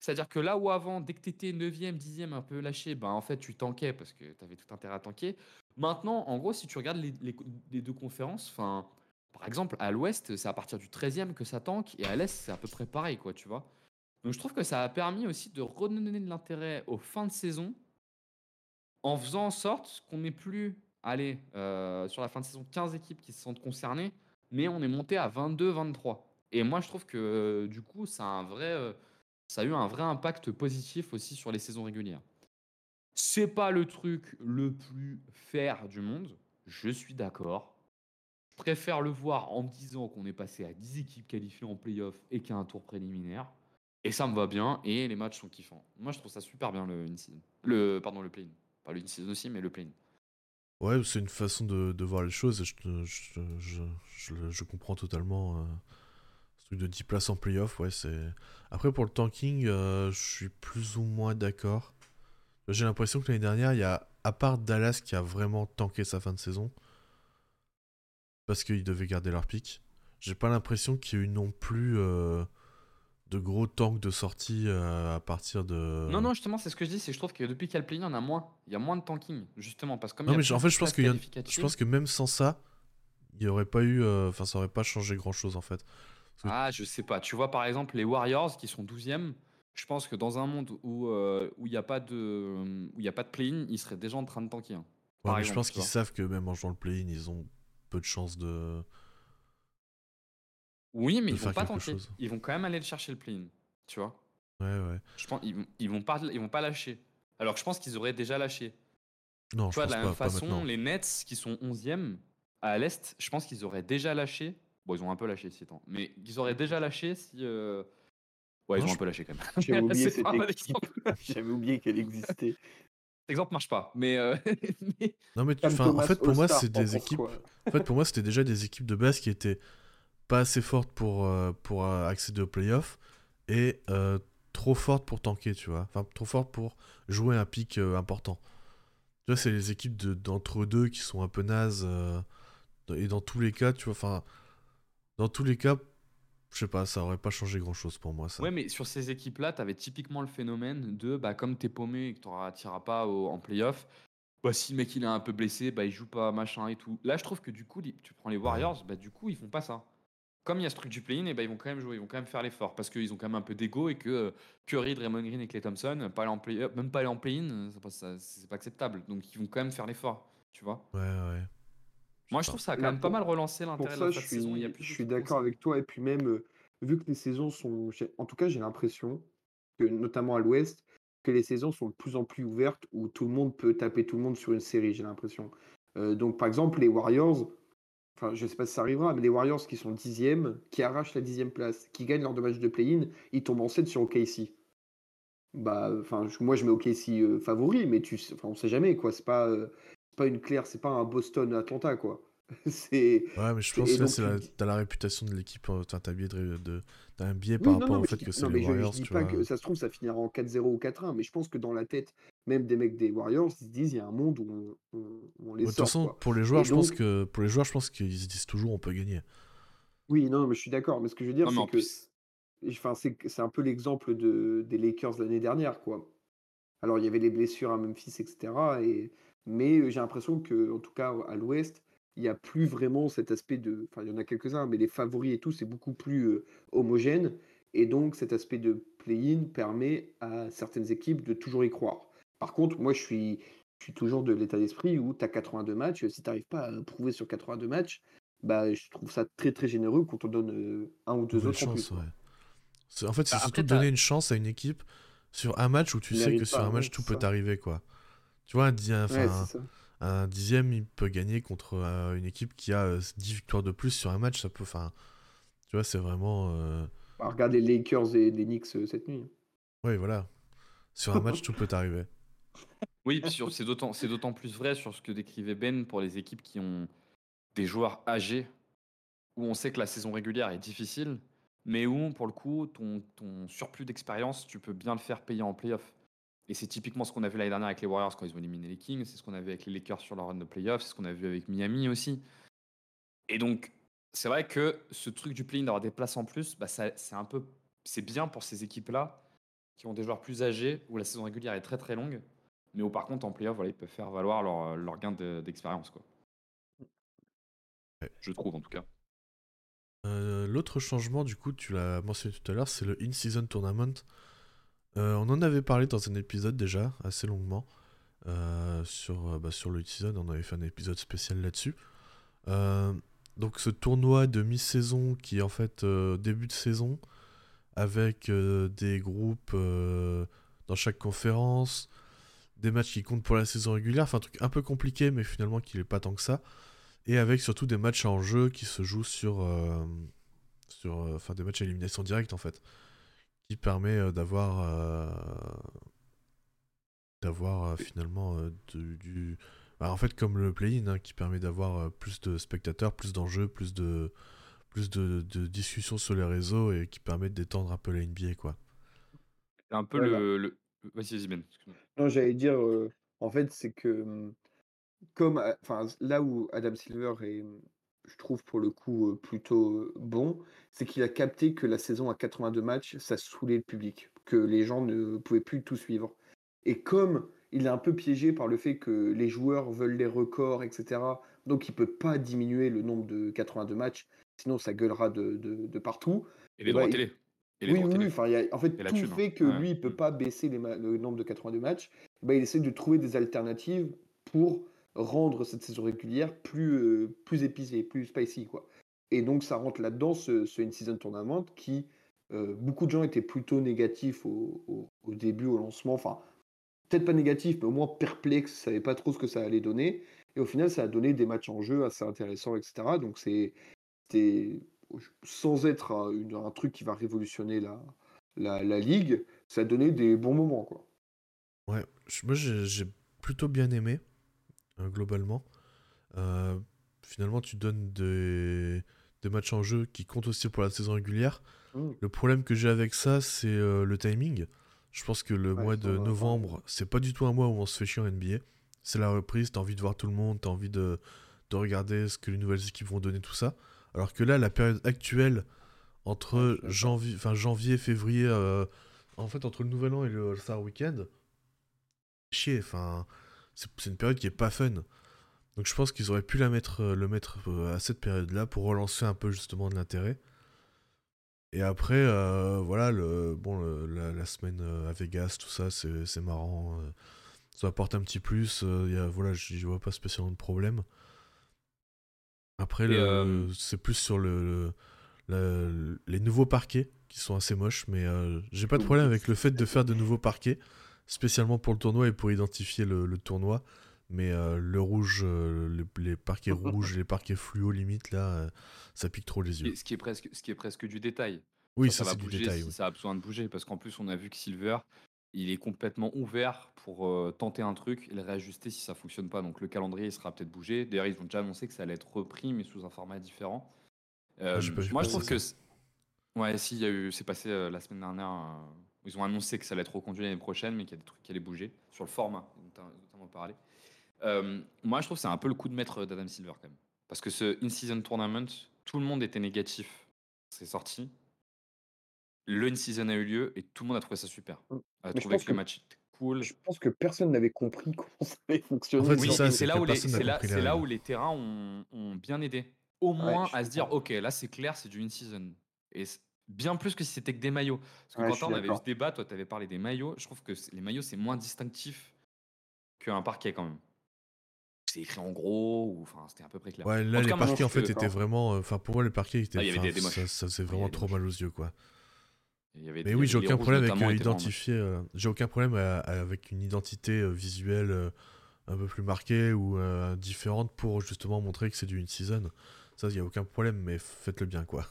S4: C'est-à-dire que là où avant, dès que tu étais 9e, 10e, un peu lâché, ben en fait, tu tankais parce que tu avais tout intérêt à tanker. Maintenant, en gros, si tu regardes les, deux conférences, enfin, par exemple, à l'ouest, c'est à partir du 13e que ça tank, et à l'est, c'est à peu près pareil, quoi, tu vois. Donc je trouve que ça a permis aussi de redonner de l'intérêt aux fins de saison en faisant en sorte qu'on n'ait plus, allez, euh, sur la fin de saison, 15 équipes qui se sentent concernées, mais on est monté à 22, 23. Et moi, je trouve que euh, du coup, ça a, un vrai, euh, ça a eu un vrai impact positif aussi sur les saisons régulières. C'est pas le truc le plus fair du monde, je suis d'accord. Je préfère le voir en me disant qu'on est passé à 10 équipes qualifiées en playoff et qu'il y a un tour préliminaire. Et ça me va bien et les matchs sont kiffants. Moi, je trouve ça super bien le. Le, pardon, le play-in. Pas le in-season aussi, mais le play-in.
S2: Ouais, c'est une façon de, voir les choses. Je, je, je, je comprends totalement. euh, ce truc de 10 places en playoff, ouais, c'est. Après, pour le tanking, euh, je suis plus ou moins d'accord. J'ai l'impression que l'année dernière, il y a, à part Dallas qui a vraiment tanké sa fin de saison, parce qu'ils devaient garder leur pic, j'ai pas l'impression qu'il y ait eu non plus euh, de gros tanks de sortie euh, à partir de.
S4: Non, non, justement, c'est ce que je dis. C'est que je trouve que depuis qu'il y a le play-in, il y en a moins. Il y a moins de tanking, justement. Parce que comme
S2: Non,
S4: il y a
S2: mais en fait, je pense qu'il y a- Je pense que même sans ça, il y aurait pas eu. euh, Enfin, ça aurait pas changé grand chose en fait. que-
S4: Ah, je sais pas. Tu vois, par exemple, les Warriors qui sont 12e, je pense que dans un monde où euh, où il n'y a pas de où il y a pas de play-in, ils seraient déjà en train de tanker. hein.
S2: Ouais, mais je pense qu'ils savent que même en jouant le play-in, ils ont peu de chances de.
S4: Oui, mais ils vont pas
S2: chose.
S4: Ils vont quand même aller le chercher le play-in. Tu vois
S2: Ouais, ouais.
S4: Je pense ils vont, ils vont pas ils vont pas lâcher. Alors que je pense qu'ils auraient déjà lâché.
S2: Non,
S4: Tu
S2: je
S4: vois,
S2: pense
S4: de la
S2: pas,
S4: même
S2: pas
S4: façon, les Nets qui sont 11e à l'Est, je pense qu'ils auraient déjà lâché. Bon, ils ont un peu lâché ces temps. Mais ils auraient déjà lâché si. euh, Ouais, ils ont
S2: je-
S4: un peu lâché quand même. *laughs*
S3: J'avais oublié. *laughs* *laughs* J'avais qu'elle existait.
S4: Cet exemple marche pas. Mais, euh, mais-
S2: Non, mais tu- enfin, en fait, pour moi, c'est des équipes.
S3: quoi
S2: En fait, pour moi, c'était déjà des équipes de base qui étaient pas assez fortes pour, euh, pour euh, accéder aux playoffs et euh, trop fortes pour tanker, tu vois. Enfin, trop fortes pour jouer un pic euh, important. Tu vois, c'est les équipes de- d'entre deux qui sont un peu nazes. et dans tous les cas, tu vois, enfin, dans tous les cas, je sais pas, ça aurait pas changé grand chose pour moi, ça.
S4: Ouais, mais sur ces équipes-là, tu avais typiquement le phénomène de bah, comme t'es paumé et que tu n'iras pas au- en playoff, bah, si le mec il est un peu blessé, bah, il joue pas, machin et tout. Là, je trouve que du coup, tu prends les Warriors, bah, du coup, ils font pas ça. Comme il y a ce truc du play-in, et bah, ils vont quand même jouer, ils vont quand même faire l'effort parce qu'ils ont quand même un peu d'ego et que euh, Curry, Draymond Green et Clay Thompson, pas aller en play même pas aller en play-in, euh, c'est pas, acceptable. Donc, ils vont quand même faire l'effort, tu vois.
S2: Ouais, ouais.
S4: Moi, je trouve ça a quand
S3: Là,
S4: même pas mal relancé
S3: Pour
S4: l'intérêt de
S3: ça,
S4: la
S3: je
S4: de saison. Il y a
S3: suis,
S4: plus
S3: je suis d'accord avec toi. Et puis même, euh, vu que les saisons sont... En tout cas, j'ai l'impression que, notamment à l'Ouest, que les saisons sont de plus en plus ouvertes, où tout le monde peut taper tout le monde sur une série, j'ai l'impression. Euh, donc, par exemple, les Warriors, enfin, je sais pas si ça arrivera, mais les Warriors qui sont dixièmes, qui arrachent la dixième place, qui gagnent leur deux matchs de play-in, ils tombent en 7 sur OKC. Bah, enfin, moi, je mets OKC euh, favori, mais tu, enfin, on sait jamais, quoi. C'est pas, euh, pas une claire, c'est pas un Boston-Atlanta, quoi. *laughs* C'est...
S2: Ouais, mais je pense que là, c'est
S3: tu
S2: la- la réputation de l'équipe, euh, t'as biais, de, de- t'as un biais par rapport
S3: non,
S2: au fait que c'est les
S3: je
S2: Warriors,
S3: dis
S2: tu
S3: pas
S2: vois?
S3: que ça se trouve, ça finira en 4-0 ou 4-1, mais je pense que dans la tête, même des mecs des Warriors, ils se disent, il y a un monde où on, on- on les
S2: De toute façon, pour les joueurs,
S3: Et
S2: je pense que pour les joueurs, je pense qu'ils se disent toujours on peut gagner.
S3: Oui, non, mais je suis d'accord, mais ce que je veux dire, c'est que, enfin, c'est un peu l'exemple de, des Lakers l'année dernière, quoi. Alors, il y avait les blessures à Memphis, etc. Et, mais euh, j'ai l'impression que, en tout cas, à l'Ouest, il n'y a plus vraiment cet aspect de. Enfin, il y en a quelques-uns, mais les favoris et tout, c'est beaucoup plus euh, homogène. Et donc, cet aspect de play-in permet à certaines équipes de toujours y croire. Par contre, moi, je suis. je suis toujours de l'état d'esprit où tu as 82 matchs. Si tu n'arrives pas à prouver sur 82 matchs, bah, je trouve ça très très généreux quand on donne euh, un ou deux autres en plus.
S2: chance, ouais. C'est- En fait, c'est
S4: Bah,
S2: surtout donner une chance à une équipe sur un match où tu sais que sur un match tout peut t'arriver, quoi. Tu vois, un, enfin,
S3: Ouais,
S2: un- dixième, il peut gagner contre euh, une équipe qui a euh, 10 victoires de plus sur un match, ça peut, enfin, tu vois, c'est vraiment, euh,
S3: Bah, regarde les Lakers et les Knicks euh, cette nuit.
S2: ouais, voilà. Sur un match, *laughs* tout peut t'arriver.
S4: Oui, puis sur- c'est d'autant, c'est d'autant plus vrai sur ce que décrivait Ben pour les équipes qui ont des joueurs âgés, où on sait que la saison régulière est difficile, mais où, pour le coup, ton, ton surplus d'expérience, tu peux bien le faire payer en playoff. Et c'est typiquement ce qu'on a vu l'année dernière avec les Warriors quand ils ont éliminé les Kings, c'est ce qu'on a vu avec les Lakers sur leur run de playoff, c'est ce qu'on a vu avec Miami aussi. Et donc, c'est vrai que ce truc du play-in d'avoir des places en plus, bah, c'est un peu, c'est bien pour ces équipes-là qui ont des joueurs plus âgés, où la saison régulière est très très longue, mais où par contre en playoff, voilà, ils peuvent faire valoir leur, leur gain de- d'expérience. quoi. Je trouve en tout cas.
S2: Euh, L'autre changement, du coup, tu l'as mentionné tout à l'heure, c'est le In-Season Tournament. Euh, on en avait parlé dans un épisode déjà, assez longuement. euh, sur, euh, bah, sur le on avait fait un épisode spécial là-dessus. Donc ce tournoi de mi-saison qui est en fait début de saison, avec des groupes dans chaque conférence, des matchs qui comptent pour la saison régulière, enfin un truc un peu compliqué mais finalement qui n'est pas tant que ça et avec surtout des matchs en jeu qui se jouent sur, sur des matchs à élimination directe en fait, qui permet euh, d'avoir euh, d'avoir euh, finalement euh, du, du- bah, en fait comme le play-in hein, qui permet d'avoir euh, plus de spectateurs, plus d'enjeux, plus de plus de, de discussions sur les réseaux et qui permet détendre un peu la NBA quoi.
S4: C'est un peu le. le- Vas-y, vas-y, Ben.
S3: Non, j'allais dire, euh, en fait, c'est que hum, comme, enfin, là où Adam Silver est, hum, je trouve pour le coup plutôt bon, c'est qu'il a capté que la saison à 82 matchs, ça saoulait le public, que les gens ne pouvaient plus tout suivre. Et comme il est un peu piégé par le fait que les joueurs veulent les records, etc., donc il peut pas diminuer le nombre de 82 matchs, sinon ça gueulera de, de- de partout.
S4: Et les
S3: Eh
S4: droits
S3: ben,
S4: télé. Et les
S3: Oui,
S4: droits
S3: oui, oui,
S4: télé.
S3: enfin, il y a- en fait, tout
S4: thune, hein.
S3: fait que
S4: Ouais.
S3: lui, il peut
S4: Mm.
S3: pas baisser les le nombre de 82 matchs. Bah, il essaie de trouver des alternatives pour rendre cette saison régulière plus, euh, plus épicée, plus spicy, quoi. Et donc, ça rentre là-dedans, ce, ce In-Season Tournament, qui, euh, beaucoup de gens étaient plutôt négatifs au, au- début, au lancement. Enfin, peut-être pas négatifs, mais au moins perplexes, ne savaient pas trop ce que ça allait donner. Et au final, ça a donné des matchs en jeu assez intéressants, etc. Donc, c'est sans être un, truc qui va révolutionner la, la, la ligue, ça a donné des bons moments, quoi.
S2: Ouais, moi j'ai plutôt bien aimé, globalement. Euh, finalement, tu donnes des, des matchs en jeu qui comptent aussi pour la saison régulière.
S3: Mm.
S2: Le problème que j'ai avec ça, c'est euh, le timing. Je pense que le
S3: Ouais,
S2: mois de
S3: a
S2: novembre, c'est pas du tout un mois où on se fait chier en NBA. C'est la reprise, t'as envie de voir tout le monde, t'as envie de, de regarder ce que les nouvelles équipes vont donner, tout ça. Alors que là, la période actuelle, entre
S3: Ouais,
S2: janvier, février, euh, en fait, entre le nouvel an et le All-Star Weekend, chier. Enfin, c'est une période qui est pas fun. Donc je pense qu'ils auraient pu la mettre, euh, le mettre euh, à cette période-là pour relancer un peu justement de l'intérêt. Et après, euh, voilà, le, bon, le- la, la semaine à Vegas, tout ça, c'est marrant. ça apporte un petit plus. euh, y a, voilà, j'y vois pas spécialement de problème. Après,
S4: euh,
S2: c'est plus sur le, le- les nouveaux parquets qui sont assez moches, mais euh, j'ai pas de problème avec le fait de faire de nouveaux parquets, spécialement pour le tournoi et pour identifier le, le tournoi. Mais euh, le rouge, euh, les, les parquets *laughs* rouges, les parquets fluo limite, là, euh, ça pique trop les yeux.
S4: Et ce qui est presque, ce qui est presque du détail.
S2: Oui,
S4: ça,
S2: ça,
S4: va
S2: du détail.
S4: si
S2: oui.
S4: ça a besoin de bouger. Parce qu'en plus, on a vu que Silver, il est complètement ouvert pour tenter un truc et le réajuster si ça fonctionne pas. Donc le calendrier il sera peut-être bougé. D'ailleurs, ils ont déjà annoncé que ça allait être repris, mais sous un format différent.
S2: Ah,
S4: moi, je trouve que.
S2: ça.
S4: Ouais, si, il y a eu, c'est passé la semaine dernière. Ils ont annoncé que ça allait être reconduit l'année prochaine, mais qu'il y a des trucs qui allaient bouger sur le format, notamment parlé. Euh, moi, je trouve que c'est un peu le coup de maître d'Adam Silver quand même. Parce que ce In-Season Tournament, tout le monde était négatif. C'est sorti. Le In-Season a eu lieu et tout le monde a trouvé ça super.
S3: Mm.
S4: A trouvé
S3: pense
S4: que le match était cool.
S3: Je pense que personne n'avait compris *laughs* comment ça allait fonctionner.
S2: En fait,
S4: Oui,
S2: c'est
S4: là, où les,
S2: personne n'a
S4: c'est là,
S2: compris les
S4: c'est là
S2: règles.
S4: où les terrains ont, ont bien aidé. Au moins à se dire, ok, là c'est clair, c'est du in-season. Et c'est bien plus que si c'était que des maillots. Parce que
S3: Ouais,
S4: quand on avait eu ce débat, toi tu avais parlé des maillots, je trouve que les maillots c'est moins distinctif qu'un parquet quand même. C'est écrit en gros, ou enfin, c'était à peu près clair.
S2: Ouais, là, les parquets, en fait,
S4: que-
S2: étaient vraiment. euh, Enfin, pour moi, les parquets étaient.
S4: Ah, y avait des-
S2: ça, ça faisait vraiment trop mal aux yeux, quoi.
S4: Y avait-
S2: Mais oui,
S4: avait
S2: j'ai
S4: les
S2: aucun problème avec euh, identifier. euh, j'ai aucun problème à- à- avec une identité euh, visuelle euh, un peu plus marquée ou euh, différente pour justement montrer que c'est du in-season. Ça, il n'y a aucun problème, mais faites-le bien, quoi.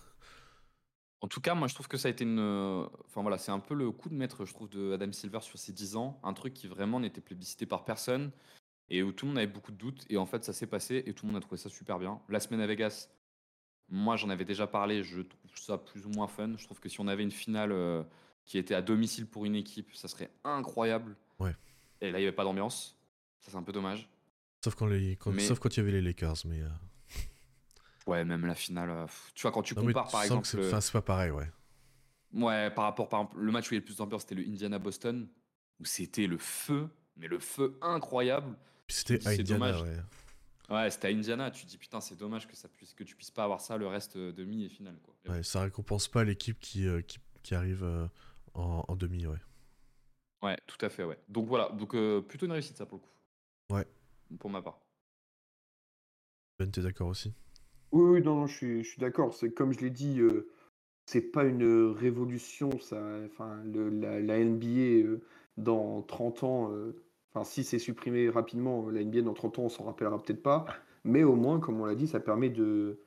S4: En tout cas, moi, je trouve que ça a été une. euh, Enfin voilà, c'est un peu le coup de maître, je trouve, de Adam Silver sur ses 10 ans. Un truc qui vraiment n'était plébiscité par personne et où tout le monde avait beaucoup de doutes. Et en fait, ça s'est passé et tout le monde a trouvé ça super bien. La semaine à Vegas, moi, j'en avais déjà parlé. Je trouve ça plus ou moins fun. Je trouve que si on avait une finale euh, qui était à domicile pour une équipe, ça serait incroyable.
S2: Ouais.
S4: Et là, il n'y avait pas d'ambiance. Ça, c'est un peu dommage.
S2: Sauf quand, les, quand-
S4: Mais-
S2: sauf quand il y avait les Lakers, mais. euh,
S4: Ouais, même la finale. euh, tu vois, quand tu
S2: non,
S4: compares,
S2: tu
S4: par exemple.
S2: c'est-
S4: euh,
S2: enfin, c'est pas pareil, ouais.
S4: Ouais, par rapport, par exemple, le match où il y a le plus d'ambiance, c'était le Indiana-Boston, où c'était le feu, mais le feu incroyable.
S2: C'était à
S4: c'est
S2: Indiana,
S4: dommage.
S2: ouais.
S4: Ouais, c'était à Indiana, tu te dis putain, c'est dommage que, ça puisse, que tu puisses pas avoir ça le reste de demi et finale. Quoi.
S2: Ouais, Ça récompense pas l'équipe qui, euh, qui, qui arrive euh, en, en demi, ouais.
S4: Ouais, tout à fait, ouais. Donc voilà, donc euh, plutôt une réussite ça pour le coup.
S2: Ouais.
S4: Pour ma part.
S2: Ben, t'es d'accord aussi?
S3: Oui, oui, non, non, je suis, je suis d'accord. C'est comme je l'ai dit, euh, c'est pas une révolution, ça. Enfin, le- la, la NBA euh, dans 30 ans, euh, enfin, si c'est supprimé rapidement, la NBA dans 30 ans, on s'en rappellera peut-être pas. Mais au moins, comme on l'a dit, ça permet de,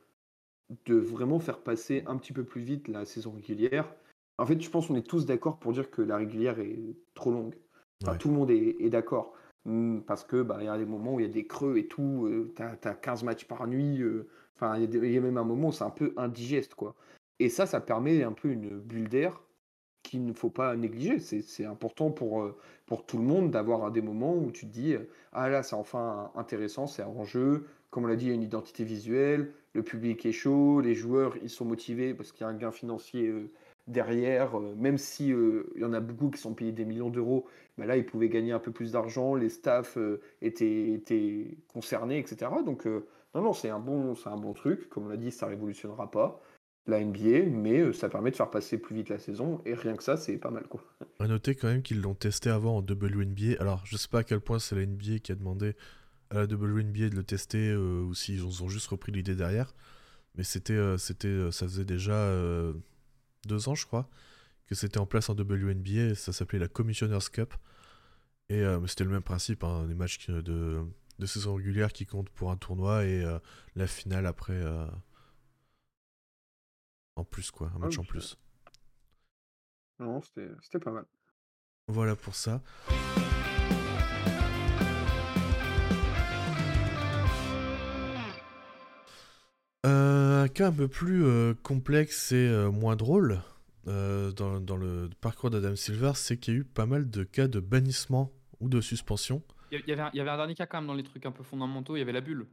S3: de vraiment faire passer un petit peu plus vite la saison régulière. En fait, je pense qu'on est tous d'accord pour dire que la régulière est trop longue. Enfin,
S2: Ouais.
S3: Tout le monde est, est d'accord. Hum, Parce que bah, il y a des moments où il y a des creux et tout. euh, t'as, t'as 15 matchs par nuit. euh, Enfin, il y a même un moment où c'est un peu indigeste, quoi. Et ça, ça permet un peu une bulle d'air qu'il ne faut pas négliger. C'est, important pour, euh, pour tout le monde d'avoir des moments où tu te dis euh, Ah là, c'est enfin intéressant, c'est un jeu. Comme on l'a dit, il y a une identité visuelle. Le public est chaud. Les joueurs, ils sont motivés parce qu'il y a un gain financier euh, derrière. même si il y en a beaucoup qui sont payés des millions d'euros, bah là, ils pouvaient gagner un peu plus d'argent. Les staffs étaient, étaient concernés, etc. Donc, non, non, c'est un, bon, truc. Comme on l'a dit, ça révolutionnera pas la NBA, mais euh, ça permet de faire passer plus vite la saison. Et rien que ça, c'est pas mal, quoi. *laughs*
S2: À noter quand même qu'ils l'ont testé avant en WNBA. Alors, je sais pas à quel point c'est la NBA qui a demandé à la WNBA de le tester euh, ou s'ils ont, ont juste repris l'idée derrière. Mais c'était, euh, ça faisait déjà deux ans, je crois, que c'était en place en WNBA. Ça s'appelait la Commissioners Cup. Et c'était le même principe, hein, des matchs de, de saison régulière qui comptent pour un tournoi et euh, la finale après. euh, en plus, quoi, un match
S3: Ah
S2: en
S3: oui,
S2: plus.
S3: Non, c'était pas mal.
S2: Voilà pour ça. Euh, un cas un peu plus complexe et moins drôle dans, dans le parcours d'Adam Silver, c'est qu'il y a eu pas mal de cas de bannissement ou de suspension.
S4: Il y, avait un, il y avait un dernier cas quand même dans les trucs un peu fondamentaux, il y avait la bulle.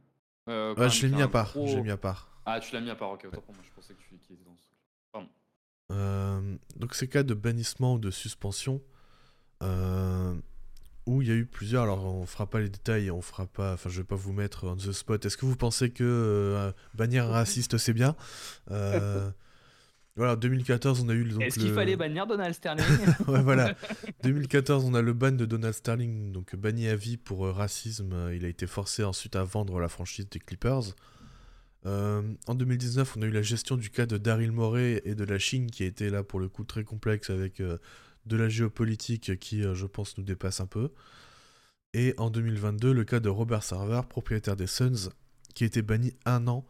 S4: Euh,
S2: Ouais, je l'ai mis à part.
S4: gros-
S2: Je l'ai mis à part.
S4: Ah, tu l'as mis à part, ok, autant pour moi, je pensais que tu qu'il était dans ce truc.
S2: Euh, donc ces cas de bannissement ou de suspension, euh, où il y a eu plusieurs, alors on fera pas les détails, on fera pas, enfin je vais pas vous mettre on the spot. Est-ce que vous pensez que euh, bannir un raciste c'est bien? Euh, *laughs* Voilà, 2014 on a eu donc
S4: Est-ce qu'il
S2: le-
S4: fallait bannir Donald Sterling *laughs*
S2: ouais, voilà. *laughs* 2014, on a le ban de Donald Sterling, donc banni à vie pour euh, racisme. Euh, Il a été forcé ensuite à vendre la franchise des Clippers. Euh, en 2019, on a eu la gestion du cas de Daryl Morey et de la Chine, qui a été là pour le coup très complexe avec euh, de la géopolitique qui, je pense, nous dépasse un peu. Et en 2022, le cas de Robert Sarver, propriétaire des Suns, qui a été banni un an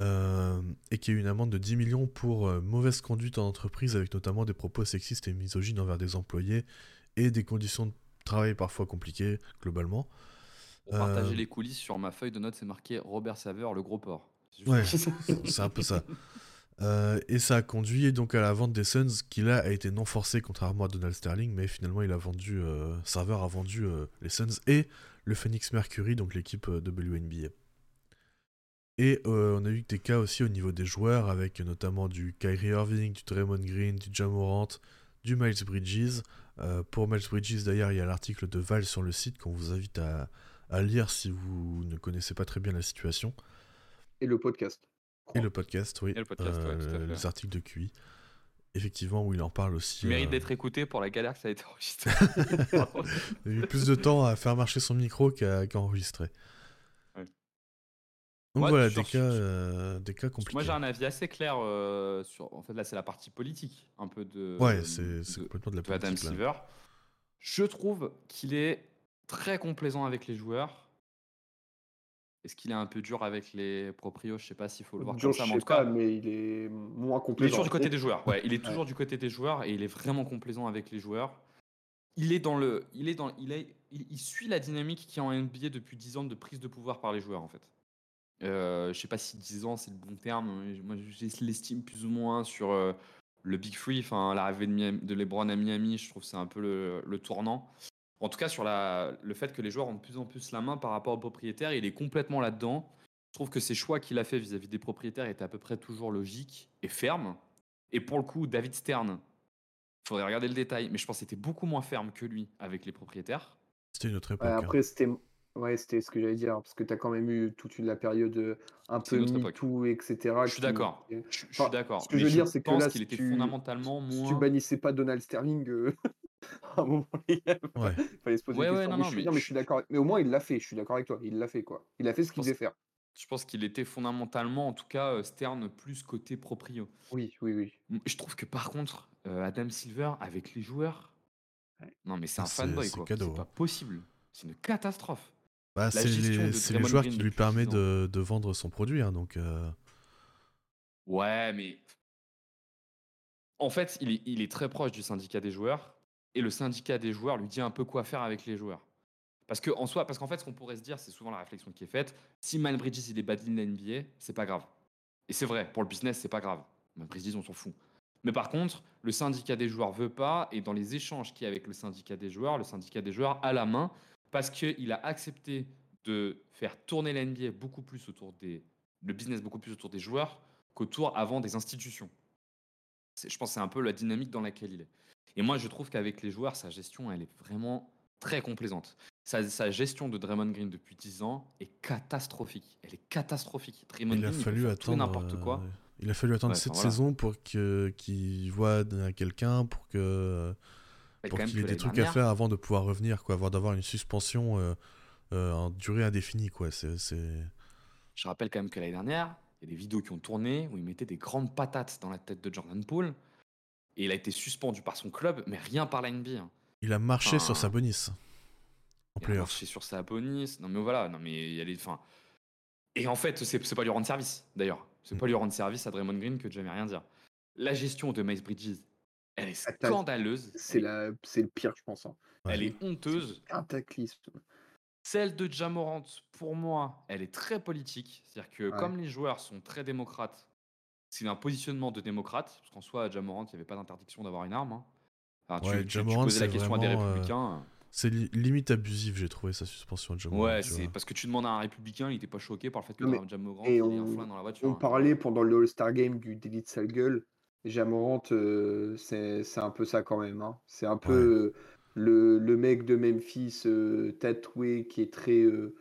S2: euh, et qui a eu une amende de 10 millions pour euh, mauvaise conduite en entreprise, avec notamment des propos sexistes et misogynes envers des employés et des conditions de travail parfois compliquées globalement.
S4: Pour partager
S2: Euh,
S4: les coulisses, sur ma feuille de notes, c'est marqué Robert Saveur, le gros porc.
S2: Ouais,
S4: ça.
S2: c'est un peu ça. Et ça a conduit donc à la vente des Suns, qui là a été non forcée contrairement à Donald Sterling, mais finalement il a vendu, Server a vendu les Suns et le Phoenix Mercury, donc l'équipe euh, WNBA. Et euh, on a eu des cas aussi au niveau des joueurs, avec notamment du Kyrie Irving, du Draymond Green, du Jamorant, du Miles Bridges. Euh, pour Miles Bridges d'ailleurs, il y a l'article de Val sur le site qu'on vous invite à, à lire si vous ne connaissez pas très bien la situation.
S3: Et le podcast.
S2: Et le podcast, oui.
S4: Et le podcast, ouais, tout à fait.
S2: Les articles de QI. effectivement, où il en parle aussi.
S4: Tu mérites
S2: euh,
S4: d'être écouté pour la galère que ça a été enregistré. *laughs*
S2: Il a eu plus de temps à faire marcher son micro qu'à qu'à enregistrer.
S4: Ouais.
S2: Donc
S4: Moi,
S2: voilà,
S4: sur-
S2: des cas, euh, des cas compliqués.
S4: Moi, j'ai un avis assez clair euh, sur. En fait, là, c'est la partie politique, un peu de.
S2: Ouais, c'est complètement de la
S4: de Adam
S2: politique. là.
S4: Silver. Je trouve qu'il est très complaisant avec les joueurs. Est-ce qu'il est un peu dur avec les proprios? Je sais pas s'il faut le voir
S3: Dur,
S4: comme ça,
S3: je
S4: mais en
S3: sais
S4: tout cas,
S3: pas, mais il est moins
S4: il est toujours du côté des joueurs. Ouais, il est *laughs* toujours du côté des joueurs et il est vraiment complaisant avec les joueurs. Il est dans le, il est dans, il est, il, il suit la dynamique qui est en NBA depuis 10 ans de prise de pouvoir par les joueurs en fait. Euh, je sais pas si 10 ans c'est le bon terme. mais Moi, je l'estime plus ou moins sur euh, le Big Free, enfin l'arrivée de, de LeBron à Miami. Je trouve que c'est un peu le, le tournant. En tout cas, sur la, le fait que les joueurs ont de plus en plus la main par rapport aux propriétaires, il est complètement là-dedans. Je trouve que ces choix qu'il a fait vis-à-vis des propriétaires étaient à peu près toujours logiques et fermes. Et pour le coup, David Stern, il faudrait regarder le détail, mais je pense que c'était beaucoup moins ferme que lui avec les propriétaires.
S2: C'était une autre époque.
S3: Ouais,
S2: hein.
S3: après, c'était ouais, c'était ce que j'allais dire, parce que tu as quand même eu toute une, la période un peu. MeToo, etc.
S4: Je suis d'accord.
S3: qui-
S4: Je, je suis d'accord.
S3: ce que
S4: mais
S3: je veux dire, c'est que là,
S4: qu'il
S3: si
S4: était
S3: tu-
S4: fondamentalement
S3: Si
S4: moins.
S3: tu bannissais pas Donald Sterling, euh, *laughs* à un moment, il
S2: Ouais. *laughs*
S3: fallait se poser
S4: Ouais,
S3: des
S4: ouais,
S3: questions.
S4: non,
S3: mais,
S4: non,
S3: je suis,
S4: mais
S3: non, mais
S4: je-
S3: je suis d'accord. Mais au moins, il l'a fait. Je suis d'accord avec toi. Il l'a fait, quoi. Il a fait ce qu'il
S4: pense-
S3: devait faire.
S4: Je pense qu'il était fondamentalement, en tout cas, Stern plus côté proprio.
S3: Oui, oui, oui.
S4: Je trouve que par contre, euh, Adam Silver avec les joueurs,
S3: Ouais.
S4: non mais c'est
S2: Ah,
S4: un fanboy
S2: c'est
S4: quoi.
S2: cadeau,
S4: C'est
S2: hein.
S4: pas possible. C'est une catastrophe.
S2: Bah, c'est les, les joueurs
S4: Green
S2: qui lui permet
S4: 10 ans.
S2: de, de vendre son produit. hein, donc, euh,
S4: Ouais, mais en fait, il est, il est très proche du syndicat des joueurs et le syndicat des joueurs lui dit un peu quoi faire avec les joueurs. Parce que en soi, parce qu'en fait, ce qu'on pourrait se dire, c'est souvent la réflexion qui est faite. Si Miles Bridges il est bad in la NBA, c'est pas grave. Et c'est vrai, pour le business, c'est pas grave. Miles Bridges, on s'en fout. Mais par contre, le syndicat des joueurs veut pas, et dans les échanges qu'il y a avec le syndicat des joueurs, le syndicat des joueurs a la main parce qu'il a accepté de faire tourner la NBA beaucoup plus autour des, le business beaucoup plus autour des joueurs qu'autour avant des institutions. Je pense que c'est un peu la dynamique dans laquelle il est. Et moi, je trouve qu'avec les joueurs, sa gestion, elle est vraiment très complaisante. Sa, sa gestion de Draymond Green depuis 10 ans est catastrophique. Elle est catastrophique. Draymond
S2: il a
S4: Green,
S2: fallu attendre.
S4: n'importe quoi.
S2: euh, il a fallu attendre
S4: Ouais,
S2: cette
S4: voilà.
S2: saison pour que qu'il voit quelqu'un pour que pour qu'il ait des trucs à faire avant de pouvoir revenir, quoi, avant d'avoir une suspension euh, euh, en durée indéfinie, quoi. C'est,
S4: Je rappelle quand même que l'année dernière, il y a des vidéos qui ont tourné où il mettait des grandes patates dans la tête de Jordan Poole. Et il a été suspendu par son club, mais rien par la NBA. hein.
S2: Il a marché
S4: Enfin,
S2: sur sa bonisse en
S4: Il a marché sur sa bonus. Non mais voilà, non mais il y a les. Enfin. Et en fait, c'est c'est pas lui rendre service, d'ailleurs. C'est
S2: Mm.
S4: pas lui rendre service à Draymond Green que de jamais rien dire. La gestion de Miles Bridges, elle est
S3: Attends,
S4: scandaleuse.
S3: C'est la... c'est le pire, je pense. hein.
S2: Ouais.
S4: elle est honteuse.
S3: Cataclysme.
S4: Celle de Jamorant, pour moi, elle est très politique. C'est-à-dire que
S3: Ouais.
S4: comme les joueurs sont très démocrates, c'est un positionnement de démocrate. Parce qu'en soi, à Jamorant, il n'y avait pas d'interdiction d'avoir une arme. hein. Enfin, tu,
S2: Ouais,
S4: tu- tu
S2: Jamorant,
S4: posais la
S2: c'est
S4: question à des
S2: euh,
S4: républicains.
S2: C'est li- limite abusif, j'ai trouvé sa suspension de Jamoran.
S4: ouais, c'est parce que tu demandes à un républicain, il n'était pas choqué par le fait que Jamorant
S3: et
S4: ait un
S3: on-
S4: flingue dans la voiture.
S3: On
S4: hein.
S3: parlait pendant le All-Star Game du délit de sale gueule. Jamorant, euh, c'est un peu ça quand même. hein. C'est un peu euh, le, le mec de Memphis euh, tatoué qui est très, euh,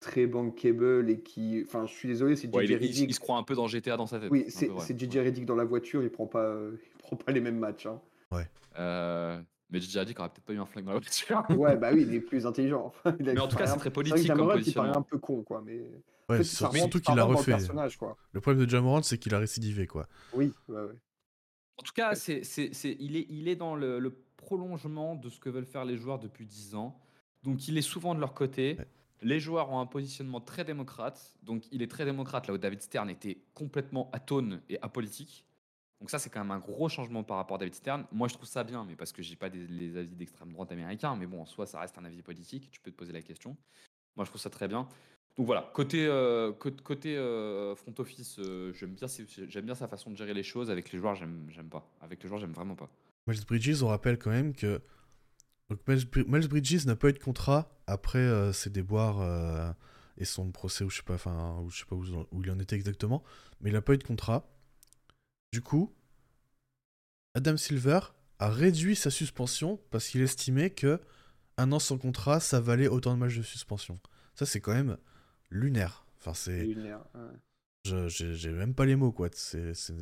S3: très bankable et qui. Enfin, je suis désolé, c'est
S4: Ouais,
S3: JJ
S4: il, est- il- se croit un peu dans GTA dans sa tête.
S3: Oui, c'est
S4: vrai.
S3: JJ
S4: Ouais.
S3: Redick dans la voiture, il prend pas, euh, il prend pas les mêmes matchs. hein.
S4: Euh, mais JJ Redick aurait peut-être pas eu un flingue dans la voiture. *laughs*
S3: Ouais, bah oui, il est plus intelligent. *laughs*
S4: Mais en tout cas, c'est très
S3: vrai que
S4: politique comme
S3: Jamorant, il paraît
S4: positionnement.
S3: un peu con, quoi. Mais
S2: Ouais,
S3: en fait,
S2: surtout qu'il l'a
S3: le
S2: refait.
S3: quoi.
S2: Le problème de Jamorant, c'est qu'il a récidivé, quoi.
S3: Oui, ouais, ouais.
S4: En tout cas, c'est, c'est, c'est- il, est, il est dans le, le prolongement de ce que veulent faire les joueurs depuis 10 ans. Donc, il est souvent de leur côté.
S2: Ouais.
S4: Les joueurs ont un positionnement très démocrate. Donc, il est très démocrate, là où David Stern était complètement atone et apolitique. Donc, ça, c'est quand même un gros changement par rapport à David Stern. Moi, je trouve ça bien, mais parce que j'ai pas des, les avis d'extrême droite américain. Mais bon, en soi, ça reste un avis politique. Tu peux te poser la question. Moi, je trouve ça très bien. Donc voilà, côté, euh, côté, euh, front office, euh, j'aime bien, sa façon de gérer les choses. Avec les joueurs, j'aime pas. Avec les joueurs, j'aime vraiment pas.
S2: Miles Bridges, on rappelle quand même que donc Miles, Bri- Miles Bridges n'a pas eu de contrat après ses déboires et son procès, ou je sais pas, ou je sais pas où, où il en était exactement, mais il n'a pas eu de contrat. Du coup, Adam Silver a réduit sa suspension parce qu'il estimait que un an sans contrat, ça valait autant de matchs de suspension. Ça, c'est quand même lunaire. Enfin, c'est,
S3: Lunaire, ouais.
S2: je- j'ai même pas les mots, quoi. C'est, c'est-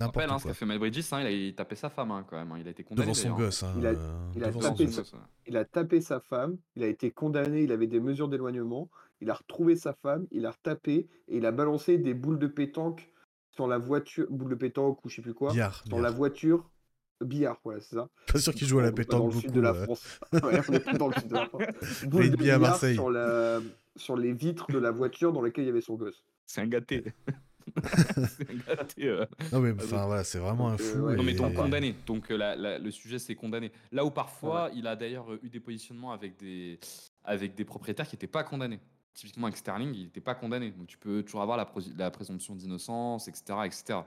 S2: N'importe
S4: hein, ce
S2: quoi.
S4: qu'a fait Mel Bridges, hein, il, a, il tapait sa femme hein, quand même. Il a été condamné.
S2: Devant son gosse. hein,
S3: Il a-
S2: euh,
S3: il a
S2: devant
S3: tapé
S2: son
S3: sa-
S2: gosse.
S3: Il a tapé sa femme, il a été condamné, il avait des mesures d'éloignement, il a retrouvé sa femme, il a retapé et il a balancé des boules de pétanque sur la voiture, boules de pétanque ou je sais plus quoi,
S2: Billard.
S3: sur la
S2: billard.
S3: voiture, billard, voilà, c'est ça.
S2: Pas sûr qu'il joue à la
S3: On est pas
S2: pétanque
S3: dans le
S2: beaucoup.
S3: sud de la. France. *laughs* Ouais, on est pas dans le sud de la France. *laughs* Boule de
S2: Rugby à
S3: billard
S2: Marseille.
S3: sur, la, sur les vitres de la voiture dans laquelle il y avait son gosse.
S4: C'est un gâté. *laughs* c'est un gâté.
S2: Non mais enfin
S4: donc-
S2: voilà, c'est vraiment un
S3: euh,
S2: fou.
S3: ouais.
S4: Non, mais
S2: et-
S4: donc condamné. Donc euh, la- la- le sujet, c'est condamné. Là où parfois, il a d'ailleurs euh, eu des positionnements avec des, avec des propriétaires qui n'étaient pas condamnés. Typiquement avec Sterling, il n'était pas condamné. Donc tu peux toujours avoir la, la présomption d'innocence, etc., etc.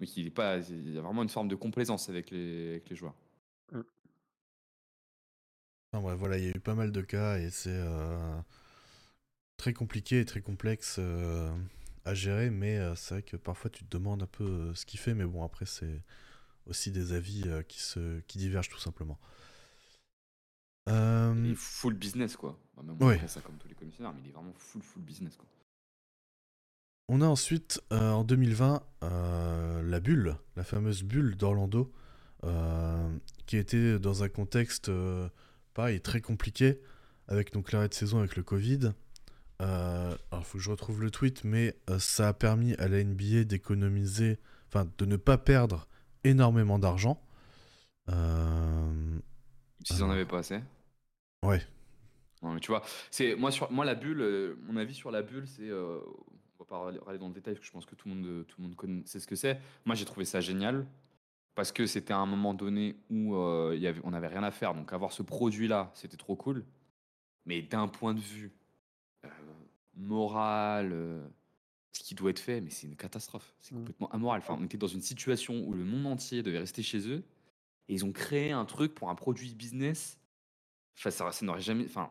S4: Donc il, est pas, il y a vraiment une forme de complaisance avec les, avec les joueurs.
S2: Enfin, bref, voilà, il y a eu pas mal de cas et c'est euh, très compliqué et très complexe euh, à gérer, mais euh, c'est vrai que parfois tu te demandes un peu euh, ce qu'il fait, mais bon, après, c'est aussi des avis euh, qui, se, qui divergent tout simplement. Euh,
S4: Il est full business, quoi. Bah, même on
S2: Ouais.
S4: ça comme tous les commissionnaires, mais il est vraiment full, full business, quoi.
S2: On a ensuite, euh, en 2020, euh, la bulle, la fameuse bulle d'Orlando, euh, qui était dans un contexte, pareil, très compliqué, avec donc l'arrêt de saison avec le Covid. Alors, il faut que je retrouve le tweet, mais ça a permis à la NBA d'économiser, enfin, de ne pas perdre énormément d'argent.
S4: S'ils en
S2: Ah.
S4: avaient pas assez.
S2: ouais,
S4: Non, mais tu vois, c'est moi sur moi la bulle, mon avis sur la bulle, c'est on va pas râler dans le détail parce que je pense que tout le monde tout le monde connaît sait ce que c'est. Moi j'ai trouvé ça génial parce que c'était à un moment donné où euh, il y avait, on n'avait rien à faire, donc avoir ce produit là, c'était trop cool. Mais d'un point de vue euh, moral, euh, ce qui doit être fait, mais c'est une catastrophe. C'est
S3: Mm.
S4: complètement amoral. Enfin, on était dans une situation où le monde entier devait rester chez eux et ils ont créé un truc pour un produit business. Enfin, ça, ça n'aurait jamais. Enfin,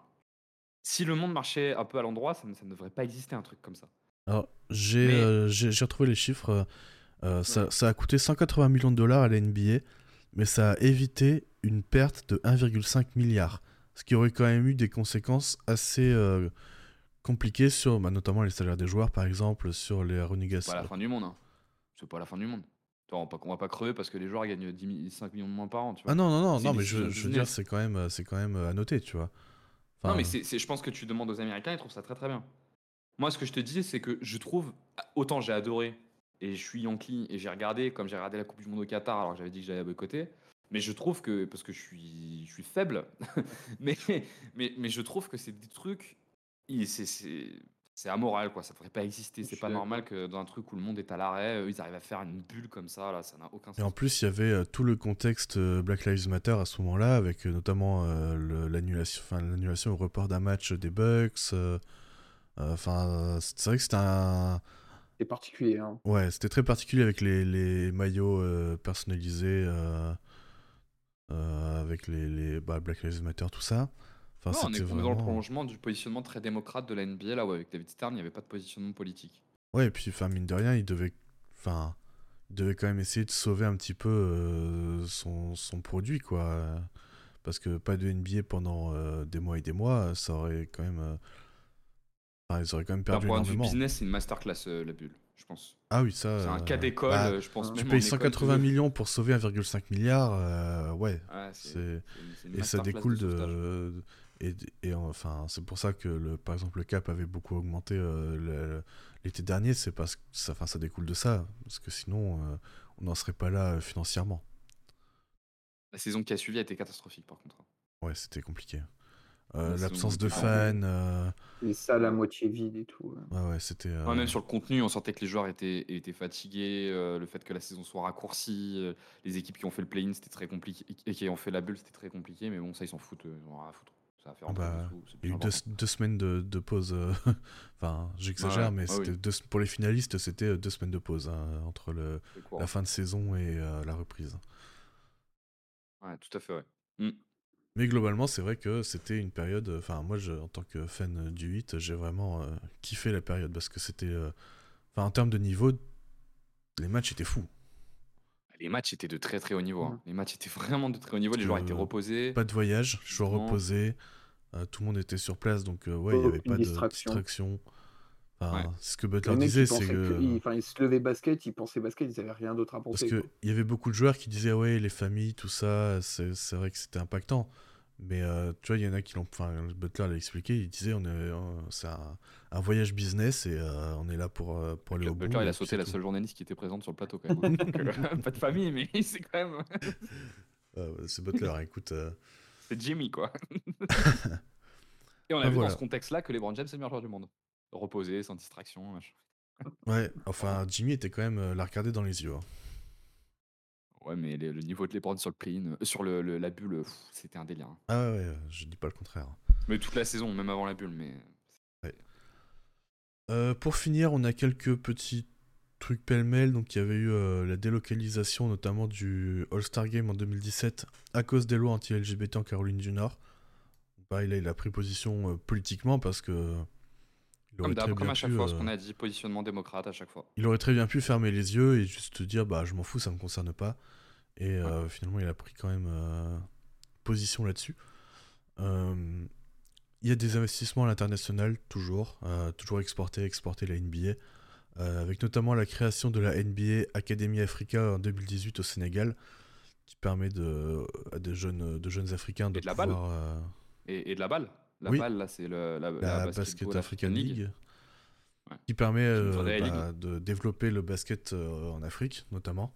S4: si le monde marchait un peu à l'endroit, ça ne devrait pas exister un truc comme ça.
S2: Alors, j'ai
S4: Mais-
S2: euh, j'ai- retrouvé les chiffres. euh, euh, ça, ça a coûté 180 millions de dollars à la NBA, mais ça a évité une perte de 1,5 milliard. Ce qui aurait quand même eu des conséquences assez euh, compliquées sur bah, notamment les salaires des joueurs, par exemple, sur les
S4: C'est pas
S2: renégations.
S4: la fin du monde. hein. C'est pas la fin du monde. On, va pas, on va pas crever parce que les joueurs gagnent 10 000 5 millions de moins par an. Tu vois.
S2: Ah non, non, non, non mais je, veux dire, c'est quand, même, c'est quand même à noter, tu vois.
S4: Non, mais c'est- je pense que tu demandes aux Américains, ils trouvent ça très très bien. Moi, ce que je te dis, c'est que je trouve, autant j'ai adoré, et je suis Yankee, et j'ai regardé, comme j'ai regardé la Coupe du Monde au Qatar, alors que j'avais dit que j'allais boycotter, mais je trouve que, parce que je suis, je suis faible, *laughs* mais, mais, mais je trouve que c'est des trucs, c'est, c'est, c'est amoral, quoi, ça devrait pas exister, c'est pas normal que dans un truc où le monde est à l'arrêt, eux, ils arrivent à faire une bulle comme ça, là, ça n'a aucun
S2: Et en
S4: sens.
S2: plus, il y avait euh, tout le contexte euh, Black Lives Matter à ce moment-là, avec euh, notamment euh, l'annulation, enfin l'annulation au report d'un match des Bucks. euh, euh, Enfin, c'est vrai que c'était un,
S3: C'est particulier. Hein.
S2: ouais, c'était très particulier avec les, les maillots euh, personnalisés, euh, euh, avec les, les bah, Black Lives Matter, tout ça. Enfin,
S4: Non, on est
S2: c'était
S4: on est dans le
S2: vraiment.
S4: prolongement du positionnement très démocrate de la NBA, là où avec David Stern, il n'y avait pas de positionnement politique.
S2: Ouais, et puis, enfin, mine de rien, il devait, enfin, il devait quand même essayer de sauver un petit peu euh, son, son produit, quoi. Parce que pas de NBA pendant euh, des mois et des mois, ça aurait quand même. euh, Enfin, ils auraient quand même
S4: D'un
S2: perdu
S4: point de vue
S2: énormément.
S4: business, c'est une masterclass, euh, la bulle, je pense.
S2: Ah oui, ça.
S4: C'est un
S2: euh,
S4: cas d'école,
S2: bah,
S4: euh, je pense
S3: tu
S4: même
S2: tu
S4: en
S2: payes
S4: école,
S2: 180
S4: tu-
S2: millions pour sauver 1,5 milliard, euh, ouais.
S4: Ouais, c'est-
S2: c'est-
S4: c'est une- c'est une
S2: Et ça
S4: masterclass
S2: découle
S4: sauvetage.
S2: de. Et, et enfin, c'est pour ça que, le, par exemple, le cap avait beaucoup augmenté euh, le- l'été dernier. C'est parce que ça, enfin, ça découle de ça. Parce que sinon, euh, on n'en serait pas là euh, financièrement.
S4: La saison qui a suivi a été catastrophique, par contre.
S2: Ouais, c'était compliqué. Euh,
S4: La
S2: L'absence de fans. euh,
S3: Les salles à moitié vides et tout. ouais.
S2: Ouais, ouais, c'était. euh,
S4: Ouais, même sur le contenu, on sentait que les joueurs étaient, étaient fatigués, euh, le fait que la saison soit raccourcie, euh, les équipes qui ont fait le play-in, c'était très compliqué, et qui ont fait la bulle, c'était très compliqué, mais bon, ça, ils s'en foutent, ils en ont rien à foutre. Ça va faire
S2: Ah bah, Il y a eu deux, semaines de, de pause. *laughs* enfin, j'exagère,
S4: Ouais,
S2: mais
S4: ouais,
S2: c'était
S4: oui.
S2: deux- pour les finalistes, c'était deux semaines de pause hein, entre le, la fin de saison et euh, la reprise.
S4: Ouais, tout à fait, ouais. Mm.
S2: Mais globalement, c'est vrai que c'était une période. euh, Enfin, moi, je, en tant que fan du 8, j'ai vraiment euh, kiffé la période parce que c'était. euh, Enfin, en termes de niveau, les matchs étaient fous.
S4: Les matchs étaient de très très haut niveau. hein. Les matchs étaient vraiment de très haut niveau, les joueurs étaient reposés.
S2: Pas de voyage, joueurs reposés, euh, tout le monde était sur place, donc euh, ouais, il n'y avait
S3: Aucune
S2: pas de
S3: distraction.
S2: Enfin,
S4: Ouais.
S2: Ce que Butler
S3: Les
S2: disait, c'est que.
S3: ils, enfin, ils se levaient basket, ils pensaient basket, ils avaient rien d'autre à
S2: Parce
S3: penser.
S2: qu'il
S3: quoi.
S2: y avait beaucoup de joueurs qui disaient ouais les familles tout ça c'est c'est vrai que c'était impactant mais euh, tu vois il y en a qui l'ont enfin Butler l'a expliqué il disait on est euh, c'est un, un voyage business et euh, on est là pour pour aller au bout
S4: Butler, il a sauté
S2: c'est
S4: la
S2: tout.
S4: seule journaliste qui était présente sur le plateau quand même. hein. *laughs* Donc, euh, pas de famille, mais *laughs* c'est quand même. *laughs*
S2: Ah, ouais, c'est Butler écoute euh,
S4: C'est Jimmy, quoi. Et on a
S2: Ah,
S4: vu
S2: voilà.
S4: dans ce contexte-là que LeBron James est le meilleur joueur du monde. Reposé, sans distraction. machin.
S2: ouais enfin Jimmy était quand même euh, la regarder dans les yeux hein.
S4: Ouais, mais le, le niveau de LeBron sur le play sur le, le- la bulle, pff, c'était un délire. hein.
S2: ah ouais, ouais je dis pas le contraire
S4: Mais toute la saison, même avant la bulle. Mais
S2: Euh, pour finir, on a quelques petits trucs pêle-mêle. Donc, il y avait eu euh, la délocalisation, notamment du All-Star Game en 2017, à cause des lois anti-LGBT en Caroline du Nord. Pareil, là, il a pris position euh, politiquement parce que. Il
S4: comme
S2: aurait,
S4: d'hab,
S2: très
S4: comme
S2: bien
S4: à chaque
S2: pu,
S4: fois, ce
S2: euh,
S4: qu'on a dit, positionnement démocrate à chaque fois.
S2: il aurait très bien pu fermer les yeux et juste dire bah je m'en fous, ça me concerne pas. Et euh, finalement, il a pris quand même euh, position là-dessus. Euh, il y a des investissements à l'international, toujours. toujours exporter, exporter la NBA. avec notamment la création de la NBA Academy Africa en 2018 au Sénégal, qui permet de, à des jeunes, de jeunes Africains de,
S4: Et de la balle.
S2: pouvoir.
S4: Et, et de la balle. La
S2: Oui.
S4: balle, là, c'est le, la,
S2: la,
S4: la
S2: Basket African League,
S4: Ouais.
S2: qui permet euh, bah, de développer le basket euh, en Afrique, notamment.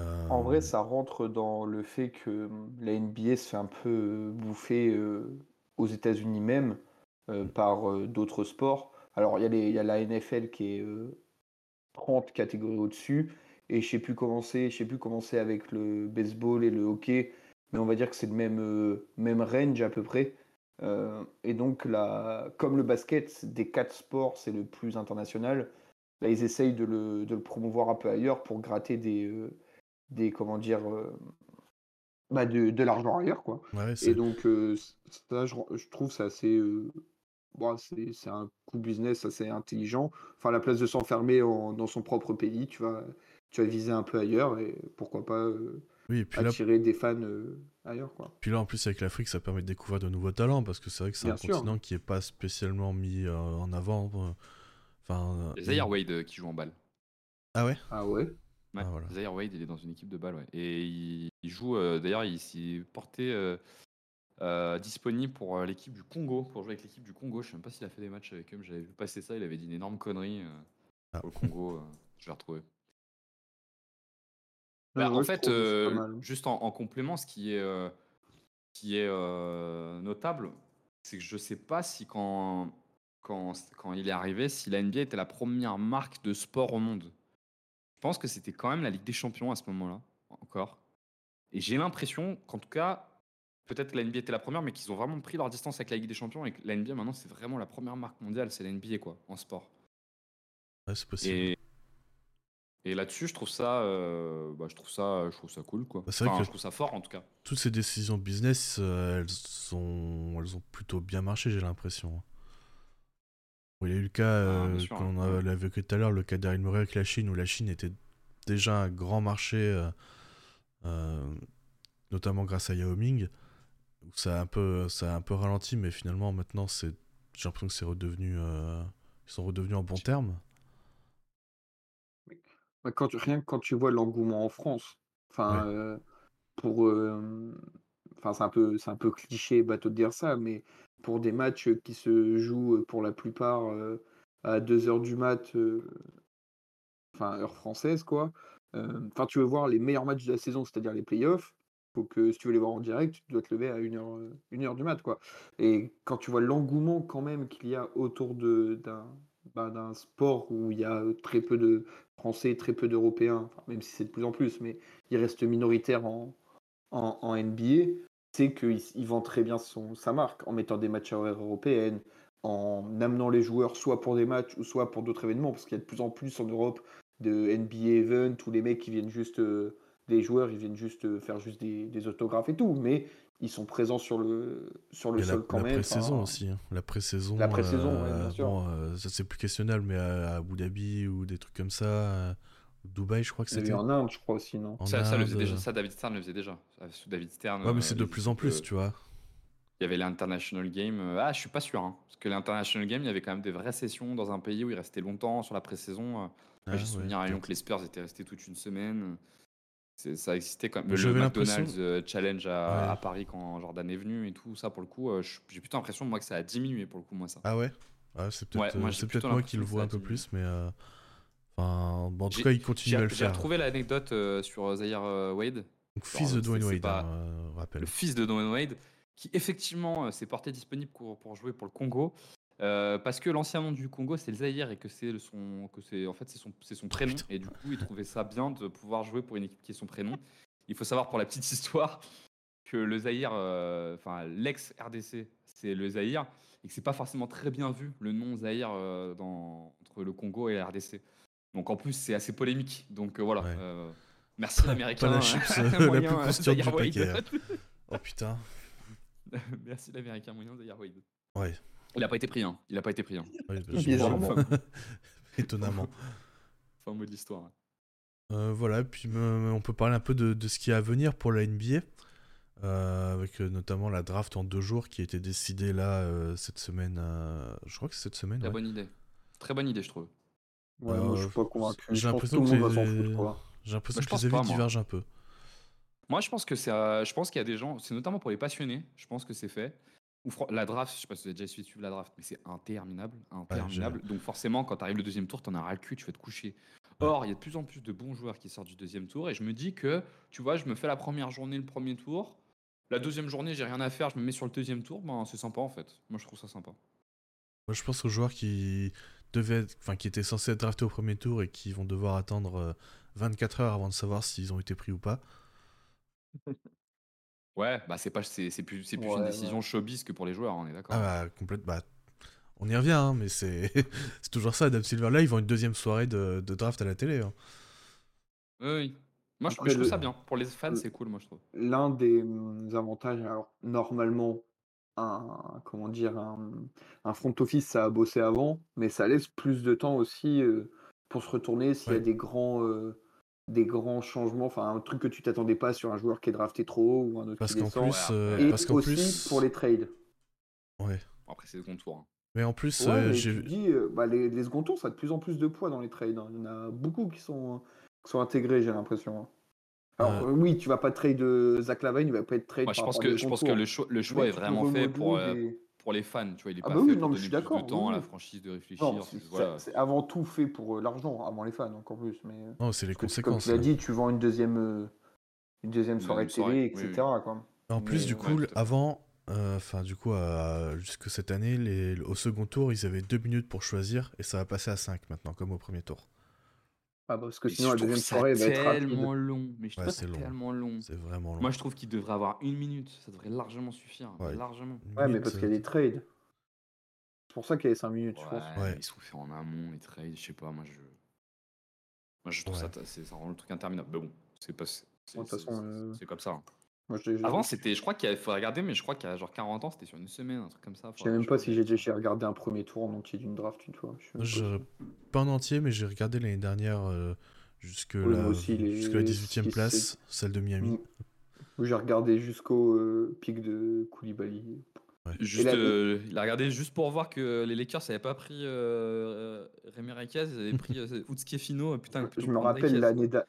S2: Euh,
S3: En vrai, ça rentre dans le fait que hum, la NBA se fait un peu euh, bouffer euh, aux États-Unis même euh, par euh, d'autres sports. Alors, il y, a y la NFL qui est euh, 30 catégories au-dessus. Et je sais plus comment c'est, je sais plus comment c'est avec le baseball et le hockey, mais on va dire que c'est le même, euh, même range à peu près. Euh, et donc, là, comme le basket, des quatre sports, c'est le plus international, là, ils essayent de le, de le promouvoir un peu ailleurs pour gratter des, euh, des comment dire, euh, bah, de, de l'argent ailleurs, quoi.
S2: ouais,
S3: Et donc, ça, je, je trouve ça assez. bon, c'est un coup business assez intelligent. Enfin, à la place de s'enfermer en- dans son propre pays, tu vas, tu vas viser un peu ailleurs et pourquoi pas
S2: oui, et puis là,
S3: attirer des fans euh, ailleurs, quoi.
S2: Puis là, en plus, avec l'Afrique, ça permet de découvrir de nouveaux talents, parce que c'est vrai que c'est un
S3: sûr.
S2: continent qui est pas spécialement mis euh, en avant. euh, Enfin. euh,
S4: Zaire Wade euh, qui joue en balle.
S2: Ah ouais?
S3: Ah ouais?
S4: Ouais,
S2: Ah, voilà.
S4: Zaire Wade, il est dans une équipe de balle, ouais. Et il, il joue, euh, d'ailleurs, il s'est porté euh, euh, disponible pour euh, l'équipe du Congo, pour jouer avec l'équipe du Congo. Je sais même pas s'il a fait des matchs avec eux, mais j'avais vu passer ça. Il avait dit une énorme connerie euh,
S2: Ah.
S4: pour le Congo. euh, je vais retrouver. Bah, en fait, euh,
S3: mal.
S4: juste en, en complément, ce qui est, euh, qui est euh, notable, c'est que je sais pas si quand, quand, quand il est arrivé, si la NBA était la première marque de sport au monde. Je pense que c'était quand même la Ligue des Champions à ce moment-là, encore. Et j'ai l'impression qu'en tout cas, peut-être que la NBA était la première, mais qu'ils ont vraiment pris leur distance avec la Ligue des Champions et que la NBA maintenant c'est vraiment la première marque mondiale, c'est la NBA quoi, en sport.
S2: Ouais, c'est possible.
S4: Et, et là-dessus, je trouve ça, euh, bah, je trouve ça, je trouve ça cool quoi.
S2: Bah, c'est vrai
S4: Enfin,
S2: que-
S4: je trouve ça fort en tout cas.
S2: Toutes ces décisions business, euh, elles, sont... elles ont plutôt bien marché, j'ai l'impression. Il y a eu le cas,
S4: Ah,
S2: euh,
S4: sûr, ouais.
S2: a- l'avait évoqué tout à l'heure, le cas d'Arin Murray avec la Chine, où la Chine était déjà un grand marché, notamment grâce à Yao Ming. où Ça a, un peu, ça a un peu ralenti, mais finalement, maintenant, c'est, j'ai l'impression que c'est redevenu. ils sont redevenus en bon terme.
S3: Bah, Quand tu, rien que quand tu vois l'engouement en France, enfin, euh, pour, euh, enfin, c'est un peu, c'est un peu cliché, bateau de dire ça, mais pour des matchs qui se jouent euh, pour la plupart euh, à 2 heures du mat, euh, enfin, heure française, quoi. euh, Enfin, tu veux voir les meilleurs matchs de la saison, c'est-à-dire les playoffs. Faut que si tu veux les voir en direct, tu dois te lever à 1 heure, euh, une heure du mat, quoi. Et quand tu vois l'engouement quand même qu'il y a autour de d'un bah, d'un sport où il y a euh, très peu de Français, très peu d'Européens, même si c'est de plus en plus, mais il reste minoritaire en, en, NBA, c'est qu'il il vend très bien son, sa marque en mettant des matchs à horaires européennes, en amenant les joueurs soit pour des matchs ou soit pour d'autres événements, parce qu'il y a de plus en plus en Europe de NBA event où les mecs qui viennent juste, euh, des joueurs, ils viennent juste euh, faire juste des, des autographes et tout, mais ils sont présents sur le, sur le
S2: Et la,
S3: sol quand
S2: la
S3: même.
S2: pré-saison
S3: enfin,
S2: aussi. hein. La pré-saison.
S3: La pré-saison, ouais,
S2: euh,
S3: bien sûr.
S2: bon, euh, ça c'est plus questionnable, mais à, à Abu Dhabi ou des trucs comme ça. euh, Dubaï, je crois que c'était.
S3: en Inde, je crois aussi, non
S4: Ça, ça, le faisait déjà, ça, David Stern le faisait déjà. Sous David Stern.
S2: Ouais, mais c'est de plus en plus, tu vois.
S4: il y avait l'International Game. Ah, je suis pas sûr. hein, parce que l'International Game, il y avait quand même des vraies sessions dans un pays où il restait longtemps sur la pré-saison.
S2: Ah,
S4: j'ai
S2: ouais,
S4: souvenir à Lyon que les Spurs étaient restés toute une semaine. Ça existait quand même. Le McDonald's euh, Challenge à,
S2: Ouais.
S4: à Paris quand Jordan est venu et tout ça, pour le coup, euh, j'ai plutôt l'impression, moi, que ça a diminué pour le coup, moi, ça.
S2: Ah ouais? Ah, c'est peut-être
S4: Ouais, moi,
S2: euh,
S4: j'ai
S2: peut-être moi qui le vois un peu plus, mais. euh, Enfin, bon, en tout
S4: J'ai-
S2: cas, il continue à
S4: J'ai
S2: le
S4: j'ai
S2: faire.
S4: retrouvé l'anecdote euh, sur Zaire Wade,
S2: Donc, fils de Dwayne Wade,
S4: pas-
S2: hein, euh, rappel.
S4: le fils de Dwayne Wade, qui effectivement s'est porté disponible pour, pour jouer pour le Congo. Euh, parce que l'ancien nom du Congo c'est le Zaïre et que c'est son que c'est en fait c'est son c'est son prénom
S2: putain.
S4: et du coup il trouvait ça bien de pouvoir jouer pour une équipe qui est son prénom. Il faut savoir pour la petite *laughs* histoire que le Zaïre euh, enfin l'ex RDC c'est le Zaïre et que c'est pas forcément très bien vu le nom Zaïre euh, dans entre le Congo et la RDC. Donc en plus c'est assez polémique. Donc voilà.
S2: Ouais.
S4: merci l'américain.
S2: la chips, *laughs* la
S4: moyen,
S2: plus croustillante
S4: Zaïre
S2: du
S4: Wade.
S2: paquet. *laughs* Oh putain.
S4: Merci l'américain moyen Zaire Wade.
S2: Ouais.
S4: Il a pas été pris, hein. Il a pas été pris. Hein.
S2: ouais, bah,
S3: Bizarrement.
S2: j'imagine. *laughs* Étonnamment.
S4: Fin mot de l'histoire.
S2: Euh, voilà, puis euh, on peut parler un peu de, de ce qui est à venir pour la NBA, euh, avec euh, notamment la draft en deux jours qui a été décidée là euh, cette semaine. euh, je crois que c'est cette semaine.
S4: Très
S2: ouais.
S4: bonne idée. Très bonne idée, je trouve.
S3: Ouais, moi, je suis pas convaincu.
S2: j'ai
S3: que
S2: l'impression
S3: tout le
S2: que
S3: monde va s'en
S2: les- que avis divergent un peu.
S4: Moi, je pense que c'est. euh, je pense qu'il y a des gens, c'est notamment pour les passionnés, je pense que c'est fait. La draft, je sais pas si vous avez déjà suivi la draft, mais c'est interminable. Interminable. Donc, forcément, quand tu arrives le deuxième tour, t'en as ras le cul, tu vas te coucher. Or, il y a de plus en plus de bons joueurs qui sortent du deuxième tour et je me dis que, tu vois, je me fais la première journée, le premier tour. La deuxième journée, j'ai rien à faire, je me mets sur le deuxième tour. Ben, c'est sympa en fait. Moi, je trouve ça sympa.
S2: Moi, je pense aux joueurs qui devaient, être- enfin, qui étaient censés être draftés au premier tour et qui vont devoir attendre euh, 24 heures avant de savoir s'ils ont été pris ou pas. *laughs*
S4: Ouais, bah c'est pas, c'est c'est plus, c'est plus
S3: Ouais,
S4: une
S3: ouais.
S4: décision showbiz que pour les joueurs, on est d'accord.
S2: Ah bah, complète, bah, on y revient, hein, mais c'est *laughs* c'est toujours ça. Adam Silver, là, ils vont une deuxième soirée de, de draft à la télé. hein.
S4: Oui, oui. Moi, je,
S3: Après,
S4: je trouve
S3: le-
S4: ça bien. Pour les fans,
S3: le-
S4: c'est cool, moi, je trouve.
S3: L'un des hum, avantages, alors normalement, un, comment dire, un, un front office, ça a bossé avant, mais ça laisse plus de temps aussi euh, pour se retourner s'il y a
S2: Ouais.
S3: des grands, euh, des grands changements, enfin un truc que tu t'attendais pas sur un joueur qui est drafté trop haut ou un autre
S2: Parce
S3: qui descend.
S2: plus, euh,
S3: Et
S2: parce
S3: aussi
S2: plus,
S3: pour les trades.
S2: ouais.
S4: Après, c'est le contour. hein.
S2: Mais en plus,
S3: Ouais,
S2: euh,
S3: mais
S2: j'ai
S3: tu te dis, euh, bah, les, les second tours, ça a de plus en plus de poids dans les trades. hein. Il y en a beaucoup qui sont, qui sont intégrés, j'ai l'impression. hein. Alors
S2: Euh.
S3: euh, oui, tu vas pas trade de Zach Lavine, il va pas être trade
S4: Moi, je
S3: par
S4: pense que, je pense le choix, le
S3: Mais
S4: choix est vraiment fait pour, euh,
S3: des-
S4: pour les fans. Tu vois, il est
S3: Ah
S4: pas
S3: bah oui,
S4: fait
S3: non,
S4: pour
S3: mais je suis
S4: donner plus de
S3: d'accord,
S4: temps
S3: oui,
S4: à la
S3: oui.
S4: franchise de réfléchir.
S3: Non, c'est
S4: c'est- voilà.
S3: c'est avant tout fait pour euh, l'argent, avant les fans encore plus. Mais
S2: Non, c'est les
S3: parce que, comme
S2: conséquences.
S3: tu l'as
S2: hein.
S3: dit, tu vends une deuxième, euh, une deuxième
S4: Une
S3: soirée de
S4: deuxième
S3: télé,
S4: soirée, oui,
S3: etc. Quoi.
S2: En plus,
S3: Mais,
S2: du coup,
S4: ouais, tout à fait.
S2: avant, euh, enfin, du coup, à- jusque cette année, les, au second tour, ils avaient deux minutes pour choisir et ça va passer à 5 maintenant, comme au premier tour.
S3: Ah bah, parce que
S4: Mais
S3: sinon la deuxième soirée va être rapide.
S4: tellement long. Mais je
S2: Ouais,
S4: trouve
S2: c'est
S4: tellement long.
S2: C'est vraiment long.
S4: Moi, je trouve qu'il devrait avoir une minute. Ça devrait largement suffire.
S2: Ouais.
S4: Largement.
S3: Ouais, mais parce qu'il y a des trades. C'est pour ça qu'il y a les 5 minutes, je pense.
S2: Ouais.
S4: mais ils sont faits en amont, les trades, je sais pas, moi je. Moi je trouve
S2: Ouais.
S4: ça, ça rend le truc interminable. Mais bon, c'est pas. c'est-
S3: De toute façon,
S4: c'est-
S3: euh,
S4: comme ça. hein.
S3: Moi, je l'ai-
S4: Avant, c'était, je crois qu'il y a- faut regarder, mais je crois qu'il y a genre 40 ans, c'était sur une semaine, un truc comme ça.
S3: Je sais même pas si j'ai déjà regardé un premier tour en entier d'une draft une fois. Je pas
S2: en entier, mais j'ai regardé l'année dernière euh, jusque
S3: Oui,
S2: la,
S3: aussi, les
S2: jusqu'à la 18ème
S3: six,
S2: place, celle de Miami.
S3: Mm. Où J'ai regardé jusqu'au euh, pic de Koulibaly.
S4: Juste, euh, il a regardé juste pour voir que les Lakers n'avaient pas pris euh, Rémi ils avaient pris euh, Utske Fino. Putain,
S3: Je me rappelle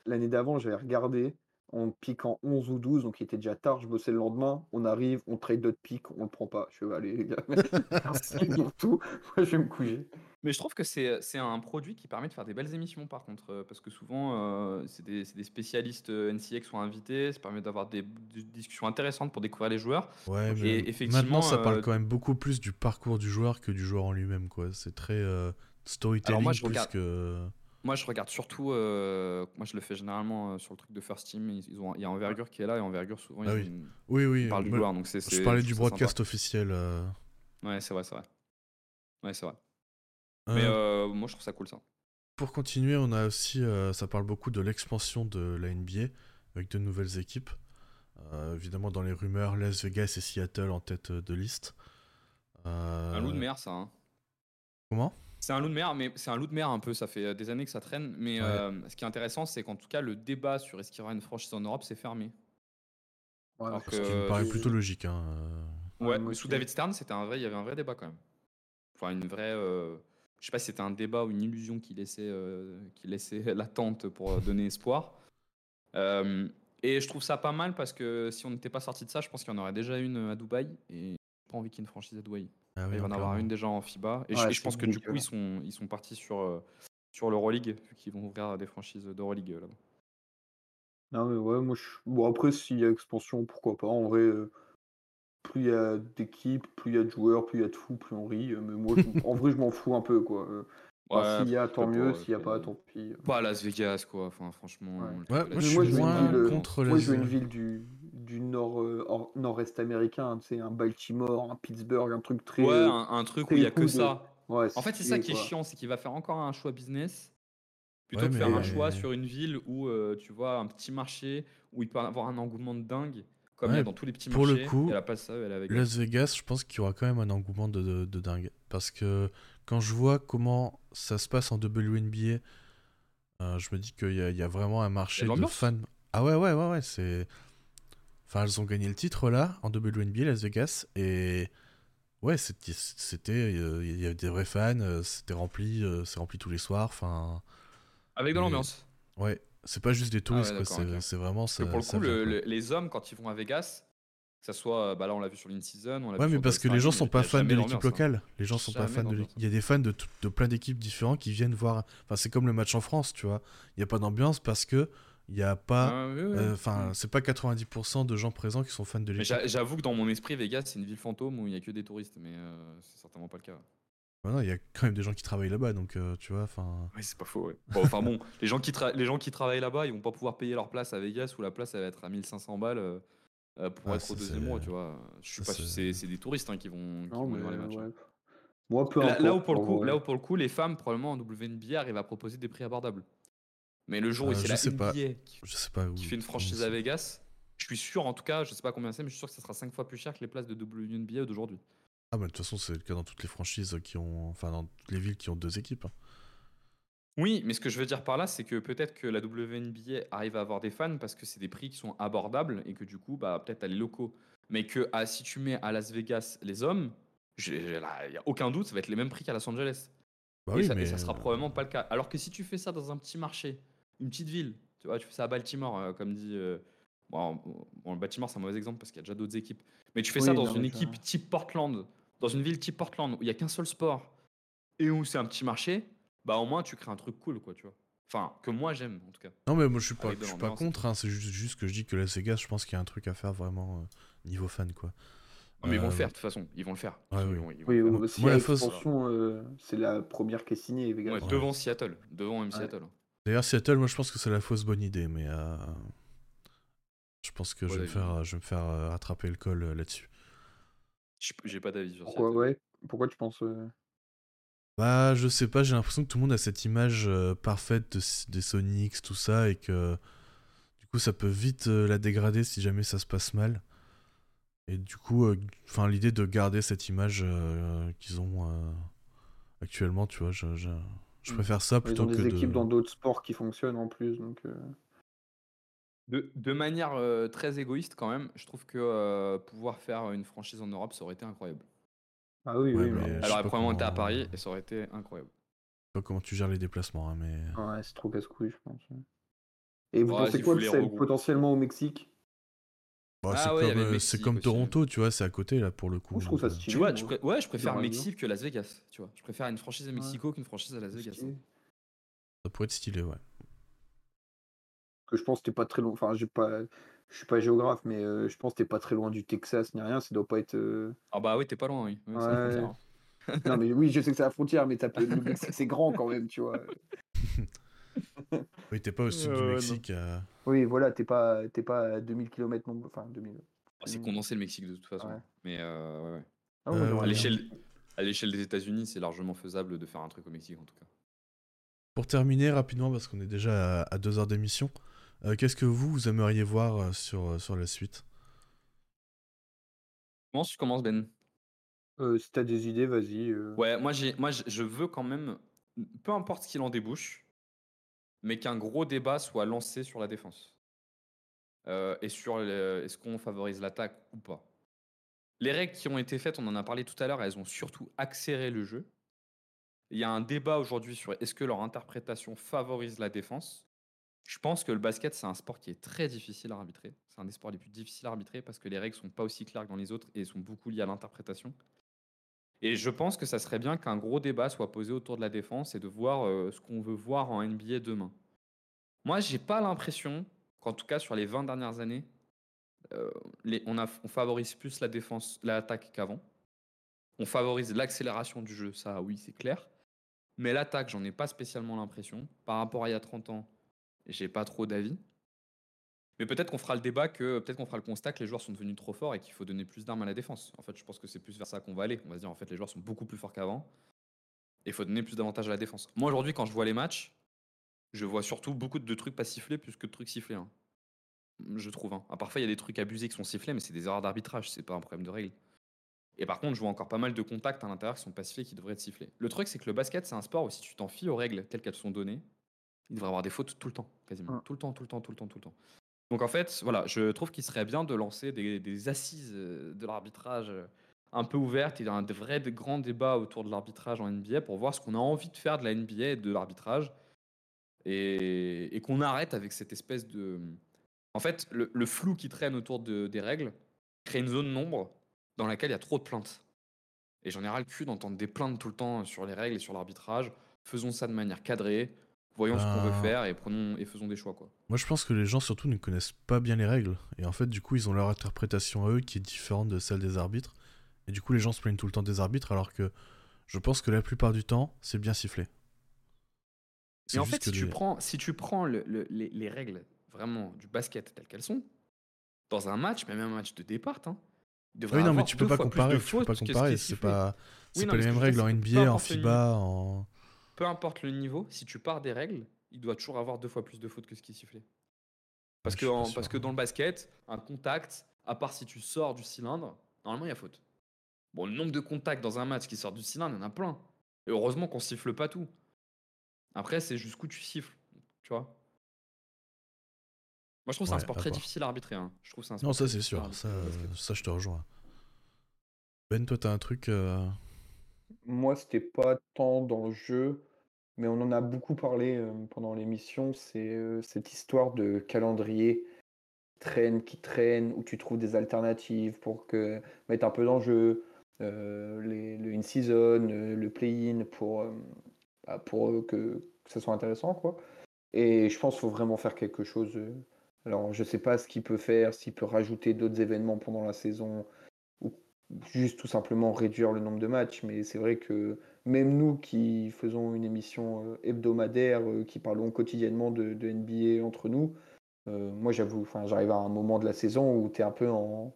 S3: l'année d'avant, j'avais regardé. On pique en 11 ou 12, donc il était déjà tard. Je bossais le lendemain. On arrive, on trade d'autres pics, on le prend pas. Je fais, allez, les gars, *laughs* merci pour tout. *laughs* Moi, je vais me coucher.
S4: Mais je trouve que c'est c'est un produit qui permet de faire des belles émissions par contre, euh, parce que souvent euh, c'est des, spécialistes euh, NCA qui sont invités, ça permet d'avoir des, des discussions intéressantes pour découvrir les joueurs.
S2: Ouais,
S4: Et
S2: mais
S4: effectivement,
S2: maintenant, ça parle
S4: euh,
S2: quand même beaucoup plus du parcours du joueur que du joueur en lui-même, quoi. C'est très euh, storytelling
S4: Alors moi, je
S2: plus
S4: regarde-
S2: que...
S4: Moi je regarde surtout, euh, moi je le fais généralement euh, sur le truc de First Team, ils, ils ont, il y a Envergure qui est là et Envergure souvent ils,
S2: Ah
S4: ont
S2: oui.
S4: une-
S2: Oui, oui.
S4: ils parlent du joueur, donc c'est...
S2: je parlais du broadcast officiel. euh.
S4: Ouais c'est vrai, c'est vrai. Ouais c'est vrai. Mais moi je trouve ça cool ça.
S2: Pour continuer, on a aussi, ça parle beaucoup de l'expansion de la NBA avec de nouvelles équipes. Évidemment, dans les rumeurs, Las Vegas et Seattle en tête de liste.
S4: Un loup de mer ça. hein.
S2: Comment?
S4: C'est un loup de mer, mais c'est un loup de mer un peu. Ça fait des années que ça traîne. Mais
S2: Ouais.
S4: euh, ce qui est intéressant, c'est qu'en tout cas, le débat sur est-ce qu'il y aura une franchise en Europe, c'est fermé.
S3: Ouais,
S4: Alors
S3: parce
S2: Ce qui
S4: Euh,
S2: me paraît plutôt logique. hein, euh.
S3: Ouais,
S4: mais sous. David Stern, c'était un vrai, il y avait un vrai débat quand même. Enfin, une vraie. euh, je sais pas si c'était un débat ou une illusion qui laissait, euh, qui laissait *laughs* latente pour euh, donner espoir. Euh, et je trouve ça pas mal parce que si on n'était pas sorti de ça, je pense qu'il y en aurait déjà une à Dubaï et pas envie qu'il y ait une franchise à Dubaï.
S2: Ah oui,
S4: il va en avoir une déjà en FIBA. Et, je- et pense que du coup, ils sont, ils sont partis sur, euh, sur l'Euroleague, vu qu'ils vont ouvrir des franchises d'Euroleague euh, là-bas.
S3: Non, mais ouais, moi, je... bon, après, s'il y a expansion, pourquoi pas. En vrai, euh, plus il y a d'équipes, plus il y a de joueurs, plus il y a de fous, plus on rit. Mais moi, je- en vrai, je m'en fous un peu, quoi. Enfin, s'il y a, tant mieux. S'il y a pas, tant pis.
S4: Pas à Las Vegas, quoi. Enfin, franchement.
S3: Ouais.
S2: moi, je
S3: moi,
S2: suis moins
S3: euh,
S2: contre
S3: Moi,
S2: les-
S3: je veux une ville du, du nord, euh, or- nord-est américain, tu sais, un Baltimore, un Pittsburgh, un truc très.
S4: Ouais,
S3: euh,
S4: un, un truc où il y a que
S3: de-
S4: ça.
S3: Ouais,
S4: En fait, c'est ça qui est
S3: quoi.
S4: chiant, c'est qu'il va faire encore un choix business plutôt
S2: Ouais,
S4: que faire un choix sur une ville où euh, tu vois un petit marché où il peut avoir un engouement de dingue, comme il y a
S2: Ouais,
S4: dans tous les petits
S2: pour le coup,
S4: et elle a pas ça, elle est avec.
S2: Las Vegas, je pense qu'il y aura quand même un engouement de, de- de dingue. Parce que quand je vois comment ça se passe en WNBA, euh, je me dis qu'il y, y a vraiment un marché de fans. Ah ouais, ouais, ouais, ouais, c'est. Enfin, elles ont gagné le titre là, en WNBA, Las Vegas, et. Ouais, c'était. euh, Il y avait des vrais fans, euh, c'était rempli, euh, c'est rempli tous les soirs, enfin.
S4: Avec de
S2: mais-
S4: l'ambiance.
S2: Ouais, c'est pas juste des touristes,
S4: ouais,
S2: quoi,
S4: d'accord,
S2: c'est vraiment ça.
S4: que pour le coup, le- le- les hommes, quand ils vont à Vegas, que ça soit, bah là on l'a vu sur l'in-season,
S2: Ouais, mais parce que les gens sont pas fans de l'équipe
S4: hein.
S2: locale. Les gens sont pas fans de l'équipe. Il y a des fans de, tout- de plein d'équipes différentes qui viennent voir. Enfin, c'est comme le match en France, tu vois. Il y a pas d'ambiance parce que il y a pas.
S4: Ah, oui, oui.
S2: euh, Enfin, c'est pas 90% de gens présents qui sont fans de l'équipe.
S4: j'a- j'avoue que dans mon esprit, Vegas, c'est une ville fantôme où il y a que des touristes, mais euh, c'est certainement pas le cas.
S2: Non, il y a quand même des gens qui travaillent là-bas, donc euh, tu vois. Enfin,
S4: Oui, c'est pas faux. ouais. Bon, enfin bon, *laughs* les gens, qui tra- les gens qui travaillent là-bas, ils vont pas pouvoir payer leur place à Vegas où la place elle va être à 1500 balles euh, euh, pour être au deuxième mois, tu vois. Je suis
S2: ça,
S4: pas sûr-
S2: c'est-
S4: des touristes hein, qui vont, qui
S3: Non,
S4: vont
S3: mais
S4: voir les matchs. hein.
S3: ouais. Moi, peu
S4: Là,
S3: importe.
S4: là où pour le coup, là où pour le coup, les femmes probablement en WNBA arrivent à proposer des prix abordables. Mais le jour où
S2: Euh,
S4: c'est la
S2: sais pas.
S4: NBA qui,
S2: je sais pas où.
S4: qui fait une franchise à Vegas, je suis sûr, en tout cas, je sais pas combien c'est, mais je suis sûr que ça sera 5 fois plus cher que les places de WNBA d'aujourd'hui.
S2: Ah, bah de toute façon, c'est le cas dans toutes les franchises qui ont. Enfin, dans toutes les villes qui ont deux équipes. hein.
S4: Oui, mais ce que je veux dire par là, c'est que peut-être que la WNBA arrive à avoir des fans parce que c'est des prix qui sont abordables et que du coup, bah, peut-être à les locaux. Mais que ah, si tu mets à Las Vegas les hommes, il n'y a aucun doute, ça va être les mêmes prix qu'à Los Angeles.
S2: Bah
S4: et,
S2: oui,
S4: ça, et
S2: mais.
S4: ça sera
S2: euh,
S4: probablement pas le cas. Alors que si tu fais ça dans un petit marché, une petite ville, tu vois, tu fais ça à Baltimore, euh, comme dit. euh, bon, bon, le Baltimore, c'est un mauvais exemple parce qu'il y a déjà d'autres équipes. Mais tu fais ça
S3: Oui,
S4: dans
S3: non,
S4: une équipe type Portland, dans une ville type Portland, où il n'y a qu'un seul sport et où c'est un petit marché, bah au moins tu crées un truc cool, quoi, tu vois. Enfin, que moi j'aime en tout cas.
S2: Non, mais moi je suis pas, je suis pas contre, hein, c'est juste, juste que je dis que Las Vegas, je pense qu'il y a un truc à faire vraiment euh, niveau fan, quoi.
S4: Non, mais ils vont le faire de toute façon, ils vont le faire.
S2: ouais, oui.
S4: vont- ils vont
S3: Oui,
S4: le faire.
S3: oui,
S2: Moi,
S3: a
S2: la fausse-
S3: euh, c'est la première qui est signée, Vegas.
S4: Ouais, devant Seattle, devant même Seattle.
S2: D'ailleurs, Seattle, moi je pense que c'est la fausse bonne idée, mais euh, je pense que je vais, me
S4: d'avis.
S2: faire, je vais me faire euh, rattraper le col euh, là-dessus.
S4: J'ai pas d'avis sur
S3: Pourquoi,
S4: Seattle.
S3: ouais? Pourquoi tu penses euh,
S2: Bah, je sais pas, j'ai l'impression que tout le monde a cette image euh, parfaite de des Sonics, tout ça, et que du coup ça peut vite euh, la dégrader si jamais ça se passe mal. Et du coup, euh, enfin l'idée de garder cette image euh, qu'ils ont euh, actuellement, tu vois, je, je, je
S3: Mm.
S2: préfère ça
S3: Ils
S2: plutôt
S3: ont
S2: que
S3: des
S2: de.
S3: équipes dans d'autres sports qui fonctionnent en plus, donc. euh,
S4: De, de manière euh, très égoïste quand même, je trouve que euh, pouvoir faire une franchise en Europe, ça aurait été incroyable.
S3: Ah oui,
S2: Ouais,
S3: oui,
S2: mais
S3: mais-
S2: je
S4: Elle probablement été à Paris et ça aurait été incroyable.
S2: Je sais pas comment tu gères les déplacements, hein, mais.
S3: Ouais, c'est trop casse-couille, je pense. Et vous
S4: Ouais,
S3: pensez quoi de celle
S4: regrouper.
S3: potentiellement au Mexique?
S2: Bah,
S4: Ah
S2: c'est
S4: ouais,
S2: comme, euh,
S4: Mexique
S2: c'est comme
S4: aussi.
S2: Toronto, tu vois, c'est à côté là pour le coup.
S3: Je trouve ça
S2: euh,
S3: stylé.
S4: Tu vois,
S3: moi.
S4: je pré- ouais, je préfère. Mexique que Las Vegas. Tu vois, je préfère une franchise à Mexico qu'une franchise à Las Vegas.
S2: Ça pourrait être stylé, ouais.
S3: Que je pense que t'es pas très loin. Enfin, j'ai pas. Je suis pas géographe, mais euh, je pense que t'es pas très loin du Texas ni rien. Ça doit pas être. euh,
S4: Ah bah oui, t'es pas loin, oui. Ouais. frontière, hein.
S3: Non, mais oui, je sais que c'est la frontière, mais ça peut... *laughs* le Mexique, c'est grand quand même, tu vois. *laughs* *laughs*
S2: Oui, t'es pas au sud du
S4: non.
S2: Mexique. euh,
S3: Oui, voilà, t'es pas, t'es pas à 2000 km non Enfin, 2000.
S4: Oh, c'est condensé le Mexique de toute façon.
S3: Ouais.
S4: Mais euh, ouais, ouais.
S3: Ah,
S2: Euh,
S4: à
S2: ouais.
S4: l'échelle à l'échelle des États-Unis, c'est largement faisable de faire un truc au Mexique en tout cas.
S2: Pour terminer rapidement, parce qu'on est déjà à, à deux heures d'émission, euh, qu'est-ce que vous, vous aimeriez voir euh, sur, euh, sur la suite?
S4: Comment tu commences Ben?
S3: Euh, si t'as des idées, vas-y. euh.
S4: Ouais, moi j'ai moi je je veux quand même peu importe ce qu'il en débouche, mais qu'un gros débat soit lancé sur la défense. Euh, et sur est-ce qu'on favorise l'attaque ou pas. les règles qui ont été faites, on en a parlé tout à l'heure, elles ont surtout accéléré le jeu. Il y a un débat aujourd'hui sur est-ce que leur interprétation favorise la défense. Je pense que le basket, c'est un sport qui est très difficile à arbitrer. C'est un des sports les plus difficiles à arbitrer parce que les règles sont pas aussi claires que dans les autres et sont beaucoup liées à l'interprétation. Et je pense que ça serait bien qu'un gros débat soit posé autour de la défense et de voir euh, ce qu'on veut voir en NBA demain. Moi, j'ai pas l'impression qu'en tout cas sur les 20 dernières années, euh, on, on favorise plus la défense, l'attaque qu'avant. On favorise l'accélération du jeu, ça oui, c'est clair. Mais l'attaque, j'en ai pas spécialement l'impression. Par rapport à il y a 30 ans, j'ai pas trop d'avis. Mais peut-être qu'on fera le débat que peut-être qu'on fera le constat que les joueurs sont devenus trop forts et qu'il faut donner plus d'armes à la défense. En fait, je pense que c'est plus vers ça qu'on va aller. On va se dire en fait les joueurs sont beaucoup plus forts qu'avant et il faut donner plus d'avantages à la défense. Moi aujourd'hui quand je vois les matchs, je vois surtout beaucoup de trucs pas sifflés plus que de trucs sifflés. hein. Je trouve. hein. Ah, parfois il y a des trucs abusés qui sont sifflés, mais c'est des erreurs d'arbitrage, c'est pas un problème de règle. Et par contre, je vois encore pas mal de contacts à l'intérieur qui sont pas sifflés, qui devraient être sifflés. Le truc, c'est que le basket, c'est un sport où si tu t'en fies aux règles telles qu'elles sont données, il devrait y avoir des fautes tout le temps, quasiment.
S3: Ouais.
S4: Tout le temps, tout le temps, tout le temps, tout le temps. Donc en fait, voilà, je trouve qu'il serait bien de lancer des, assises euh, de l'arbitrage euh, un peu ouvertes et un vrai grand débat autour de l'arbitrage en NBA pour voir ce qu'on a envie de faire de la NBA et de l'arbitrage et, qu'on arrête avec cette espèce de... En fait, le, flou qui traîne autour de- des règles crée une zone d'ombre dans laquelle il y a trop de plaintes. Et j'en ai ras le cul d'entendre des plaintes tout le temps sur les règles et sur l'arbitrage. Faisons ça de manière cadrée, voyons ce qu'on veut faire et, prenons, et faisons des choix. Quoi.
S2: Moi, je pense que les gens surtout ne connaissent pas bien les règles. Et en fait, du coup, ils ont leur interprétation à eux qui est différente de celle des arbitres. Et du coup, les gens se plaignent tout le temps des arbitres, alors que je pense que la plupart du temps, c'est bien sifflé.
S4: Et en fait, si tu prends, si tu prends le- le- les, les règles vraiment du basket telles qu'elles sont, dans un match, même un match de départ, hein, il devrait
S2: Oui, non, mais
S4: avoir
S2: tu peux pas comparer. Tu peux pas comparer. C'est pas, c'est
S4: Oui, non,
S2: pas les mêmes règles en NBA, en FIBA, en.
S4: Peu importe le niveau, si tu pars des règles, il doit toujours avoir deux fois plus de fautes que ce qui est sifflé. Parce, que, en- parce
S2: hein.
S4: dans le basket, un contact, à part si tu sors du cylindre, normalement il y a faute. Bon, le nombre de contacts dans un match qui sort du cylindre, il y en a plein. Et heureusement qu'on siffle pas tout. Après, c'est jusqu'où tu siffles, tu vois. Moi, je trouve que c'est un
S2: Ouais,
S4: sport très difficile à arbitrer. hein. Je trouve que c'est un
S2: Non, ça c'est sûr. ça, je te rejoins. Ben, toi, t'as un truc. euh,
S3: Moi, c'était pas tant dans le jeu, mais on en a beaucoup parlé euh, pendant l'émission. C'est euh, cette histoire de calendrier qui traîne, qui traîne, où tu trouves des alternatives pour que mettre un peu d'enjeu, euh, les, le in-season, euh, le play-in pour, bah, pour que, que ça soit intéressant, quoi. Et je pense qu'il faut vraiment faire quelque chose. Alors, je sais pas ce qu'il peut faire, s'il peut rajouter d'autres événements pendant la saison, juste tout simplement réduire le nombre de matchs. Mais c'est vrai que même nous qui faisons une émission euh, hebdomadaire, euh, qui parlons quotidiennement de, de NBA entre nous, euh, moi j'avoue, j'arrive à un moment de la saison où tu es un peu en,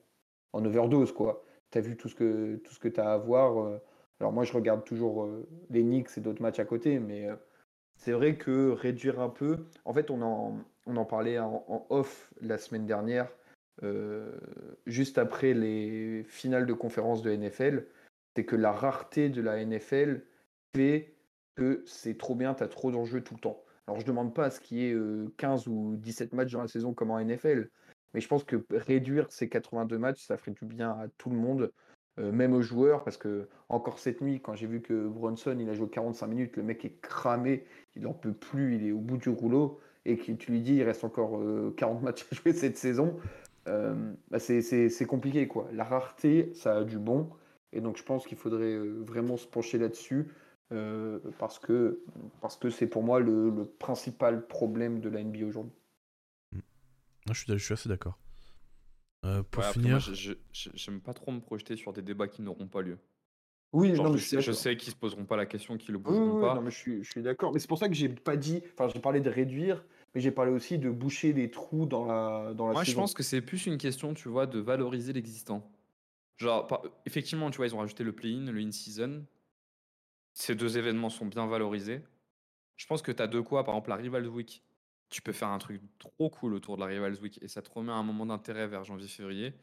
S3: en overdose, quoi. Tu as vu tout ce que tout ce que tu as à voir. Alors moi je regarde toujours les Knicks et d'autres matchs à côté, mais c'est vrai que réduire un peu. En fait, on en, on en parlait en, off la semaine dernière, juste après les finales de conférence de NFL. C'est que la rareté de la NFL fait que c'est trop bien, tu trop d'enjeux tout le temps. Alors, je demande pas à ce qu'il y ait euh, 15 ou 17 matchs dans la saison comme en NFL, mais je pense que réduire ces 82 matchs, ça ferait du bien à tout le monde, euh, même aux joueurs, parce que encore cette nuit, quand j'ai vu que Bronson il a joué 45 minutes, le mec est cramé, il n'en peut plus, il est au bout du rouleau, et que tu lui dis il reste encore euh, 40 matchs à jouer cette saison, euh, bah, c'est- compliqué quoi. La rareté, ça a du bon, et donc je pense qu'il faudrait euh, vraiment se pencher là-dessus. euh, parce que parce que c'est pour moi le, le principal problème de la NBA aujourd'hui.
S2: Non, je suis, je suis assez d'accord. Euh, pour
S4: Ouais,
S2: finir,
S4: j'aime pas trop me projeter sur des débats qui n'auront pas lieu.
S3: Oui,
S4: Genre,
S3: non, mais
S4: je, sais, je sais qu'ils se poseront pas la question, qu'ils le
S3: Oui,
S4: poseront
S3: oui,
S4: pas.
S3: non, mais je suis, je suis d'accord. Mais c'est pour ça que j'ai pas dit. Enfin, j'ai parlé de réduire, mais j'ai parlé aussi de boucher les trous dans la dans la
S4: Moi, je pense que c'est plus une question, tu vois, de valoriser l'existant. Genre, par- effectivement, tu vois, ils ont rajouté le play-in, le in-season. Ces deux événements sont bien valorisés. Je pense que tu as de quoi, par exemple, la Rivals Week. Tu peux faire un truc trop cool autour de la Rivals Week et ça te remet un moment d'intérêt vers janvier-février.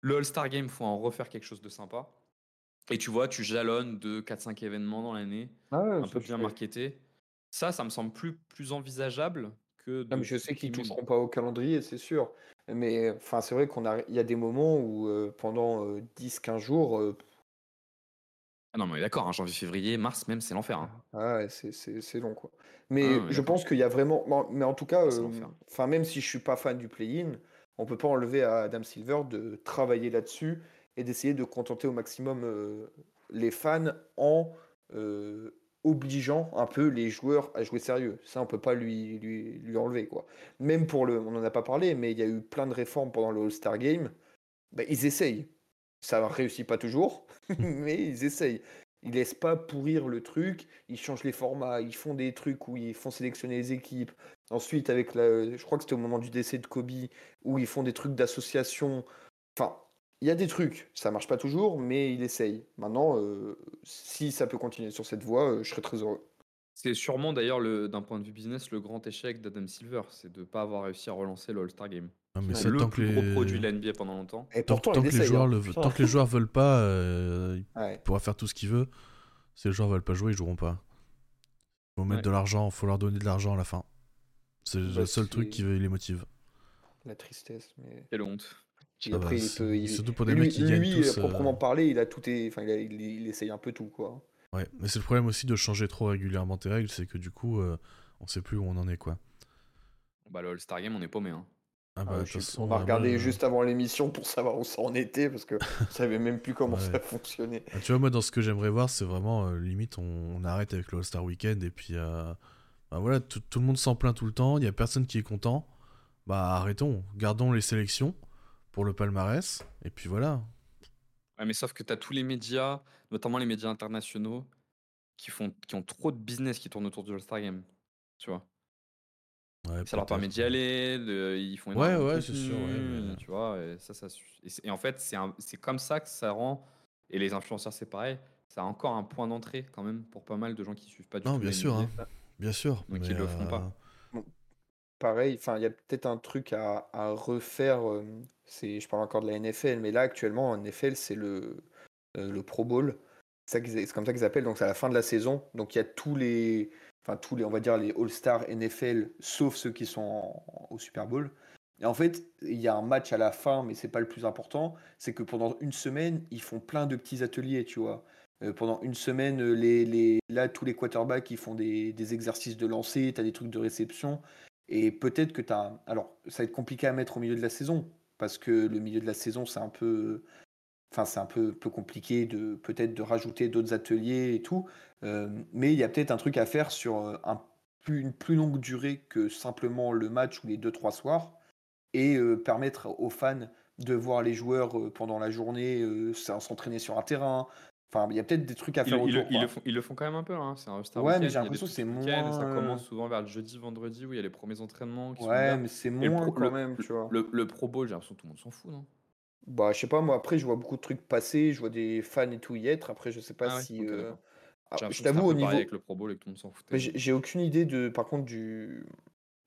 S4: Le All-Star Game, faut en refaire quelque chose de sympa. Et tu vois, tu jalonnes de 4-5 événements dans l'année,
S3: Ah ouais,
S4: un peu bien marketé. Ça, ça me semble plus, plus envisageable que de
S3: Non, mais je sais qu'ils
S4: supprimer-
S3: toucheront pas au calendrier, c'est sûr. Mais enfin, c'est vrai qu'on a, il y a des moments où euh, pendant 10-15 jours, euh,
S4: Ah non, mais d'accord, hein, janvier, février, mars même, c'est l'enfer. hein.
S3: ah ouais, c'est, long quoi. Mais
S4: Ah ouais,
S3: je pense qu'il y a vraiment, mais en tout cas,
S4: C'est
S3: euh, enfin même si je suis pas fan du play-in, on peut pas enlever à Adam Silver de travailler là-dessus et d'essayer de contenter au maximum euh, les fans en euh, obligeant un peu les joueurs à jouer sérieux. Ça, on peut pas lui, lui, lui enlever quoi. Même pour le, on en a pas parlé, mais il y a eu plein de réformes pendant le All-Star Game. Ben, ils essayent. Ça réussit pas toujours, *laughs* mais ils essayent. Ils laissent pas pourrir le truc, ils changent les formats, ils font des trucs où ils font sélectionner les équipes. Ensuite, avec la, je crois que c'était au moment du décès de Kobe, où ils font des trucs d'association. Enfin, il y a des trucs, ça marche pas toujours, mais ils essayent. Maintenant, euh, si ça peut continuer sur cette voie, euh, je serais très heureux.
S4: C'est sûrement d'ailleurs, le- d'un point de vue business, le grand échec d'Adam Silver, c'est de ne pas avoir réussi à relancer le All-Star Game.
S2: Non, mais ça,
S4: le
S2: tant que
S4: plus gros
S2: les...
S4: produit de la NBA pendant longtemps.
S3: Et
S2: Tant,
S3: pourtant,
S2: tant
S3: il
S2: que les
S3: essaye,
S2: joueurs
S3: hein.
S2: le...
S3: Putain.
S2: tant que les joueurs veulent pas, euh, il
S3: Ouais.
S2: pourra faire tout ce qu'il veut. Si les joueurs veulent pas jouer, ils joueront pas. Faut mettre
S4: Ouais.
S2: de l'argent, faut leur donner de l'argent à la fin. C'est
S3: Bah,
S2: le seul truc
S3: c'est-
S2: qui les motive.
S3: La tristesse, mais.
S4: Quelle honte.
S3: Après,
S2: va,
S3: il
S2: c'est-
S3: peut. il-
S2: Surtout pour des
S3: lui,
S2: mecs qui gagnent
S3: lui,
S2: tous.
S3: à
S2: euh,
S3: proprement parler, il a tout. est- Enfin, il, a- il- il essaye un peu tout, quoi.
S2: Ouais, mais c'est le problème aussi de changer trop régulièrement tes règles, c'est que du coup, euh, on sait plus où on en est, quoi.
S4: Bah, le All-Star Game, on est paumé. Hein.
S2: Ah bah,
S3: Ah, je
S2: façon,
S3: on a regardé
S2: moi, euh,
S3: juste avant l'émission pour savoir où ça en était parce que *laughs* on savait même plus comment
S2: Ouais.
S3: ça fonctionnait.
S2: ah, tu vois, moi, dans ce que j'aimerais voir, c'est vraiment, euh, limite, on, on arrête avec le All-Star Weekend, et puis, euh, bah voilà, tout, tout le monde s'en plaint tout le temps, il y a personne qui est content. Bah, arrêtons, gardons les sélections pour le palmarès, et puis voilà.
S4: Ouais, mais sauf que tu as tous les médias, notamment les médias internationaux, qui, font, qui ont trop de business qui tournent autour du All-Star Game. Tu vois
S2: Ouais,
S4: Ça leur permet d'y aller, de- ils font
S2: Ouais, ouais, c'est sûr, ouais, mais-
S4: Tu vois, et ça, ça et, en fait, c'est comme ça que ça rend, et les influenceurs, c'est pareil, ça a encore un point d'entrée quand même pour pas mal de gens qui suivent pas du
S2: Non,
S4: tout
S2: bien
S4: la
S2: sûr, hein. Bien sûr.
S4: Donc,
S2: mais,
S4: ils le feront
S2: euh,
S4: pas.
S3: Pareil, enfin, il y a peut-être un truc à, refaire. c'est, je parle encore de la NFL, mais là actuellement, en NFL, c'est le, le Pro Bowl. C'est comme ça qu'ils appellent. Donc c'est à la fin de la saison. Donc il y a tous les, enfin tous les, on va dire les All-Star NFL, sauf ceux qui sont au Super Bowl. Et en fait, il y a un match à la fin, mais c'est pas le plus important. C'est que pendant une semaine, ils font plein de petits ateliers, tu vois. Pendant une semaine, les, les, là, tous les quarterbacks, ils font des, des exercices de lancer, tu as des trucs de réception. Et peut-être que tu as. Alors, ça va être compliqué à mettre au milieu de la saison, parce que le milieu de la saison, c'est un peu. Compliqué de peut-être de rajouter d'autres ateliers et tout. Euh, mais il y a peut-être un truc à faire sur euh, plus, une plus longue durée que simplement le match ou les 2-3 soirs. Et euh, permettre aux fans de voir les joueurs pendant la journée s'entraîner sur un terrain. Enfin, il y a peut-être des trucs à faire
S4: ils
S3: autour.
S4: ils le font, ils le font quand même un peu, hein. c'est un All-Star
S3: Ouais, mais j'ai l'impression que c'est
S4: et Ça
S3: moins,
S4: commence souvent vers le jeudi, vendredi, où il y a les premiers entraînements qui
S3: Ouais, mais c'est moins
S4: pro,
S3: quand
S4: le-
S3: même, tu vois.
S4: le- le Pro Bowl, j'ai l'impression que tout le monde s'en fout, non?
S3: Bah, je sais pas, moi, après, je vois beaucoup de trucs passer, je vois des fans et tout y être. Après, je sais pas
S4: Ah ouais,
S3: si. euh, ah, je t'avoue, au niveau.
S4: avec le Pro Bowl et que tout le monde s'en.
S3: Mais j'ai aucune idée de, par contre, du,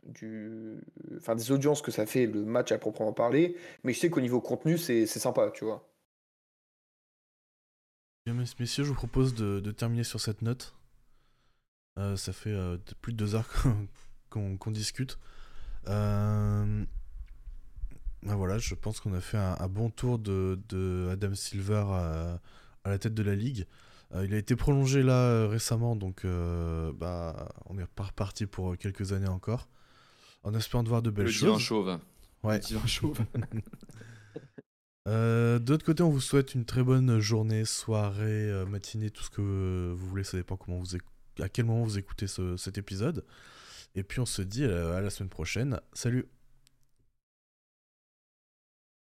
S3: du, enfin, des audiences que ça fait le match à proprement parler. Mais je sais qu'au niveau contenu, c'est sympa, tu vois.
S2: Bien, mes- Messieurs, je vous propose de, de terminer sur cette note. Euh, ça fait euh, plus de deux heures *laughs* qu'on discute. Euh, ben voilà, je pense qu'on a fait un, un bon tour de, de Adam Silver à, à la tête de la ligue. Il a été prolongé là récemment, donc bah, on est pas reparti pour quelques années encore. En espérant de voir de belles
S4: Le
S2: choses.
S4: chauve.
S2: Ouais.
S4: Le chauve. *laughs*
S2: Euh, D'autre côté, on vous souhaite une très bonne journée, soirée, euh, matinée, tout ce que vous voulez. Ça dépend comment vous à quel moment vous écoutez ce- cet épisode. Et puis on se dit euh, à la semaine prochaine. Salut